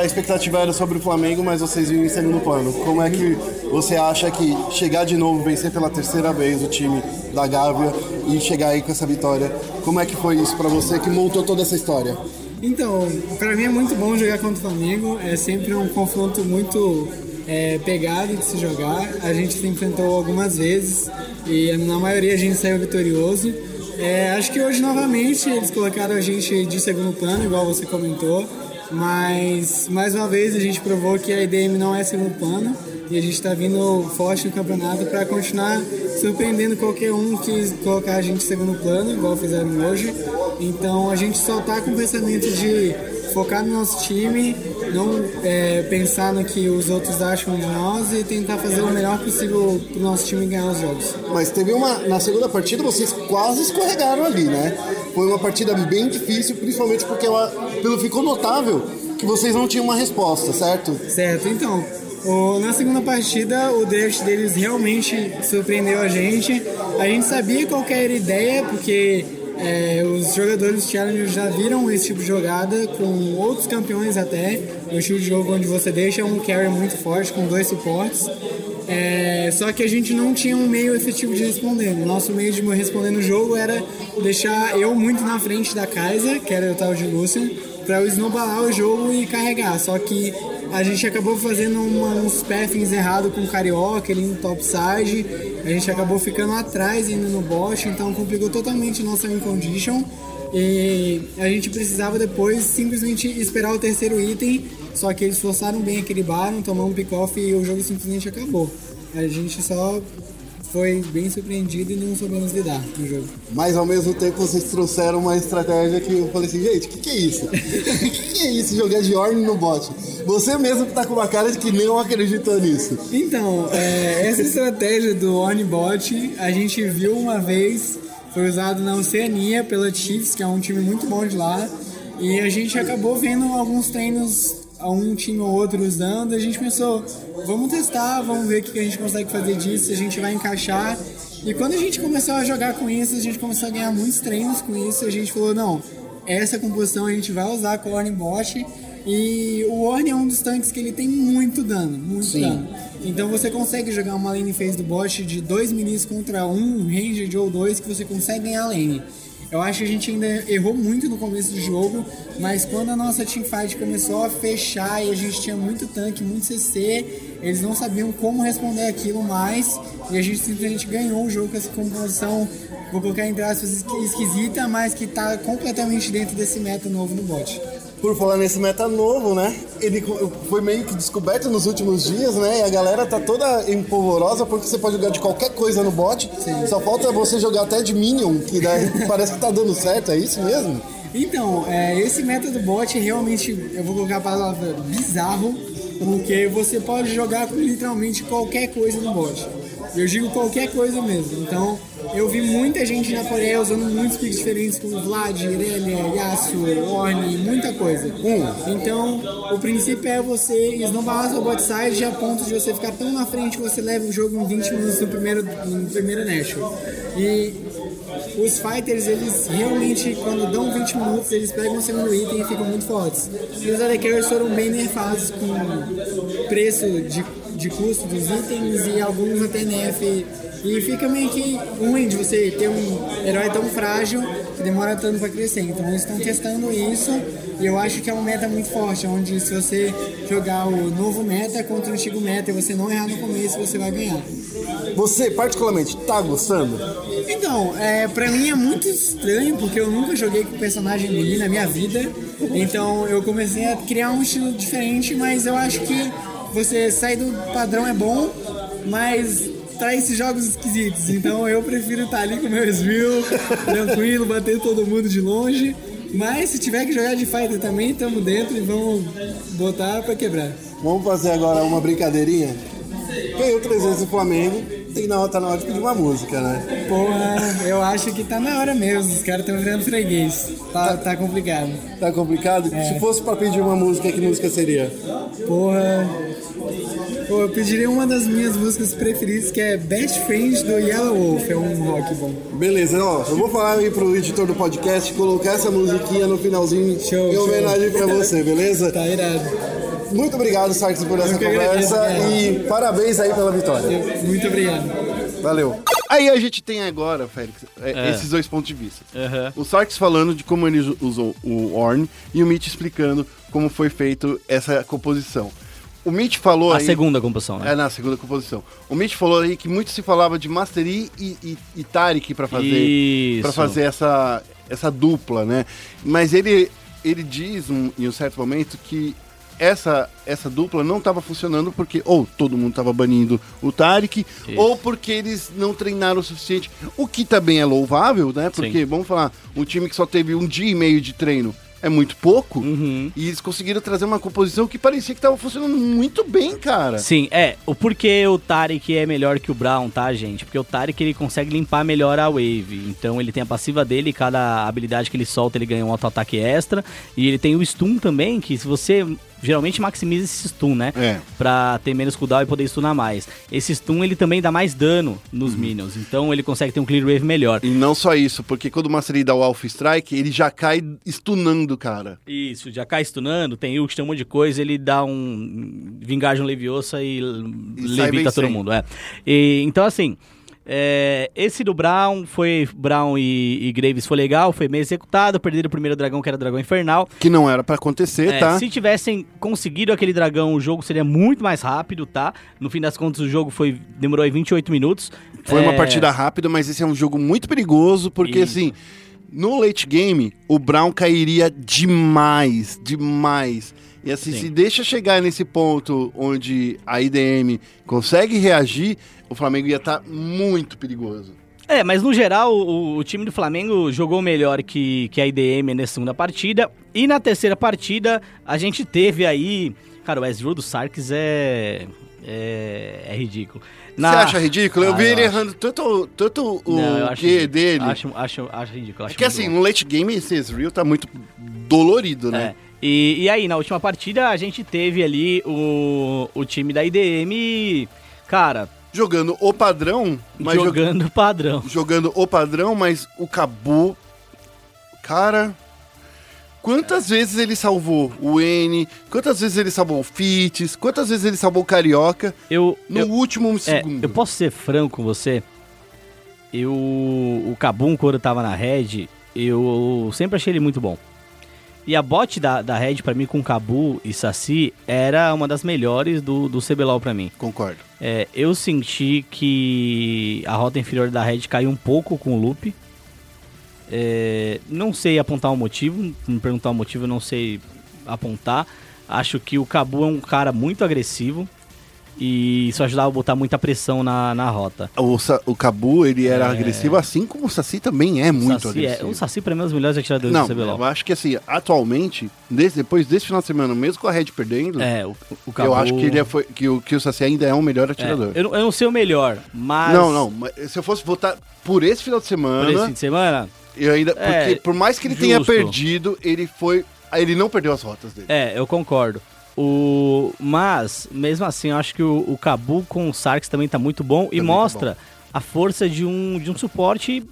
a expectativa era sobre o Flamengo, mas vocês vinham em segundo plano. Como é que você acha que chegar de novo, vencer pela terceira vez o time da Gávea e chegar aí com essa vitória, como é que foi isso pra você que montou toda essa história? Então, pra mim é muito bom jogar contra o Flamengo. É sempre um confronto muito é, pegado de se jogar. A gente se enfrentou algumas vezes e na maioria a gente saiu vitorioso. É, acho que hoje novamente eles colocaram a gente de segundo plano, igual você comentou. Mas mais uma vez a gente provou que a IDM não é segundo plano e a gente está vindo forte no campeonato para continuar surpreendendo qualquer um que colocar a gente em segundo plano, igual fizeram hoje. Então a gente só tá com o pensamento de focar no nosso time, não é, pensar no que os outros acham de nós e tentar fazer o melhor possível pro nosso time ganhar os jogos. Mas teve uma. Na segunda partida vocês quase escorregaram ali, né? Foi uma partida bem difícil, principalmente porque ela, pelo ficou notável que vocês não tinham uma resposta, certo? Certo, então, o- na segunda partida o draft deles realmente surpreendeu a gente. A gente sabia qual que era a ideia, porque é, os jogadores Challenger já viram esse tipo de jogada com outros campeões até. Um estilo de jogo onde você deixa um carry muito forte com dois suportes. É, só que a gente não tinha um meio efetivo de responder. O nosso meio de responder no jogo era deixar eu muito na frente da Kaiser, que era o tal de Lucian, para eu snowballar o jogo e carregar. Só que a gente acabou fazendo uma- uns pathings errados com o Carioca, ele no topside. A gente acabou ficando atrás ainda no bot, então complicou totalmente nossa win condition. E a gente precisava depois simplesmente esperar o terceiro item, só que eles forçaram bem, equilibraram, tomamos um pick-off e o jogo simplesmente acabou. A gente só foi bem surpreendido e não soubemos lidar no jogo. Mas ao mesmo tempo vocês trouxeram uma estratégia que eu falei assim, gente, o que, que é isso? O *laughs* que, que é isso jogar de Orne no bot? Você mesmo que tá com uma cara de que não acreditou nisso. Então, é, essa estratégia do Onbot a gente viu uma vez, foi usado na Oceania pela Chiefs, que é um time muito bom de lá, e a gente acabou vendo alguns treinos um time ou outro usando, a gente pensou, vamos testar, vamos ver o que a gente consegue fazer disso, a gente vai encaixar. E quando a gente começou a jogar com isso, a gente começou a ganhar muitos treinos com isso, a gente falou, não, essa composição a gente vai usar com o Ornbot, e o Orn é um dos tanques que ele tem muito dano, muito dano. Então você consegue jogar uma lane phase do bot de dois minis contra um ranged ou dois que você consegue ganhar a lane. Eu acho que a gente ainda errou muito no começo do jogo, mas quando a nossa teamfight começou a fechar e a gente tinha muito tanque, muito CC, eles não sabiam como responder aquilo mais e a gente simplesmente ganhou o jogo com essa composição, vou colocar entre aspas, esqui- esquisita, mas que tá completamente dentro desse meta novo no bot. Por falar nesse meta novo, né? Ele foi meio que descoberto nos últimos dias, né? E a galera tá toda empolvorosa porque você pode jogar de qualquer coisa no bot. Só falta você jogar até de Minion, que daí *laughs* parece que tá dando certo, é isso mesmo? Então, é, esse método bot realmente, eu vou colocar a palavra bizarro, porque você pode jogar com literalmente qualquer coisa no bot. Eu digo qualquer coisa mesmo. Então, eu vi muita gente na Coreia usando muitos picks diferentes, como Vlad, Irelia, Yasuo, Ornn, muita coisa. Então, o princípio é você esnobar seu bot side a ponto de você ficar tão na frente que você leva o jogo em 20 minutos no primeiro, no primeiro Nashville. E os fighters, eles realmente, quando dão 20 minutos, eles pegam o segundo item e ficam muito fortes. E os AD Carries foram bem nerfados com preço de, de custo dos itens e alguns até nerf. E fica meio que ruim de você ter um herói tão frágil que demora tanto pra crescer. Então eles estão testando isso e eu acho que é um meta muito forte, onde se você jogar o novo meta contra o antigo meta e você não errar no começo, você vai ganhar. Você, particularmente, tá gostando? Então, é, pra mim é muito estranho, porque eu nunca joguei com personagem melee na minha vida. Então eu comecei a criar um estilo diferente, mas eu acho que você sair do padrão é bom, mas traz esses jogos esquisitos. Então eu prefiro estar ali com meu Ezreal, tranquilo, bater todo mundo de longe. Mas se tiver que jogar de fighter também, tamo dentro e vamos botar pra quebrar. Vamos fazer agora uma brincadeirinha? Três vezes o Flamengo, tem na hora, tá na hora de pedir uma música, né? Porra, eu acho que tá na hora mesmo. Os caras estão virando freguês. Tá, tá complicado. Tá complicado? Se fosse pra pedir uma música, que música seria? Porra. Pô, eu pediria uma das minhas músicas preferidas, que é Best Friend do Yellow Wolf. É um rock bom. Beleza, ó, eu vou falar aí pro editor do podcast colocar essa musiquinha no finalzinho Show, em show. homenagem pra você, beleza? *laughs* Tá irado. Muito obrigado, Sarkis, por essa agradeço, conversa cara. e parabéns aí pela vitória. Muito obrigado. Valeu. Aí a gente tem agora, Félix, é, esses dois pontos de vista. O Sarkis falando de como ele usou o Orn e o Mitch explicando como foi feito essa composição. O Mitch falou A aí... segunda composição, né? É, na segunda composição. O Mitch falou aí que muito se falava de Mastery e, e, e Tarek pra fazer, pra fazer essa, essa dupla, né? Mas ele, ele diz um- em um certo momento que essa, essa dupla não estava funcionando porque ou todo mundo estava banindo o Tarek, ou porque eles não treinaram o suficiente. O que também é louvável, né? Porque, vamos falar, um time que só teve um dia e meio de treino é muito pouco. Uhum. E eles conseguiram trazer uma composição que parecia que estava funcionando muito bem, cara. Sim, é. O porquê o Tarek é melhor que o Brown, tá, gente? Porque o Tarek ele consegue limpar melhor a wave. Então ele tem a passiva dele, cada habilidade que ele solta ele ganha um auto-ataque extra. E ele tem o stun também, que se você geralmente maximiza esse stun, né? É. Pra ter menos cooldown e poder stunar mais. Esse stun ele também dá mais dano nos Uhum. minions. Então ele consegue ter um clear wave melhor. E não só isso, porque quando o Mastery dá o Alpha Strike, ele já cai stunando, cara. Isso, já cai stunando, tem ult, tem um monte de coisa, ele dá um Vingajam Leviosa e, sai levita todo mundo, é. E, então, assim, é, esse do Brown foi, Brown e, e Graves foi legal, foi meio executado, perderam o primeiro dragão, que era o dragão infernal. Que não era pra acontecer, É, tá? Se tivessem conseguido aquele dragão, o jogo seria muito mais rápido, tá? No fim das contas, o jogo foi demorou aí 28 minutos. Foi uma É, partida rápida, mas esse é um jogo muito perigoso, porque Isso. assim, no late game, o Brown cairia demais, demais. E assim, Sim. se deixa chegar nesse ponto onde a IDM consegue reagir, o Flamengo ia estar muito perigoso. É, mas no geral, o, o time do Flamengo jogou melhor que, que a IDM nessa segunda partida. E na terceira partida, a gente teve aí. Cara, o Ezreal do Sarkis é. É, é ridículo. Você acha ridículo? Eu Ah, vi ele acho. errando tanto, tanto o Não, eu acho Q ridículo. dele. Acho, acho, acho ridículo. é acho que muito assim, bom. no late game, esse Ezreal tá muito dolorido, né? É. E, e aí, na última partida, a gente teve ali o, o time da IDM, cara, Jogando o padrão, mas jogando jogando padrão. jogando o padrão, mas o Cabu. Cara. Quantas vezes ele salvou o N? Quantas vezes ele salvou o Fitz? Quantas vezes ele salvou o Carioca? Eu, No eu, último é, segundo. eu posso ser franco com você? Eu. O Kabum, quando tava na Red, eu sempre achei ele muito bom. E a bot da, da Red, pra mim, com Cabu e Saci, era uma das melhores do, do CBLOL pra mim. Concordo. É, eu senti que a rota inferior da Red caiu um pouco com o loop. É, não sei apontar o motivo, se me perguntar o motivo, eu não sei apontar. Acho que o Cabu é um cara muito agressivo e isso ajudava a botar muita pressão na, na rota. O, o Cabu, ele era É. agressivo, assim como o Saci também é muito Saci é, agressivo. o Saci pra mim é um dos melhores atiradores Não, do CBLOL. eu acho que assim, atualmente, desde- depois desse final de semana, mesmo com a Red perdendo, É, o, o Cabu... eu acho que, ele é, foi, que, o, que o Saci ainda é o melhor é, atirador. eu, não- eu não sei o melhor, mas... Não, não, se eu fosse votar por esse final de Por semana, esse fim de semana, eu ainda. É, porque por mais que ele tenha justo. perdido, ele foi. Ele não perdeu as rotas dele. É, eu concordo. O... Mas, mesmo assim, eu acho que o, o Cabu com o Sarks também tá muito bom e tá mostra a força de um, de um suporte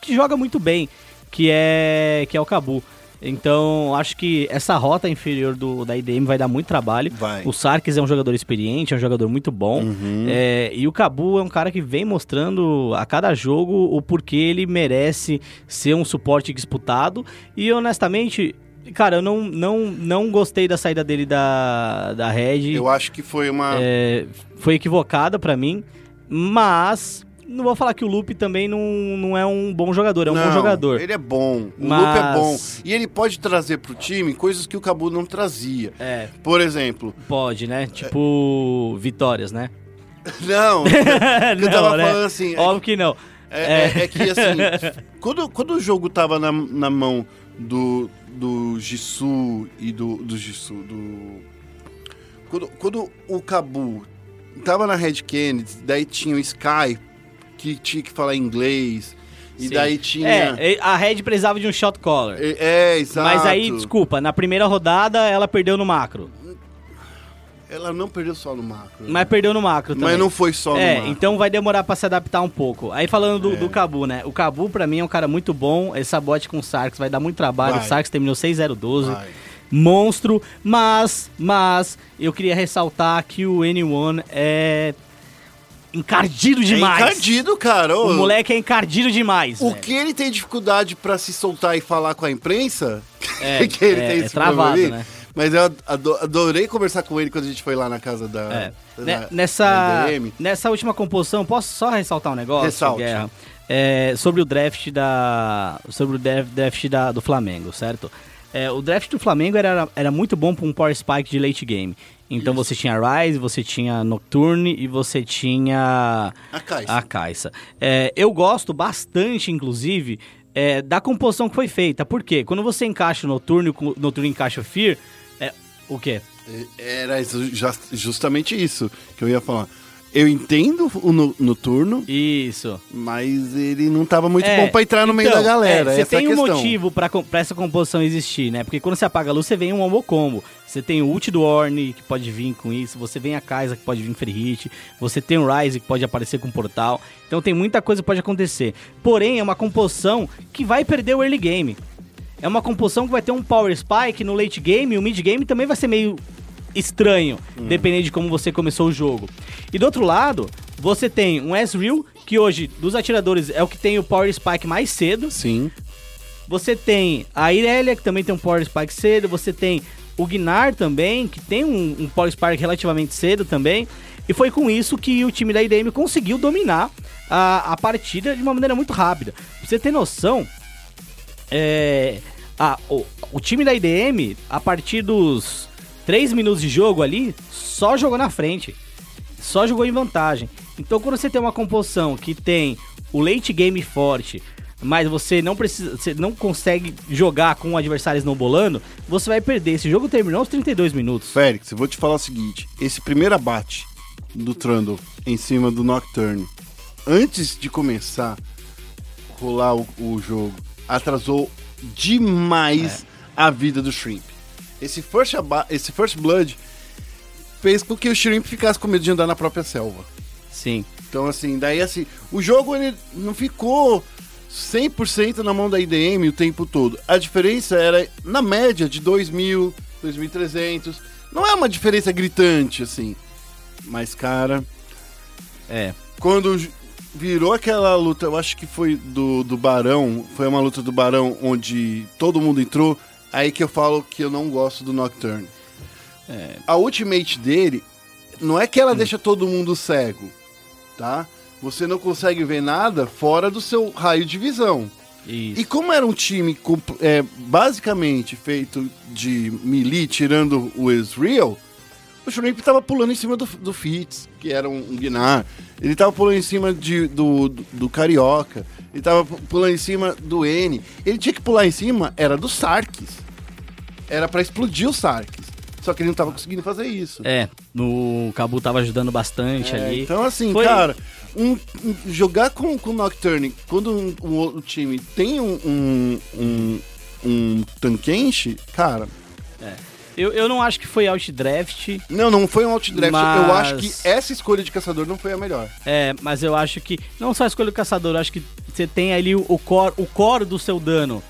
que joga muito bem, que é, que é o Cabu. Então, acho que essa rota inferior do, da IDM vai dar muito trabalho. Vai. O Sarkis é um jogador experiente, é um jogador muito bom. Uhum. É, e o Cabu é um cara que vem mostrando a cada jogo o porquê ele merece ser um suporte disputado. E honestamente, cara, eu não, não, não gostei da saída dele da, da Red. Eu acho que foi uma. É, foi equivocada pra mim. Mas não vou falar que o Lupe também não, não é um bom jogador, é um bom Não, jogador. Ele é bom. O Mas- Lupe é bom. E ele pode trazer pro time coisas que o Cabu não trazia. É, Por exemplo. pode, né? Tipo, vitórias, né? *laughs* Não. *laughs* eu tava falando assim. é Óbvio que não. É, é- é que assim, *laughs* quando, quando o jogo tava na, na mão do, do Jisoo e do, do Jisoo, do... Quando, quando o Cabu tava na Red Kennedy, daí tinha o Sky, que tinha que falar inglês, e Sim. daí tinha... É, a Red precisava de um shot caller. É, é, exato. Mas aí, desculpa, na primeira rodada ela perdeu no macro. Ela não perdeu só no macro. Mas perdeu no macro também. Mas não foi só no É, macro. então vai demorar pra se adaptar um pouco. Aí falando do, É. do Cabu, né? O Cabu, pra mim, é um cara muito bom. Esse bote com o Sarks vai dar muito trabalho. Vai. O Sarks terminou 6-0-12. Vai. Monstro. Mas, mas, eu queria ressaltar que o N1 é encardido demais. É encardido, cara. Ô, O moleque é encardido demais. O velho. que ele tem dificuldade pra se soltar e falar com a imprensa, É, *laughs* que ele é, tem é travado, né? Mas eu ado- adorei conversar com ele quando a gente foi lá na casa da. É. da- Ne- da nessa, nessa última composição, posso só ressaltar um negócio? Ressalte. Guerra? É, sobre o draft da. Sobre o dra- draft da, do Flamengo, certo? É, o draft do Flamengo era, era muito bom para um Power Spike de late game. Então você tinha Rise, você tinha Nocturne e você tinha A Caixa. a Caixa. É, eu gosto bastante, inclusive, é, da composição que foi feita. Por quê? Quando você encaixa o Noturno e o Noturno encaixa o Fear, o quê? Era justamente isso que eu ia falar. Eu entendo o no- noturno, Isso. mas ele não tava muito É, bom pra entrar no meio então, da galera. é, Você é tem um questão. motivo pra essa composição existir, né? Porque quando você apaga a luz, você vem um combo combo. Você tem o ult do Orne, que pode vir com isso. Você vem a Kaisa, que pode vir free hit. Você tem o Ryze, que pode aparecer com portal. Então tem muita coisa que pode acontecer. Porém, é uma composição que vai perder o early game. É uma composição que vai ter um power spike no late game. E o mid game também vai ser meio estranho, dependendo de como você começou o jogo. E do outro lado, você tem um Ezreal, que hoje, dos atiradores, é o que tem o Power Spike mais cedo. Sim. Você tem a Irelia, que também tem um Power Spike cedo. Você tem o Gnar também, que tem um, um Power Spike relativamente cedo também. E foi com isso que o time da IDM conseguiu dominar a, a partida de uma maneira muito rápida. Pra você ter noção, é, a- o, o time da IDM, a partir dos 3 minutos de jogo ali, só jogou na frente. Só jogou em vantagem. Então quando você tem uma composição que tem o late game forte, mas você não precisa, você não consegue jogar com o adversário snowbolando, você vai perder. Esse jogo terminou aos 32 minutos. Félix, eu vou te falar o seguinte: esse primeiro abate do Trundle em cima do Nocturne, antes de começar a rolar o, o jogo, atrasou demais a vida do Shrimp. Esse first, esse first Blood fez com que o Shrimp ficasse com medo de andar na própria selva. Sim. Então, assim, daí assim, o jogo ele não ficou 100% na mão da IDM o tempo todo. A diferença era na média de 2.000, 2.300. Não é uma diferença gritante, assim. Mas, cara, É. quando virou aquela luta, eu acho que foi do, do Barão, foi uma luta do Barão onde todo mundo entrou, aí que eu falo que eu não gosto do Nocturne. A ultimate dele, não é que ela deixa todo mundo cego, tá? Você não consegue ver nada fora do seu raio de visão. Isso. E como era um time é, basicamente feito de melee, tirando o Ezreal, o Shrimp tava pulando em cima do, do Fitz, que era um, um Gnar. Ele tava pulando em cima de, do, do, do Carioca. Ele tava pu- pulando em cima do N. Ele tinha que pular em cima, era do Sarkis. Era pra explodir o Sarkis. Só que ele não tava conseguindo fazer isso. É, no Cabu tava ajudando bastante É, ali. Então, assim, Foi- cara, um- um- jogar com, com o Nocturne quando um, um time tem um, um, um, um Tankenshi, cara. Eu, eu não acho que foi outdraft, Não, não foi um outdraft. Mas- Eu acho que essa escolha de caçador não foi a melhor. é, mas eu acho que. Não só a escolha do caçador, eu acho que você tem ali o, o core, o core do seu dano.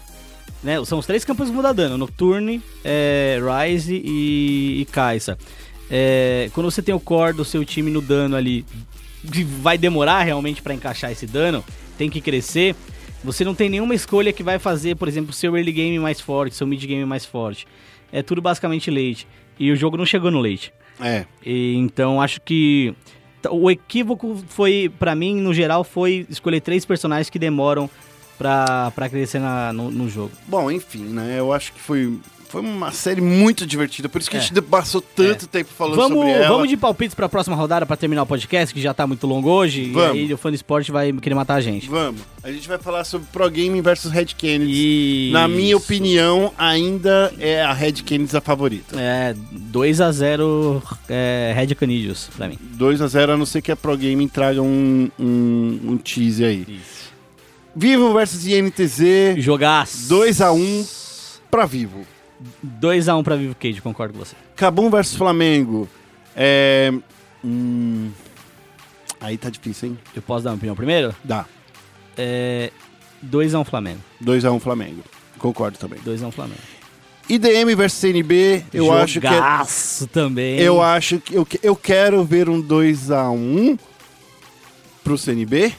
Né? São os três campeões que vão dar dano: Nocturne, é, Rise e, e Kai'Sa. É, quando você tem o core do seu time no dano ali, que vai demorar realmente pra encaixar esse dano, tem que crescer. Você não tem nenhuma escolha que vai fazer, por exemplo, seu early game mais forte, seu mid game mais forte. É tudo basicamente late. E o jogo não chegou no late. É. E, então acho que o equívoco foi, pra mim, no geral, foi escolher três personagens que demoram pra, pra crescer na- no, no jogo. Bom, enfim, né? Eu acho que foi, foi uma série muito divertida. Por isso que a gente passou tanto tempo falando Vamos, sobre ela. vamos de palpites pra próxima rodada pra terminar o podcast, que já tá muito longo hoje. Vamos. E aí o fã do esporte vai querer matar a gente. Vamos. A gente vai falar sobre Pro Game versus Red Kennedy. Na minha opinião, ainda é a Red Kennedy a favorita. É, 2x0 é, Red Canidius pra mim. 2x0, a não ser que a Pro Game traga um, um, um tease aí. Vivo versus INTZ, Jogaço. 2x1 pra Vivo. 2x1 pra Vivo Cage, concordo com você. Cabum versus Flamengo. É. Hum, aí tá difícil, hein? Eu posso dar uma opinião primeiro? Dá. É, 2x1 Flamengo. 2x1 Flamengo. Concordo também. 2x1 Flamengo. IDM versus CNB, eu acho que. é- Jogaço também. Eu acho que. Eu, eu quero ver um 2x1 pro CNB.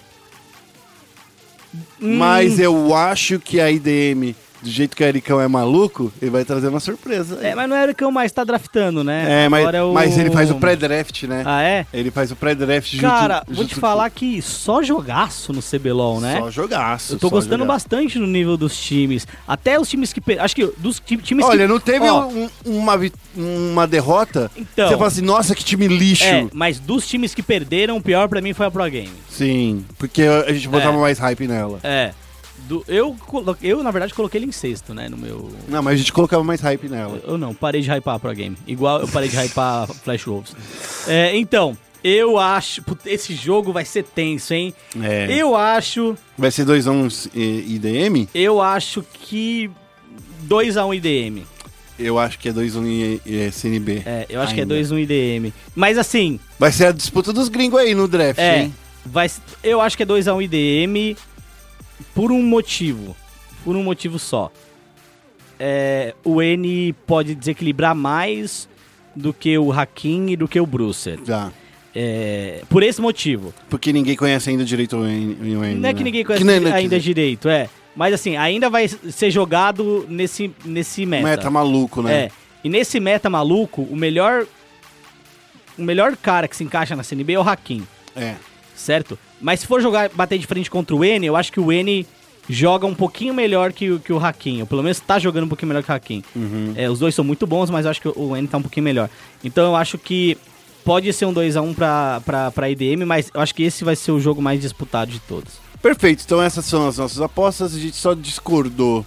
Hum. Mas eu acho que a IDM, do jeito que o Ericão é maluco, ele vai trazer uma surpresa. É, mas não é o que eu mais tá draftando, né? É, mas, é o- mas ele faz o pré-draft, né? Ah, é? Ele faz o pré-draft junto- Cara, vou te falar que só jogaço no CBLOL, né? Só jogaço. Eu tô gostando jogaço. bastante do nível dos times. Até os times que. Acho que dos ti- times que. Olha, não teve Ó, um- uma, uma derrota. Então. Você fala assim, nossa, que time lixo. É, mas dos times que perderam, o pior pra mim foi a Pro Game. Sim, porque a gente botava É. mais hype nela. É. Do, eu, eu, na verdade, coloquei ele em sexto, né? No meu. Não, mas a gente colocava mais hype nela. Eu não, parei de hypar a Pro Game. Igual eu parei de hypar *laughs* Flash Wolves. É, então, eu acho. Esse jogo vai ser tenso, hein? É. Eu acho. Vai ser 2x1 IDM? Eu acho que 2x1 IDM. Eu acho que é 2x1 e- e CNB. É, eu acho Ainda. que é 2-1 IDM. Mas assim, Vai ser a disputa dos gringos aí no draft, é. hein? Vai, eu acho que é 2x1 IDM por um motivo. Por um motivo só. É, o N pode desequilibrar mais do que o Hakim e do que o Brucer. Já. É, por esse motivo. Porque ninguém conhece ainda direito o N. o N, Não é que né? ninguém conhece não é que- ainda direito, é. Mas assim, ainda vai ser jogado nesse, nesse meta. Meta maluco, né? É. E nesse meta maluco, o melhor. O melhor cara que se encaixa na CNB é o Hakim, É. certo? Mas se for jogar, bater de frente contra o N, eu acho que o N joga um pouquinho melhor que, o- que o Hakim. Ou pelo menos tá jogando um pouquinho melhor que o Hakim. Uhum. É, os dois são muito bons, mas eu acho que o N tá um pouquinho melhor. Então eu acho que pode ser um 2x1 pra, pra, pra IDM, mas eu acho que esse vai ser o jogo mais disputado de todos. Perfeito, então essas são as nossas apostas. A gente só discordou.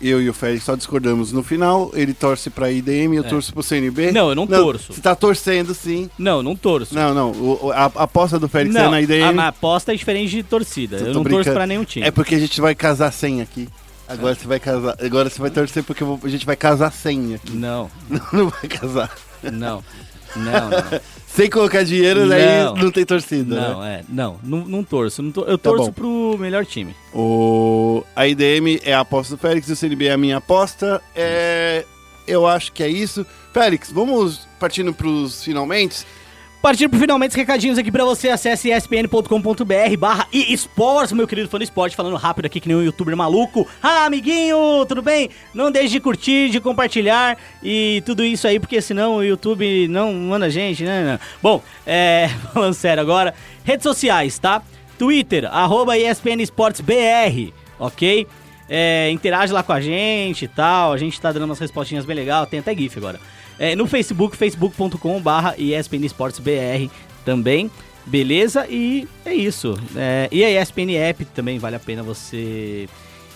Eu e o Félix só discordamos no final. Ele torce pra IDM, eu torço pro CNB. É. Não, eu não torço. Você tá torcendo sim. Não, não torço. Não, não. o- a, a aposta do Félix é Não, na a, IDM. a aposta é diferente de torcida. Tô Eu não brincando. torço pra nenhum time. É porque a gente vai casar 100 aqui. Agora você vai casar. Agora você vai torcer porque eu vou- a gente vai casar 100 aqui. Não, *laughs* Não, não vai casar. não. Não, não. *laughs* Sem colocar dinheiro, Não. aí não tem torcida. Não, né? é. Não, não, não torço. Não tor- eu Tá torço bom. pro melhor time. O... A IDM é a aposta do Félix, o CNB é a minha aposta. É... Eu acho que é isso. Félix, vamos partindo pros finalmente? Partindo pro finalmente os recadinhos aqui pra você, acesse espn.com.br barra esportes, meu querido fã do esporte, falando rápido aqui que nem um youtuber maluco. Ah, amiguinho, tudo bem? Não deixe de curtir, de compartilhar e tudo isso aí, porque senão o YouTube não manda a gente, né? Não. Bom, é, *laughs* falando sério agora, redes sociais, tá? Twitter, arroba ESPN Esportes BR, ok? É, interage lá com a gente e tal. A gente tá dando umas respostinhas bem legal. Tem até GIF agora. É, no Facebook, facebook.com barra ESPN Esportes BR também. Beleza? E é isso. É, e a ESPN App também vale a pena você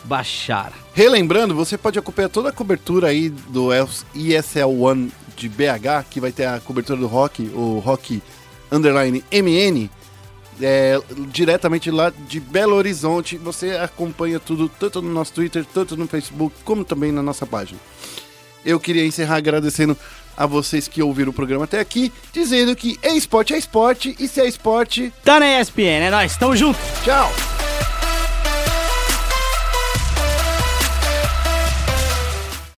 baixar. Relembrando, você pode acompanhar toda a cobertura aí do ESL One de BH, que vai ter a cobertura do rock, o rock underline MN, é, diretamente lá de Belo Horizonte. Você acompanha tudo, tanto no nosso Twitter, tanto no Facebook, como também na nossa página. Eu queria encerrar agradecendo a vocês que ouviram o programa até aqui, dizendo que é esporte é esporte, e se é esporte, Tá na ESPN, é nóis, tamo junto! tchau!